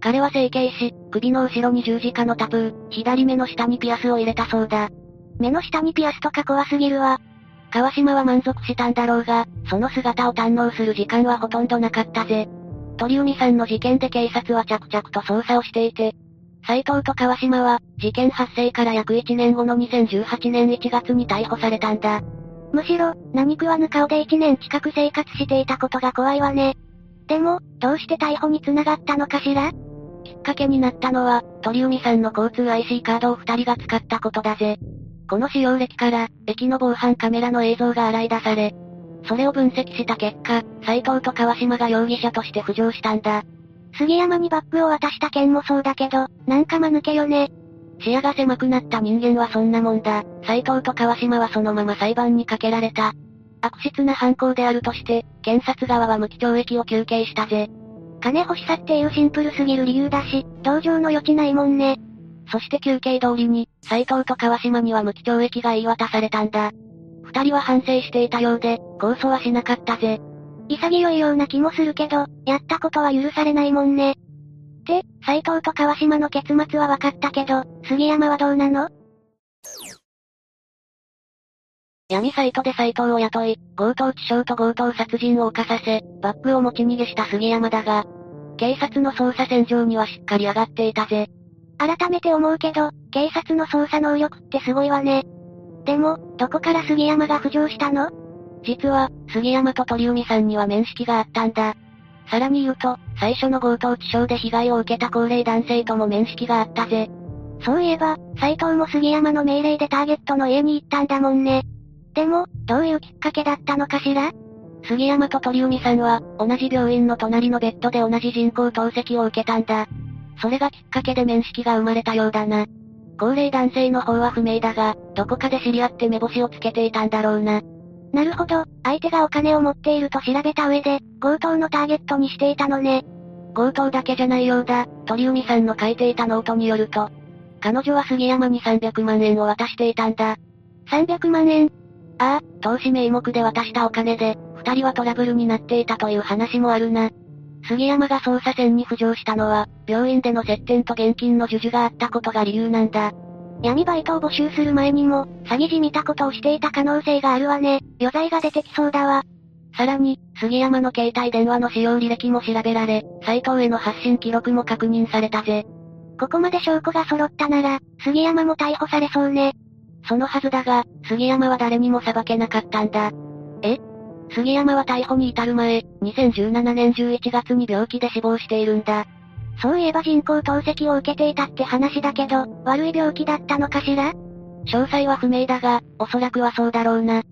彼は整形し、首の後ろに十字架のタトゥー、左目の下にピアスを入れたそうだ。目の下にピアスとか怖すぎるわ。川島は満足したんだろうが、その姿を堪能する時間はほとんどなかったぜ。鳥海さんの事件で警察は着々と捜査をしていて、斎藤と川島は、事件発生から約1年後の2018年1月に逮捕されたんだ。むしろ、何食わぬ顔で1年近く生活していたことが怖いわね。でも、どうして逮捕に繋がったのかしら？きっかけになったのは、鳥海さんの交通 IC カードを二人が使ったことだぜ。この使用歴から、駅の防犯カメラの映像が洗い出され、それを分析した結果、斎藤と川島が容疑者として浮上したんだ。杉山にバッグを渡した件もそうだけど、なんか間抜けよね。視野が狭くなった人間はそんなもんだ。斎藤と川島はそのまま裁判にかけられた。悪質な犯行であるとして、検察側は無期懲役を求刑したぜ。金欲しさっていうシンプルすぎる理由だし、同情の余地ないもんね。そして休憩通りに、斎藤と川島には無期懲役が言い渡されたんだ。二人は反省していたようで、控訴はしなかったぜ。潔いような気もするけど、やったことは許されないもんね。で、斎藤と川島の結末は分かったけど、杉山はどうなの？闇サイトで斎藤を雇い、強盗致傷と強盗殺人を犯させ、バッグを持ち逃げした杉山だが、警察の捜査線上にはしっかり上がっていたぜ。改めて思うけど、警察の捜査能力ってすごいわね。でも、どこから杉山が浮上したの？実は、杉山と鳥海さんには面識があったんだ。さらに言うと、最初の強盗致傷で被害を受けた高齢男性とも面識があったぜ。そういえば、斎藤も杉山の命令でターゲットの家に行ったんだもんね。でも、どういうきっかけだったのかしら？杉山と鳥海さんは、同じ病院の隣のベッドで同じ人工透析を受けたんだ。それがきっかけで面識が生まれたようだな。高齢男性の方は不明だが、どこかで知り合って目星をつけていたんだろうな。なるほど、相手がお金を持っていると調べた上で、強盗のターゲットにしていたのね。強盗だけじゃないようだ、鳥海さんの書いていたノートによると、彼女は杉山に300万円を渡していたんだ。300万円ああ、投資名目で渡したお金で、二人はトラブルになっていたという話もあるな。杉山が捜査線に浮上したのは、病院での接点と現金の授受があったことが理由なんだ。闇バイトを募集する前にも、詐欺じみたことをしていた可能性があるわね。余罪が出てきそうだわ。さらに、杉山の携帯電話の使用履歴も調べられ、斎藤への発信記録も確認されたぜ。ここまで証拠が揃ったなら、杉山も逮捕されそうね。そのはずだが、杉山は誰にも裁けなかったんだ。え？杉山は逮捕に至る前、2017年11月に病気で死亡しているんだ。そういえば人工透析を受けていたって話だけど、悪い病気だったのかしら？詳細は不明だが、おそらくはそうだろうな。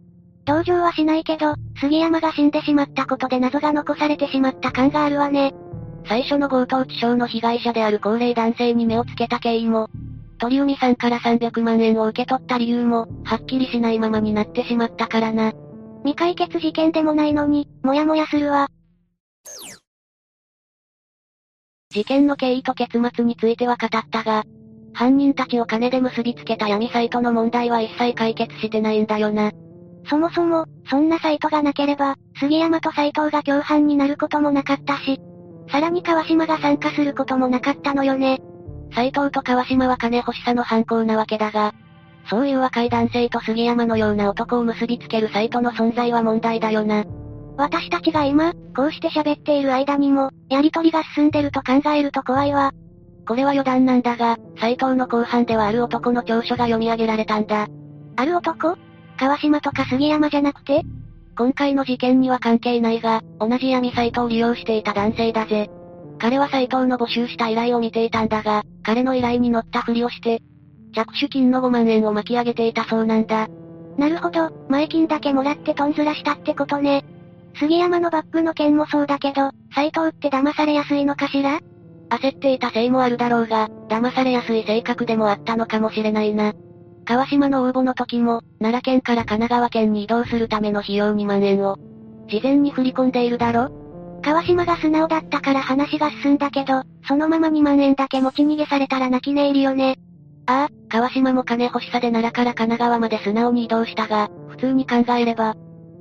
同情はしないけど、杉山が死んでしまったことで謎が残されてしまった感があるわね。最初の強盗致傷の被害者である高齢男性に目をつけた経緯も、鳥海さんから300万円を受け取った理由も、はっきりしないままになってしまったからな。未解決事件でもないのに、もやもやするわ。事件の経緯と結末については語ったが、犯人たちを金で結びつけた闇サイトの問題は一切解決してないんだよな。そもそも、そんなサイトがなければ、杉山と斎藤が共犯になることもなかったし、さらに川島が参加することもなかったのよね。斎藤と川島は金欲しさの犯行なわけだが、そういう若い男性と杉山のような男を結びつけるサイトの存在は問題だよな。私たちが今、こうして喋っている間にも、やりとりが進んでると考えると怖いわ。これは余談なんだが、斎藤の後半ではある男の調書が読み上げられたんだ。ある男？川島とか杉山じゃなくて？今回の事件には関係ないが、同じ闇サイトを利用していた男性だぜ。彼は斎藤の募集した依頼を見ていたんだが、彼の依頼に乗ったふりをして、着手金の5万円を巻き上げていたそうなんだ。なるほど、前金だけもらってトンズラしたってことね。杉山のバッグの件もそうだけど、斎藤って騙されやすいのかしら？焦っていたせいもあるだろうが、騙されやすい性格でもあったのかもしれないな。川島の応募の時も、奈良県から神奈川県に移動するための費用2万円を、事前に振り込んでいるだろ？川島が素直だったから話が進んだけど、そのまま2万円だけ持ち逃げされたら泣き寝入りよね。ああ、川島も金欲しさで奈良から神奈川まで素直に移動したが、普通に考えれば、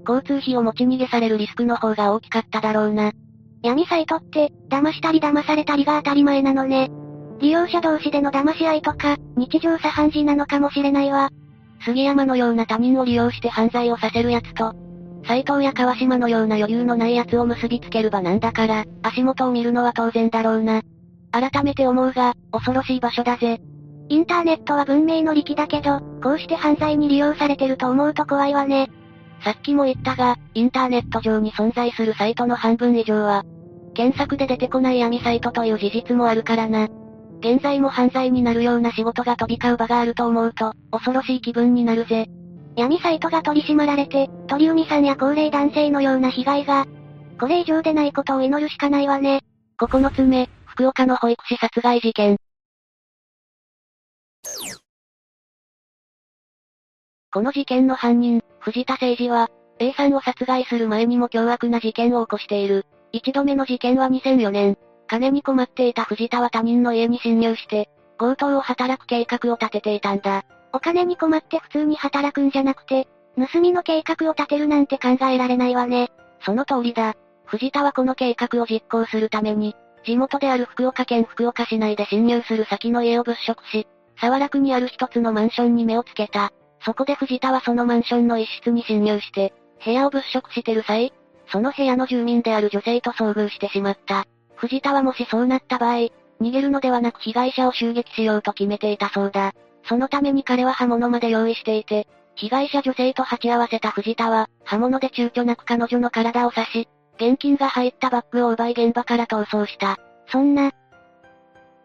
交通費を持ち逃げされるリスクの方が大きかっただろうな。闇サイトって、騙したり騙されたりが当たり前なのね。利用者同士での騙し合いとか、日常茶飯事なのかもしれないわ。杉山のような他人を利用して犯罪をさせる奴と、斎藤や川島のような余裕のない奴を結びつける場なんだから、足元を見るのは当然だろうな。改めて思うが、恐ろしい場所だぜ。インターネットは文明の利器だけど、こうして犯罪に利用されてると思うと怖いわね。さっきも言ったが、インターネット上に存在するサイトの半分以上は、検索で出てこない闇サイトという事実もあるからな。現在も犯罪になるような仕事が飛び交う場があると思うと、恐ろしい気分になるぜ。闇サイトが取り締まられて、鳥海さんや高齢男性のような被害が、これ以上でないことを祈るしかないわね。9つ目、福岡の保育士殺害事件。この事件の犯人、藤田誠二は、A さんを殺害する前にも凶悪な事件を起こしている。一度目の事件は2004年。金に困っていた藤田は他人の家に侵入して、強盗を働く計画を立てていたんだ。お金に困って普通に働くんじゃなくて、盗みの計画を立てるなんて考えられないわね。その通りだ。藤田はこの計画を実行するために、地元である福岡県福岡市内で侵入する先の家を物色し、沢楽にある一つのマンションに目をつけた。そこで藤田はそのマンションの一室に侵入して、部屋を物色してる際、その部屋の住民である女性と遭遇してしまった。藤田はもしそうなった場合、逃げるのではなく被害者を襲撃しようと決めていたそうだ。そのために彼は刃物まで用意していて、被害者女性と鉢合わせた藤田は、刃物で躊躇なく彼女の体を刺し、現金が入ったバッグを奪い現場から逃走した。そんな。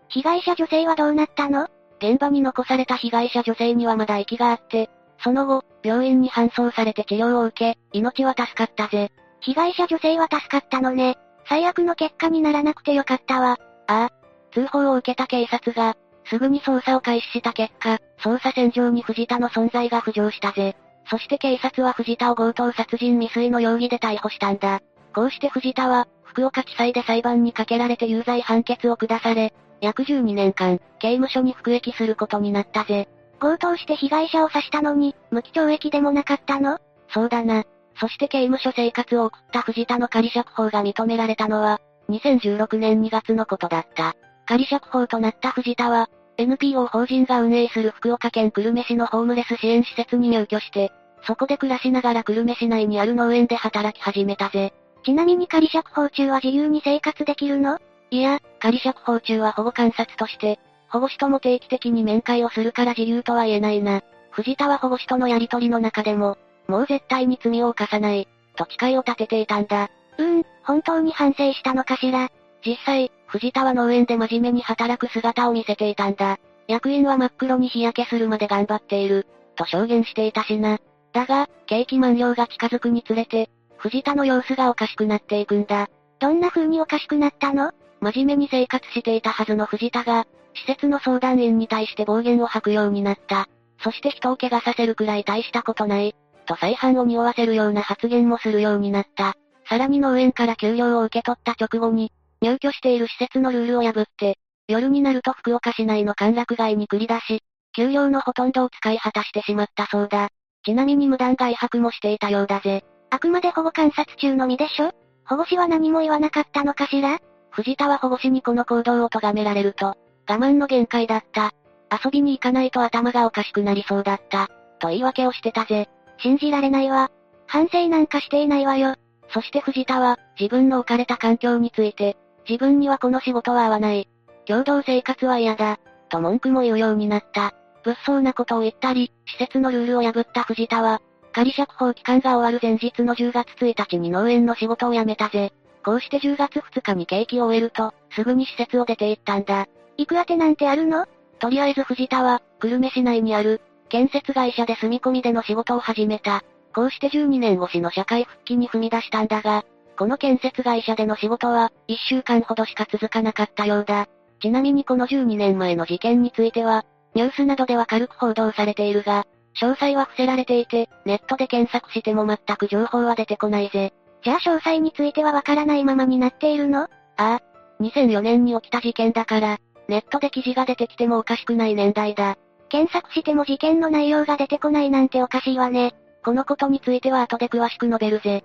被害者女性はどうなったの？現場に残された被害者女性にはまだ息があって、その後、病院に搬送されて治療を受け、命は助かったぜ。被害者女性は助かったのね。最悪の結果にならなくてよかったわ。ああ。通報を受けた警察が、すぐに捜査を開始した結果、捜査線上に藤田の存在が浮上したぜ。そして警察は藤田を強盗殺人未遂の容疑で逮捕したんだ。こうして藤田は、福岡地裁で裁判にかけられて有罪判決を下され、約12年間、刑務所に服役することになったぜ。強盗して被害者を刺したのに、無期懲役でもなかったの？そうだな。そして刑務所生活を送った藤田の仮釈放が認められたのは、2016年2月のことだった。仮釈放となった藤田は、NPO 法人が運営する福岡県久留米市のホームレス支援施設に入居して、そこで暮らしながら久留米市内にある農園で働き始めたぜ。ちなみに仮釈放中は自由に生活できるの？いや、仮釈放中は保護観察として、保護士とも定期的に面会をするから自由とは言えないな。藤田は保護士とのやりとりの中でも、もう絶対に罪を犯さない、と誓いを立てていたんだ。うーん、本当に反省したのかしら。実際、藤田は農園で真面目に働く姿を見せていたんだ。役員は真っ黒に日焼けするまで頑張っている、と証言していたしな。だが、刑期満了が近づくにつれて、藤田の様子がおかしくなっていくんだ。どんな風におかしくなったの？真面目に生活していたはずの藤田が、施設の相談員に対して暴言を吐くようになった。そして人を怪我させるくらい大したことない、と再犯を匂わせるような発言もするようになった。さらに農園から給料を受け取った直後に、入居している施設のルールを破って、夜になると福岡市内の歓楽街に繰り出し、給料のほとんどを使い果たしてしまったそうだ。ちなみに無断外泊もしていたようだぜ。あくまで保護観察中のみでしょ保護士は何も言わなかったのかしら藤田は保護士にこの行動を咎められると、我慢の限界だった。遊びに行かないと頭がおかしくなりそうだった。と言い訳をしてたぜ。信じられないわ。反省なんかしていないわよ。そして藤田は、自分の置かれた環境について、自分にはこの仕事は合わない。共同生活は嫌だ。と文句も言うようになった。物騒なことを言ったり、施設のルールを破った藤田は、仮釈放期間が終わる前日の10月1日に農園の仕事を辞めたぜ。こうして10月2日に刑期を終えると、すぐに施設を出て行ったんだ。行く当てなんてあるの？とりあえず藤田は、久留米市内にある、建設会社で住み込みでの仕事を始めた。こうして12年越しの社会復帰に踏み出したんだが、この建設会社での仕事は、1週間ほどしか続かなかったようだ。ちなみにこの12年前の事件については、ニュースなどでは軽く報道されているが、詳細は伏せられていて、ネットで検索しても全く情報は出てこないぜ。じゃあ詳細についてはわからないままになっているの？ああ。2004年に起きた事件だから、ネットで記事が出てきてもおかしくない年代だ。検索しても事件の内容が出てこないなんておかしいわね。このことについては後で詳しく述べるぜ。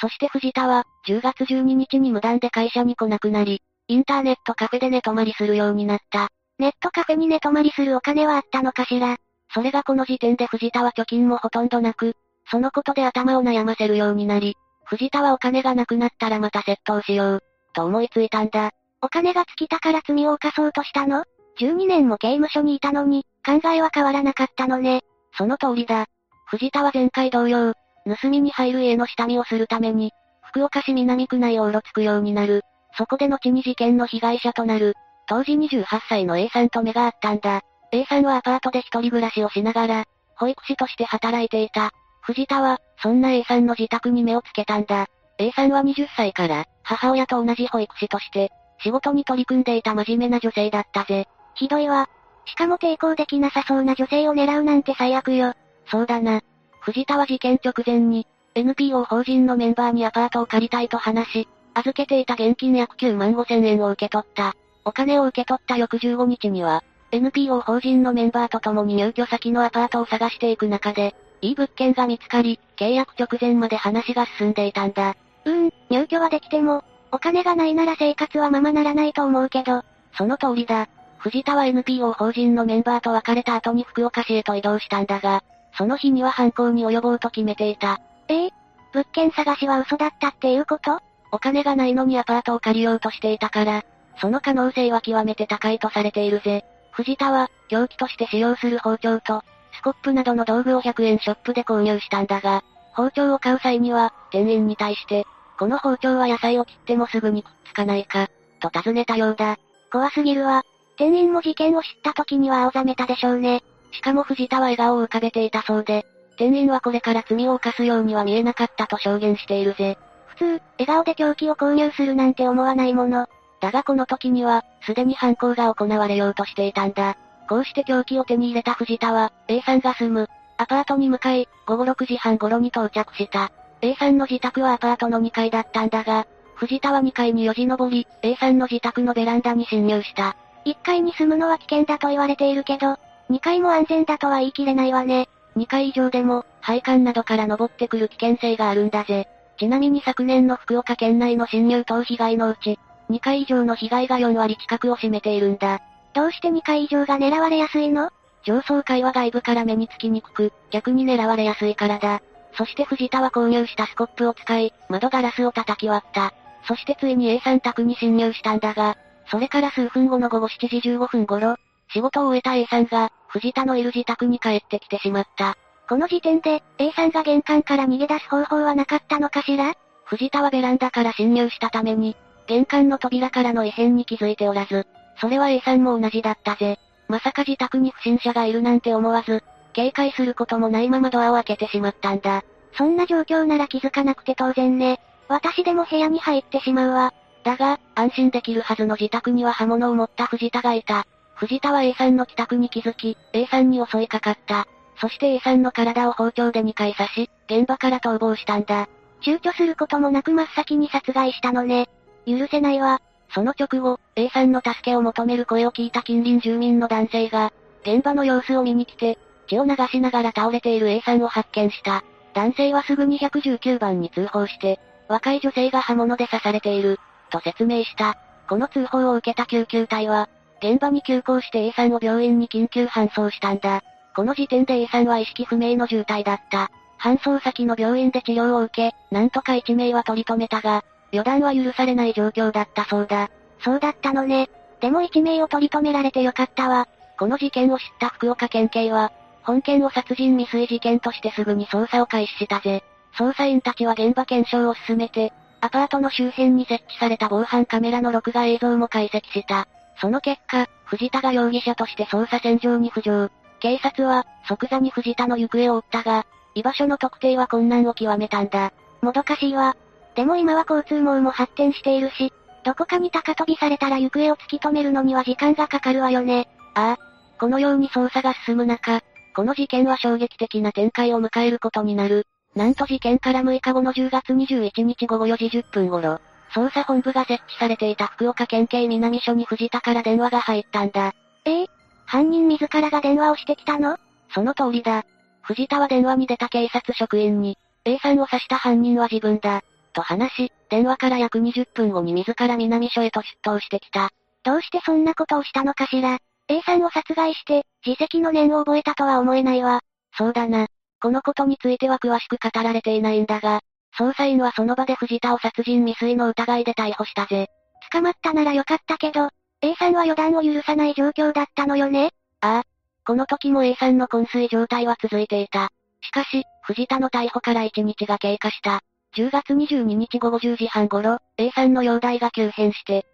そして藤田は、10月12日に無断で会社に来なくなり、インターネットカフェで寝泊まりするようになった。ネットカフェに寝泊まりするお金はあったのかしら？それがこの時点で藤田は貯金もほとんどなく、そのことで頭を悩ませるようになり、藤田はお金がなくなったらまた窃盗しよう、と思いついたんだ。お金が尽きたから罪を犯そうとしたの ?12 年も刑務所にいたのに、考えは変わらなかったのね。その通りだ。藤田は前回同様、盗みに入る家の下見をするために、福岡市南区内をうろつくようになる。そこで後に事件の被害者となる、当時28歳の A さんと目が合ったんだ。A さんはアパートで一人暮らしをしながら、保育士として働いていた。藤田は、そんな A さんの自宅に目をつけたんだ。A さんは20歳から、母親と同じ保育士として、仕事に取り組んでいた真面目な女性だったぜ。ひどいわ。しかも抵抗できなさそうな女性を狙うなんて最悪よ。そうだな。藤田は事件直前に、NPO 法人のメンバーにアパートを借りたいと話し、預けていた現金約9万5千円を受け取った。お金を受け取った翌15日には、NPO 法人のメンバーと共に入居先のアパートを探していく中で、いい物件が見つかり、契約直前まで話が進んでいたんだ。うーん、入居はできても、お金がないなら生活はままならないと思うけど。その通りだ。藤田は NPO 法人のメンバーと別れた後に福岡市へと移動したんだが、その日には犯行に及ぼうと決めていた。ええ物件探しは嘘だったっていうこと？お金がないのにアパートを借りようとしていたから、その可能性は極めて高いとされているぜ。藤田は、凶器として使用する包丁と、スコップなどの道具を100円ショップで購入したんだが、包丁を買う際には、店員に対して、この包丁は野菜を切ってもすぐにくっつかないか、と尋ねたようだ。怖すぎるわ。店員も事件を知った時には青ざめたでしょうね。しかも藤田は笑顔を浮かべていたそうで、店員はこれから罪を犯すようには見えなかったと証言しているぜ。普通、笑顔で凶器を購入するなんて思わないもの。だがこの時には、すでに犯行が行われようとしていたんだ。こうして凶器を手に入れた藤田は、A さんが住む、アパートに向かい、午後6時半頃に到着した。A さんの自宅はアパートの2階だったんだが、藤田は2階によじ登り、A さんの自宅のベランダに侵入した。1階に住むのは危険だと言われているけど、2階も安全だとは言い切れないわね。2階以上でも、配管などから登ってくる危険性があるんだぜ。ちなみに昨年の福岡県内の侵入等被害のうち、2階以上の被害が4割近くを占めているんだ。どうして2階以上が狙われやすいの？上層階は外部から目につきにくく、逆に狙われやすいからだ。そして藤田は購入したスコップを使い、窓ガラスを叩き割った。そしてついに A さん宅に侵入したんだが、それから数分後の午後7時15分頃、仕事を終えた A さんが、藤田のいる自宅に帰ってきてしまった。この時点で、A さんが玄関から逃げ出す方法はなかったのかしら？藤田はベランダから侵入したために、玄関の扉からの異変に気づいておらず、それは A さんも同じだったぜ。まさか自宅に不審者がいるなんて思わず、警戒することもないままドアを開けてしまったんだ。そんな状況なら気づかなくて当然ね。私でも部屋に入ってしまうわ。だが、安心できるはずの自宅には刃物を持った藤田がいた。藤田は A さんの帰宅に気づき、A さんに襲いかかった。そして A さんの体を包丁で2回刺し、現場から逃亡したんだ。躊躇することもなく真っ先に殺害したのね。許せないわ。その直後、A さんの助けを求める声を聞いた近隣住民の男性が、現場の様子を見に来て、血を流しながら倒れている A さんを発見した。男性はすぐに119番に通報して、若い女性が刃物で刺されている、と説明した。この通報を受けた救急隊は、現場に急行して A さんを病院に緊急搬送したんだ。この時点で A さんは意識不明の重体だった。搬送先の病院で治療を受け、なんとか一命は取り留めたが、予断は許されない状況だったそうだ。そうだったのね。でも一命を取り留められてよかったわ。この事件を知った福岡県警は、本件を殺人未遂事件としてすぐに捜査を開始したぜ。捜査員たちは現場検証を進めて、アパートの周辺に設置された防犯カメラの録画映像も解析した。その結果、藤田が容疑者として捜査線上に浮上。警察は、即座に藤田の行方を追ったが、居場所の特定は困難を極めたんだ。もどかしいわ。でも今は交通網も発展しているし、どこかに高飛びされたら行方を突き止めるのには時間がかかるわよね。ああ。このように捜査が進む中、この事件は衝撃的な展開を迎えることになる。なんと事件から6日後の10月21日午後4時10分頃、捜査本部が設置されていた福岡県警南署に藤田から電話が入ったんだ。ええ？犯人自らが電話をしてきたの？その通りだ。藤田は電話に出た警察職員に、A さんを刺した犯人は自分だ。と話し、電話から約20分後に自ら南署へと出頭してきた。どうしてそんなことをしたのかしら ?A さんを殺害して、自責の念を覚えたとは思えないわ。そうだな。このことについては詳しく語られていないんだが、捜査員はその場で藤田を殺人未遂の疑いで逮捕したぜ。捕まったならよかったけど、A さんは予断を許さない状況だったのよねああ。この時も A さんの昏睡状態は続いていた。しかし、藤田の逮捕から1日が経過した。10月22日午後10時半頃、A さんの容体が急変して、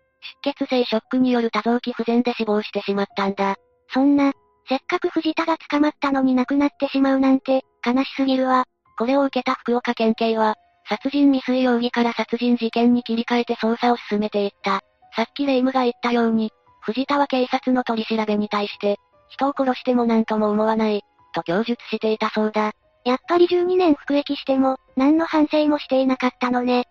出血性ショックによる多臓器不全で死亡してしまったんだ。そんな、せっかく藤田が捕まったのに亡くなってしまうなんて、悲しすぎるわ。これを受けた福岡県警は、殺人未遂容疑から殺人事件に切り替えて捜査を進めていった。さっきレイムが言ったように、藤田は警察の取り調べに対して、人を殺しても何とも思わない、と供述していたそうだ。やっぱり12年服役しても、何の反省もしていなかったのね。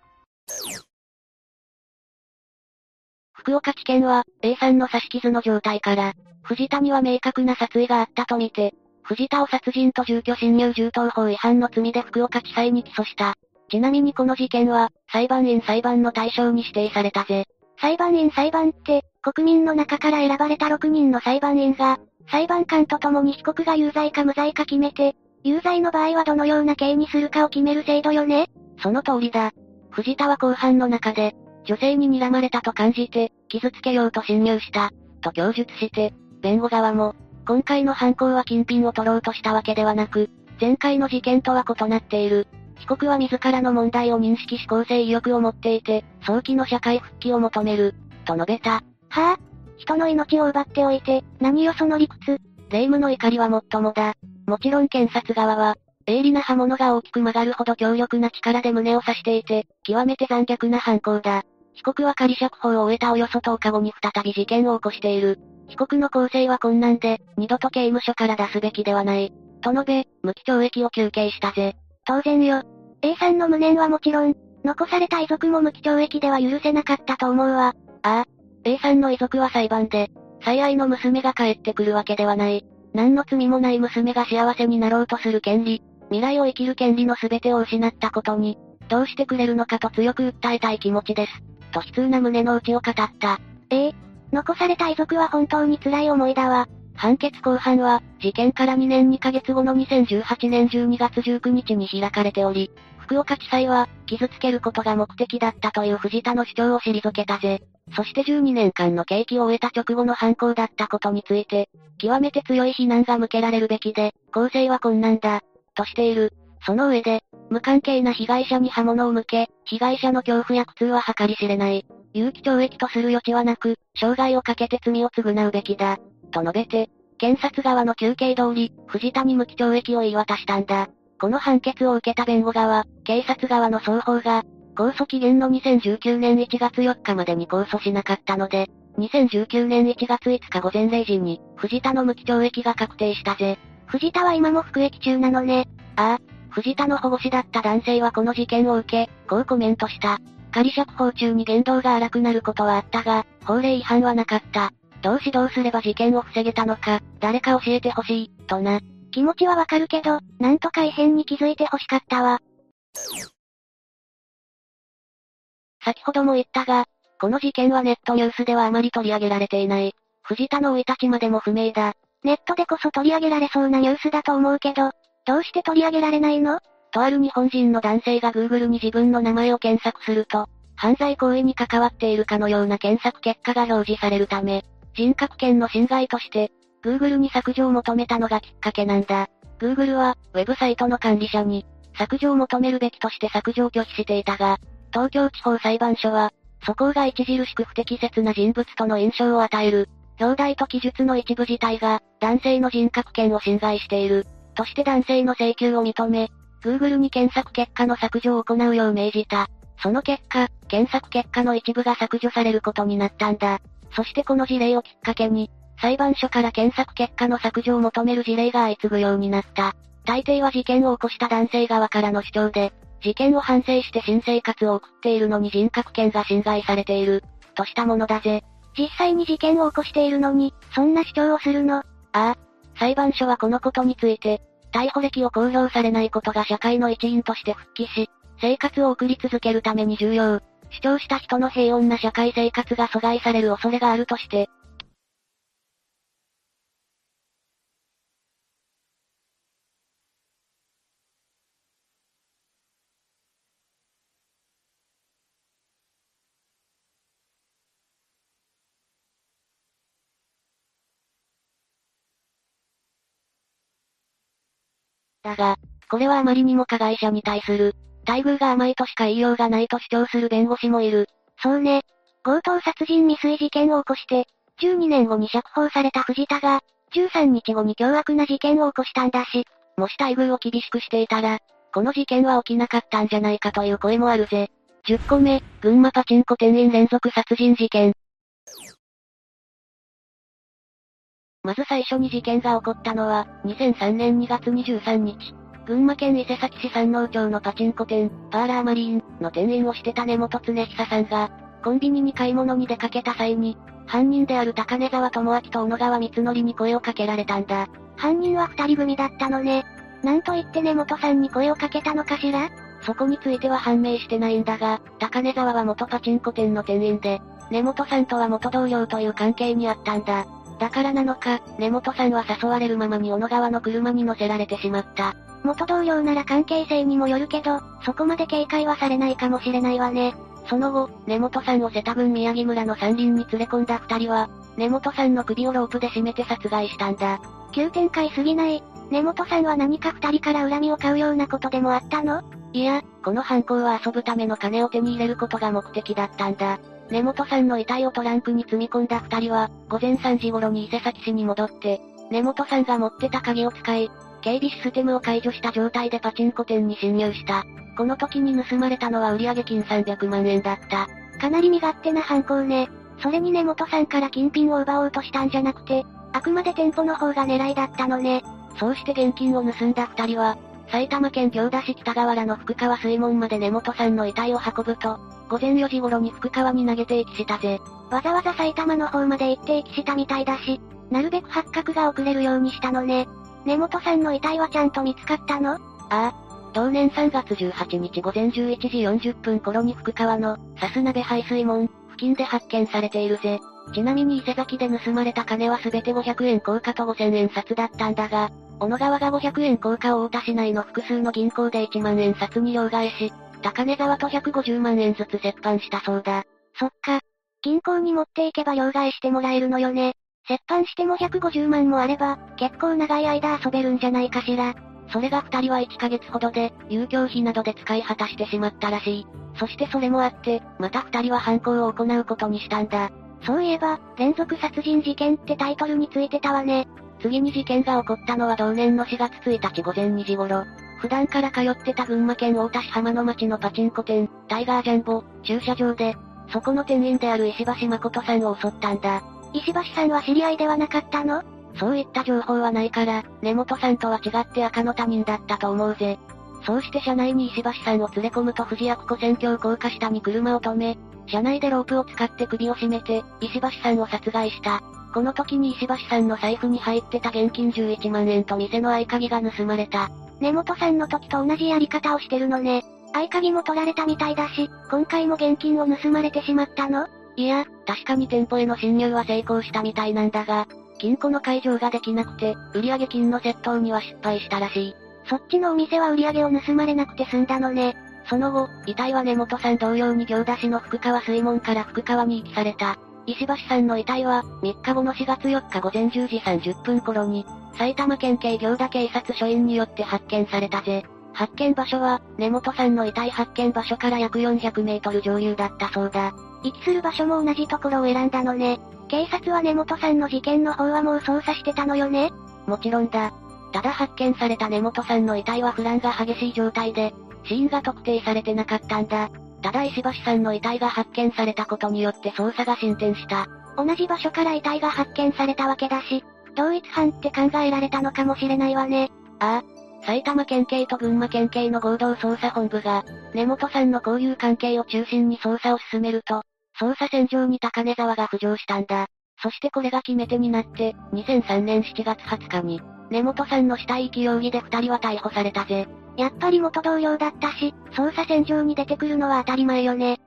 福岡地検は、A さんの刺し傷の状態から、藤田には明確な殺意があったとみて、藤田を殺人と住居侵入銃刀法違反の罪で福岡地裁に起訴した。ちなみにこの事件は、裁判員裁判の対象に指定されたぜ。裁判員裁判って、国民の中から選ばれた6人の裁判員が、裁判官と共に被告が有罪か無罪か決めて、有罪の場合はどのような刑にするかを決める制度よね？その通りだ。藤田は後半の中で、女性に睨まれたと感じて、傷つけようと侵入した、と供述して、弁護側も、今回の犯行は金品を取ろうとしたわけではなく、前回の事件とは異なっている。被告は自らの問題を認識し公正意欲を持っていて、早期の社会復帰を求める、と述べた。はぁ、あ、人の命を奪っておいて、何よその理屈？霊夢の怒りはもっともだ。もちろん検察側は、鋭利な刃物が大きく曲がるほど強力な力で胸を刺していて、極めて残虐な犯行だ。被告は仮釈放を終えたおよそ10日後に再び事件を起こしている。被告の構成は困難で、二度と刑務所から出すべきではない。と述べ、無期懲役を求刑したぜ。当然よ。A さんの無念はもちろん、残された遺族も無期懲役では許せなかったと思うわ。ああ。A さんの遺族は裁判で、最愛の娘が帰ってくるわけではない。何の罪もない娘が幸せになろうとする権利、未来を生きる権利の全てを失ったことに、どうしてくれるのかと強く訴えたい気持ちです。と悲痛な胸の内を語った。ええ残された遺族は本当に辛い思いだわ。判決公判は、事件から2年2ヶ月後の2018年12月19日に開かれており、福岡地裁は、傷つけることが目的だったという藤田の主張を退けたぜ。そして12年間の刑期を終えた直後の犯行だったことについて、極めて強い非難が向けられるべきで、公正は困難だ、としている。その上で、無関係な被害者に刃物を向け、被害者の恐怖や苦痛は計り知れない。有期懲役とする余地はなく、生涯をかけて罪を償うべきだ。と述べて、検察側の求刑通り、藤田に無期懲役を言い渡したんだ。この判決を受けた弁護側、警察側の双方が、控訴期限の2019年1月4日までに控訴しなかったので、2019年1月5日午前0時に、藤田の無期懲役が確定したぜ。藤田は今も服役中なのね。ああ、藤田の保護士だった男性はこの事件を受け、こうコメントした。仮釈放中に言動が荒くなることはあったが、法令違反はなかった。どう指導すれば事件を防げたのか、誰か教えてほしい、とな。気持ちはわかるけど、なんとか異変に気づいてほしかったわ。先ほども言ったが、この事件はネットニュースではあまり取り上げられていない。藤田の生い立ちまでも不明だ。ネットでこそ取り上げられそうなニュースだと思うけど、どうして取り上げられないの？とある日本人の男性が Google に自分の名前を検索すると、犯罪行為に関わっているかのような検索結果が表示されるため、人格権の侵害として、Google に削除を求めたのがきっかけなんだ。Google は、ウェブサイトの管理者に、削除を求めるべきとして削除を拒否していたが、東京地方裁判所は、素行が著しく不適切な人物との印象を与える、表題と記述の一部自体が、男性の人格権を侵害している、として男性の請求を認め、Google に検索結果の削除を行うよう命じた。その結果、検索結果の一部が削除されることになったんだ。そしてこの事例をきっかけに、裁判所から検索結果の削除を求める事例が相次ぐようになった。大抵は事件を起こした男性側からの主張で、事件を反省して新生活を送っているのに人格権が侵害されている、としたものだぜ。実際に事件を起こしているのに、そんな主張をするの？ああ。裁判所はこのことについて、逮捕歴を公表されないことが社会の一員として復帰し、生活を送り続けるために重要。主張した人の平穏な社会生活が阻害される恐れがあるとして、だが、これはあまりにも加害者に対する、待遇が甘いとしか言いようがないと主張する弁護士もいる。そうね。強盗殺人未遂事件を起こして、12年後に釈放された藤田が、13日後に凶悪な事件を起こしたんだし、もし待遇を厳しくしていたら、この事件は起きなかったんじゃないかという声もあるぜ。10個目、群馬パチンコ店員連続殺人事件。まず最初に事件が起こったのは、2003年2月23日。群馬県伊勢崎市山王町のパチンコ店、パーラーマリーンの店員をしてた根本恒久さんが、コンビニに買い物に出かけた際に、犯人である高根沢智明と小野川光則に声をかけられたんだ。犯人は二人組だったのね。なんと言って根本さんに声をかけたのかしら？そこについては判明してないんだが、高根沢は元パチンコ店の店員で、根本さんとは元同僚という関係にあったんだ。だからなのか、根本さんは誘われるままに小野川の車に乗せられてしまった。元同僚なら関係性にもよるけど、そこまで警戒はされないかもしれないわね。その後、根本さんを瀬田郡宮城村の山林に連れ込んだ二人は、根本さんの首をロープで絞めて殺害したんだ。急展開すぎない。根本さんは何か二人から恨みを買うようなことでもあったの？いや、この犯行は遊ぶための金を手に入れることが目的だったんだ。根本さんの遺体をトランクに積み込んだ二人は、午前3時頃に伊勢崎市に戻って、根本さんが持ってた鍵を使い、警備システムを解除した状態でパチンコ店に侵入した。この時に盗まれたのは売上金300万円だった。かなり身勝手な犯行ね。それに根本さんから金品を奪おうとしたんじゃなくて、あくまで店舗の方が狙いだったのね。そうして現金を盗んだ二人は、埼玉県行田市北河原の福川水門まで根本さんの遺体を運ぶと、午前4時頃に福川に投げて遺棄したぜ。わざわざ埼玉の方まで行って遺棄したみたいだし、なるべく発覚が遅れるようにしたのね。根本さんの遺体はちゃんと見つかったの？ああ。同年3月18日午前11時40分頃に福川の、さす鍋排水門、付近で発見されているぜ。ちなみに伊勢崎で盗まれた金はすべて500円硬貨と5000円札だったんだが、小野川が500円硬貨を大田市内の複数の銀行で1万円札に両替し、高根沢と150万円ずつ折半したそうだ。そっか。銀行に持っていけば両替してもらえるのよね。折半しても150万もあれば、結構長い間遊べるんじゃないかしら。それが二人は1ヶ月ほどで、遊興費などで使い果たしてしまったらしい。そしてそれもあって、また二人は犯行を行うことにしたんだ。そういえば、連続殺人事件ってタイトルについてたわね。次に事件が起こったのは同年の4月1日午前2時頃。普段から通ってた群馬県大田市浜の町のパチンコ店、タイガージャンボ、駐車場で、そこの店員である石橋誠さんを襲ったんだ。石橋さんは知り合いではなかったの？そういった情報はないから、根本さんとは違って赤の他人だったと思うぜ。そうして車内に石橋さんを連れ込むと藤役子線橋高架下に車を止め、車内でロープを使って首を絞めて、石橋さんを殺害した。この時に石橋さんの財布に入ってた現金11万円と店の合鍵が盗まれた。根本さんの時と同じやり方をしてるのね。合鍵も取られたみたいだし、今回も現金を盗まれてしまったの？いや、確かに店舗への侵入は成功したみたいなんだが、金庫の解錠ができなくて、売上金の窃盗には失敗したらしい。そっちのお店は売上を盗まれなくて済んだのね。その後、遺体は根本さん同様に行田市の福川水門から福川に遺棄された。石橋さんの遺体は、3日後の4月4日午前10時30分頃に、埼玉県警行田警察署員によって発見されたぜ。発見場所は、根本さんの遺体発見場所から約400メートル上流だったそうだ。位置する場所も同じところを選んだのね。警察は根本さんの事件の方はもう捜査してたのよねもちろんだ。ただ発見された根本さんの遺体は不乱が激しい状態で、死因が特定されてなかったんだ。ただ石橋さんの遺体が発見されたことによって捜査が進展した。同じ場所から遺体が発見されたわけだし、同一犯って考えられたのかもしれないわね。ああ。埼玉県警と群馬県警の合同捜査本部が、根本さんの交友関係を中心に捜査を進めると、捜査線上に高根沢が浮上したんだ。そしてこれが決め手になって、2003年7月20日に、根本さんの死体遺棄容疑で二人は逮捕されたぜ。やっぱり元同僚だったし、捜査線上に出てくるのは当たり前よね。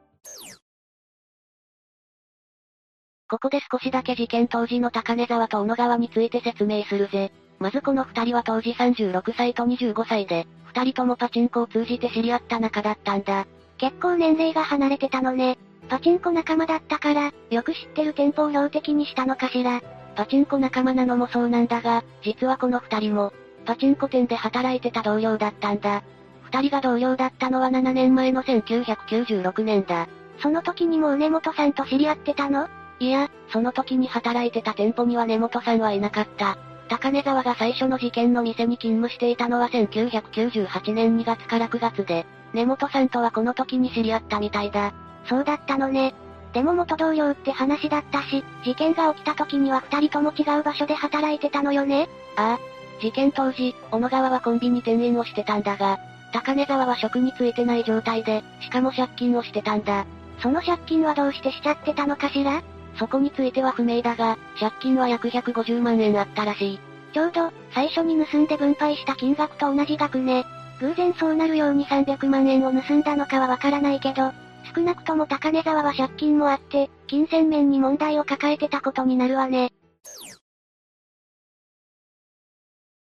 ここで少しだけ事件当時の高根沢と小野川について説明するぜ。まずこの二人は当時36歳と25歳で、二人ともパチンコを通じて知り合った仲だったんだ。結構年齢が離れてたのね。パチンコ仲間だったから、よく知ってる店舗を標的にしたのかしら。パチンコ仲間なのもそうなんだが、実はこの二人も、パチンコ店で働いてた同僚だったんだ。二人が同僚だったのは7年前の1996年だ。その時にもう根本さんと知り合ってたの？いや、その時に働いてた店舗には根本さんはいなかった。高根沢が最初の事件の店に勤務していたのは1998年2月から9月で、根本さんとはこの時に知り合ったみたいだ。そうだったのね。でも元同僚って話だったし、事件が起きた時には二人とも違う場所で働いてたのよね？ああ、事件当時、小野川はコンビニ店員をしてたんだが、高根沢は職に就いてない状態で、しかも借金をしてたんだ。その借金はどうしてしちゃってたのかしら？そこについては不明だが、借金は約150万円あったらしい。ちょうど、最初に盗んで分配した金額と同じ額ね。偶然そうなるように300万円を盗んだのかはわからないけど、少なくとも高根沢は借金もあって、金銭面に問題を抱えてたことになるわね。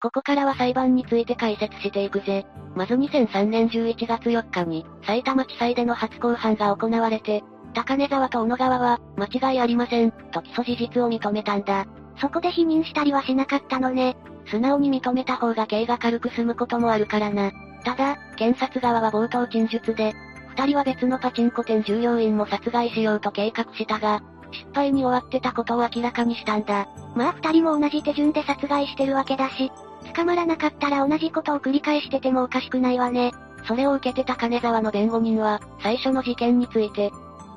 ここからは裁判について解説していくぜ。まず2003年11月4日に、埼玉地裁での初公判が行われて、高根沢と小野川は、間違いありません、と起訴事実を認めたんだ。そこで否認したりはしなかったのね。素直に認めた方が刑が軽く済むこともあるからな。ただ、検察側は冒頭陳述で、二人は別のパチンコ店従業員も殺害しようと計画したが、失敗に終わってたことを明らかにしたんだ。まあ二人も同じ手順で殺害してるわけだし、捕まらなかったら同じことを繰り返しててもおかしくないわね。それを受けて高根沢の弁護人は、最初の事件について、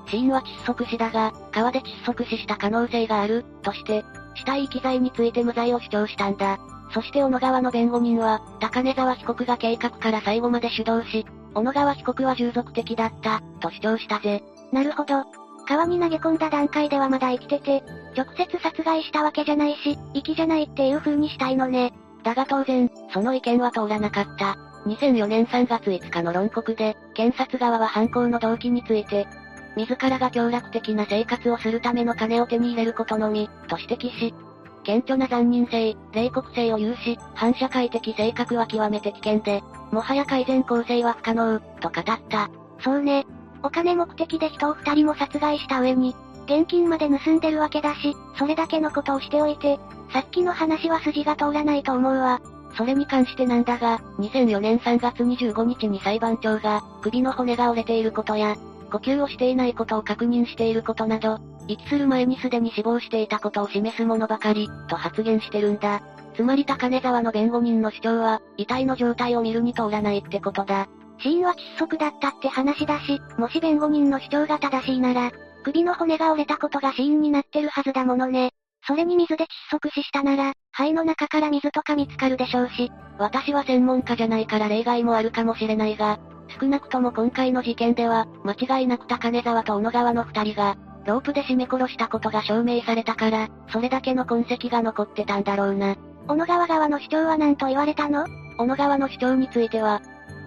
死因は窒息死だが、川で窒息死した可能性がある、として、死体遺棄罪について無罪を主張したんだ。そして小野川の弁護人は、高根沢被告が計画から最後まで主導し、小野川被告は従属的だった、と主張したぜ。なるほど。川に投げ込んだ段階ではまだ生きてて、直接殺害したわけじゃないし、生きじゃないっていう風にしたいのね。だが当然、その意見は通らなかった。2004年3月5日の論告で、検察側は犯行の動機について、自らが協力的な生活をするための金を手に入れることのみ、と指摘し、顕著な残忍性、冷酷性を有し、反社会的性格は極めて危険で、もはや改善構成は不可能、と語った。そうね。お金目的で人を二人も殺害した上に、現金まで盗んでるわけだし、それだけのことをしておいて、さっきの話は筋が通らないと思うわ。それに関してなんだが、2004年3月25日に裁判長が、首の骨が折れていることや、呼吸をしていないことを確認していることなど、息する前にすでに死亡していたことを示すものばかり、と発言してるんだ。つまり高根沢の弁護人の主張は、遺体の状態を見るに通らないってことだ。死因は窒息だったって話だし、もし弁護人の主張が正しいなら、首の骨が折れたことが死因になってるはずだものね。それに水で窒息死したなら、肺の中から水とか見つかるでしょうし。私は専門家じゃないから例外もあるかもしれないが、少なくとも今回の事件では、間違いなく高根沢と小野川の二人が、ロープで絞め殺したことが証明されたから、それだけの痕跡が残ってたんだろうな。小野川側の主張は何と言われたの？小野川の主張については、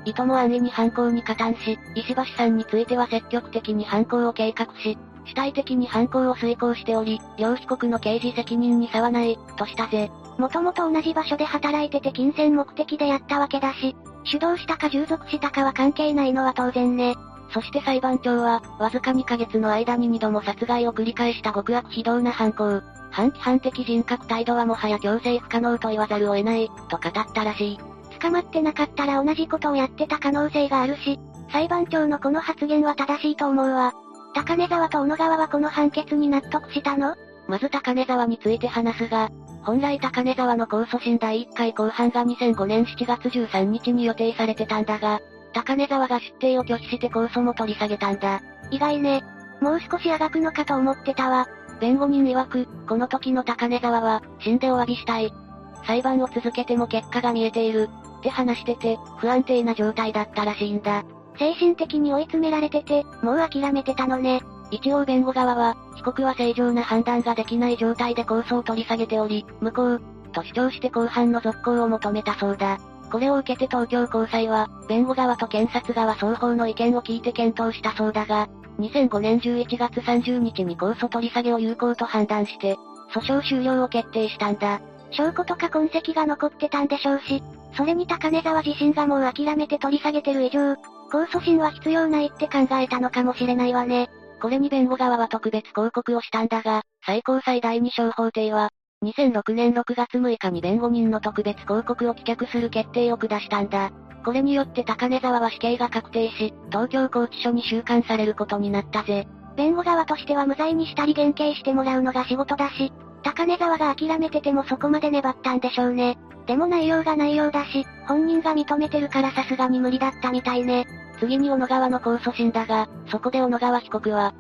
いとも安易に犯行に加担し、石橋さんについては積極的に犯行を計画し、主体的に犯行を遂行しており、両被告の刑事責任に差はない、としたぜ。もともと同じ場所で働いてて金銭目的でやったわけだし、主導したか従属したかは関係ないのは当然ね。そして裁判長は、わずか2ヶ月の間に2度も殺害を繰り返した極悪非道な犯行。反規範的人格態度はもはや強制不可能と言わざるを得ない、と語ったらしい。捕まってなかったら同じことをやってた可能性があるし、裁判長のこの発言は正しいと思うわ。高根沢と小野川はこの判決に納得したの？まず高根沢について話すが、本来高根沢の控訴審第1回公判が2005年7月13日に予定されてたんだが、高根沢が出廷を拒否して控訴も取り下げたんだ。意外ね。もう少しあがくのかと思ってたわ。弁護人曰く、この時の高根沢は、死んでお詫びしたい。裁判を続けても結果が見えている。って話してて、不安定な状態だったらしいんだ。精神的に追い詰められてて、もう諦めてたのね。一応弁護側は、被告は正常な判断ができない状態で控訴を取り下げており、無効、と主張して公判の続行を求めたそうだ。これを受けて東京高裁は、弁護側と検察側双方の意見を聞いて検討したそうだが、2005年11月30日に控訴取り下げを有効と判断して、訴訟終了を決定したんだ。証拠とか痕跡が残ってたんでしょうし、それに高根沢自身がもう諦めて取り下げてる以上、控訴審は必要ないって考えたのかもしれないわね。これに弁護側は特別抗告をしたんだが、最高裁第二小法廷は、2006年6月6日に弁護人の特別抗告を棄却する決定を下したんだ。これによって高根沢は死刑が確定し、東京拘置所に収監されることになったぜ。弁護側としては無罪にしたり減刑してもらうのが仕事だし、高根沢が諦めててもそこまで粘ったんでしょうね。でも内容が内容だし、本人が認めてるからさすがに無理だったみたいね。次に小野川の控訴審だが、そこで小野川被告は、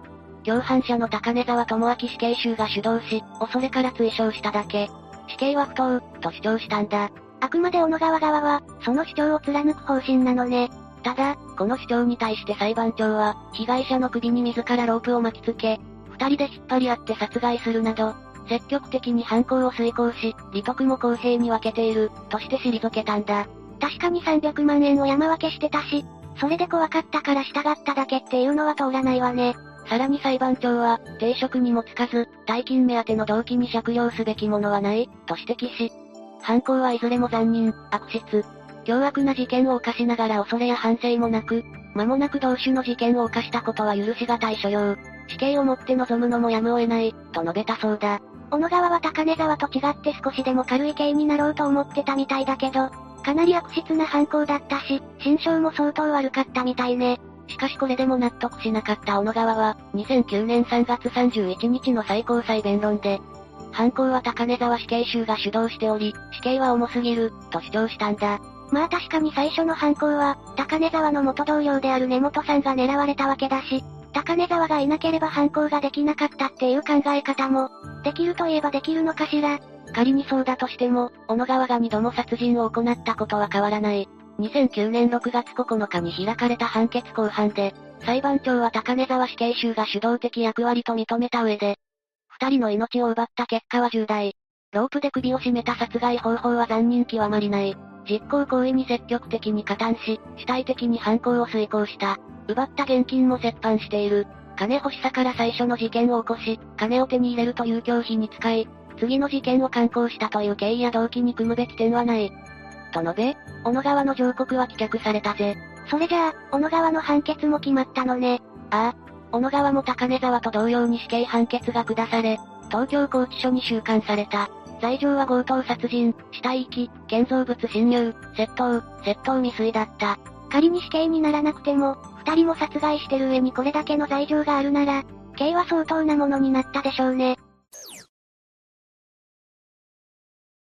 共犯者の高根沢智明死刑囚が主導し、恐れから追奨しただけ。死刑は不当、と主張したんだ。あくまで小野川側は、その主張を貫く方針なのね。ただ、この主張に対して裁判長は、被害者の首に自らロープを巻きつけ、二人で引っ張り合って殺害するなど、積極的に犯行を遂行し、利得も公平に分けている、として退けたんだ。確かに300万円を山分けしてたし、それで怖かったから従っただけっていうのは通らないわね。さらに裁判長は、定職にもつかず、大金目当ての動機に借用すべきものはない、と指摘し、犯行はいずれも残忍、悪質、凶悪な事件を犯しながら恐れや反省もなく、間もなく同種の事件を犯したことは許しがたい所要。死刑をもって望むのもやむを得ない、と述べたそうだ。小野川は高根沢と違って少しでも軽い刑になろうと思ってたみたいだけど、かなり悪質な犯行だったし、心象も相当悪かったみたいね。しかしこれでも納得しなかった小野川は、2009年3月31日の最高裁弁論で、犯行は高根沢死刑囚が主導しており、死刑は重すぎる、と主張したんだ。まあ確かに最初の犯行は、高根沢の元同僚である根本さんが狙われたわけだし、高根沢がいなければ犯行ができなかったっていう考え方も、できるといえばできるのかしら。仮にそうだとしても、小野川が二度も殺人を行ったことは変わらない。2009年6月9日に開かれた判決公判で、裁判長は高根沢死刑囚が主導的役割と認めた上で、二人の命を奪った結果は重大。ロープで首を絞めた殺害方法は残忍極まりない。実行行為に積極的に加担し、主体的に犯行を遂行した。奪った現金も折半している。金欲しさから最初の事件を起こし、金を手に入れるという狂費に使い、次の事件を敢行したという経緯や動機に組むべき点はない。と述べ、小野川の上告は棄却されたぜ。それじゃあ、小野川の判決も決まったのね。ああ。小野川も高根沢と同様に死刑判決が下され、東京拘置所に収監された。罪状は強盗殺人、死体遺棄、建造物侵入、窃盗、窃盗未遂だった。仮に死刑にならなくても、二人も殺害してる上にこれだけの罪状があるなら、刑は相当なものになったでしょうね。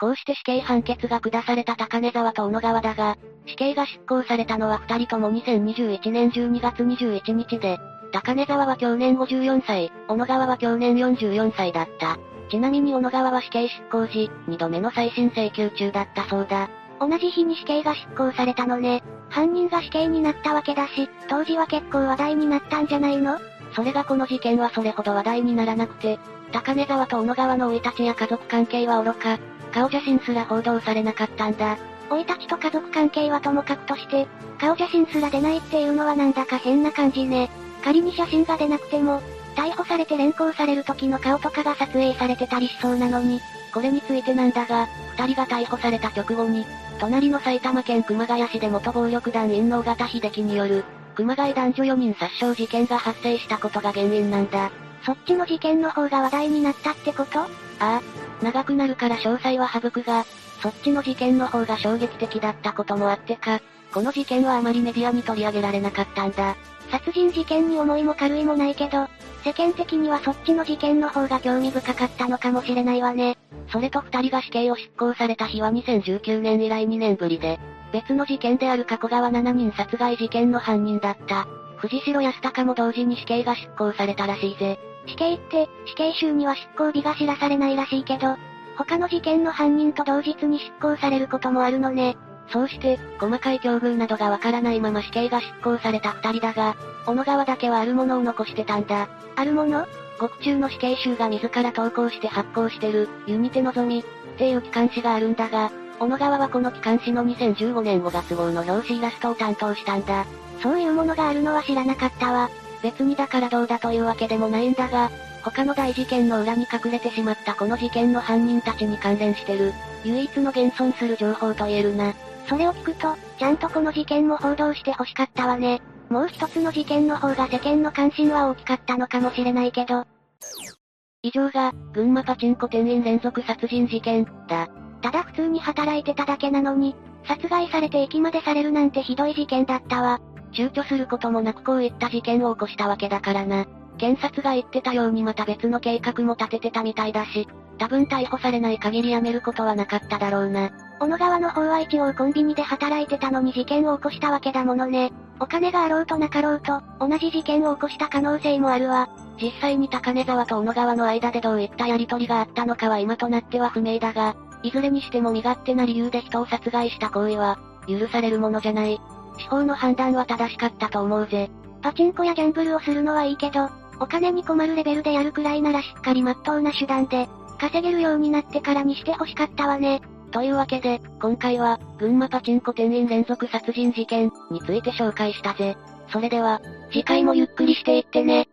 こうして死刑判決が下された高根沢と小野川だが、死刑が執行されたのは二人とも2021年12月21日で、高根沢は去年54歳、小野川は去年44歳だった。ちなみに小野川は死刑執行時、二度目の再審請求中だったそうだ。同じ日に死刑が執行されたのね。犯人が死刑になったわけだし、当時は結構話題になったんじゃないの？それがこの事件はそれほど話題にならなくて、高根沢と小野川の生い立ちや家族関係は愚か、顔写真すら報道されなかったんだ。老いたちと家族関係はともかくとして、顔写真すら出ないっていうのはなんだか変な感じね。仮に写真が出なくても、逮捕されて連行される時の顔とかが撮影されてたりしそうなのに、これについてなんだが、二人が逮捕された直後に、隣の埼玉県熊谷市で元暴力団員の尾形秀樹による、熊谷男女4人殺傷事件が発生したことが原因なんだ。そっちの事件の方が話題になったってこと？ああ、長くなるから詳細は省くが、そっちの事件の方が衝撃的だったこともあってか、この事件はあまりメディアに取り上げられなかったんだ。殺人事件に重いも軽いもないけど、世間的にはそっちの事件の方が興味深かったのかもしれないわね。それと二人が死刑を執行された日は2019年以来2年ぶりで、別の事件である加古川7人殺害事件の犯人だった。藤代康隆も同時に死刑が執行されたらしいぜ。死刑って、死刑囚には執行日が知らされないらしいけど、他の事件の犯人と同日に執行されることもあるのね。そうして、細かい境遇などがわからないまま死刑が執行された二人だが、小野川だけはあるものを残してたんだ。あるもの？獄中の死刑囚が自ら投稿して発行してる、ユニテのぞみ、っていう機関誌があるんだが、小野川はこの機関誌の2015年5月号の表紙イラストを担当したんだ。そういうものがあるのは知らなかったわ。別にだからどうだというわけでもないんだが、他の大事件の裏に隠れてしまったこの事件の犯人たちに関連してる、唯一の現存する情報と言えるな。それを聞くと、ちゃんとこの事件も報道して欲しかったわね。もう一つの事件の方が世間の関心は大きかったのかもしれないけど。以上が、群馬パチンコ店員連続殺人事件、だ。ただ普通に働いてただけなのに、殺害されて駅までされるなんてひどい事件だったわ。躊躇することもなくこういった事件を起こしたわけだからな。検察が言ってたようにまた別の計画も立ててたみたいだし、多分逮捕されない限り辞めることはなかっただろうな。小野川の方は一応コンビニで働いてたのに事件を起こしたわけだものね。お金があろうとなかろうと、同じ事件を起こした可能性もあるわ。実際に高根沢と小野川の間でどういったやりとりがあったのかは今となっては不明だが、いずれにしても身勝手な理由で人を殺害した行為は、許されるものじゃない。司法の判断は正しかったと思うぜ。パチンコやギャンブルをするのはいいけど、お金に困るレベルでやるくらいならしっかり真っ当な手段で、稼げるようになってからにしてほしかったわね。というわけで、今回は、群馬パチンコ店員連続殺人事件について紹介したぜ。それでは、次回もゆっくりしていってね。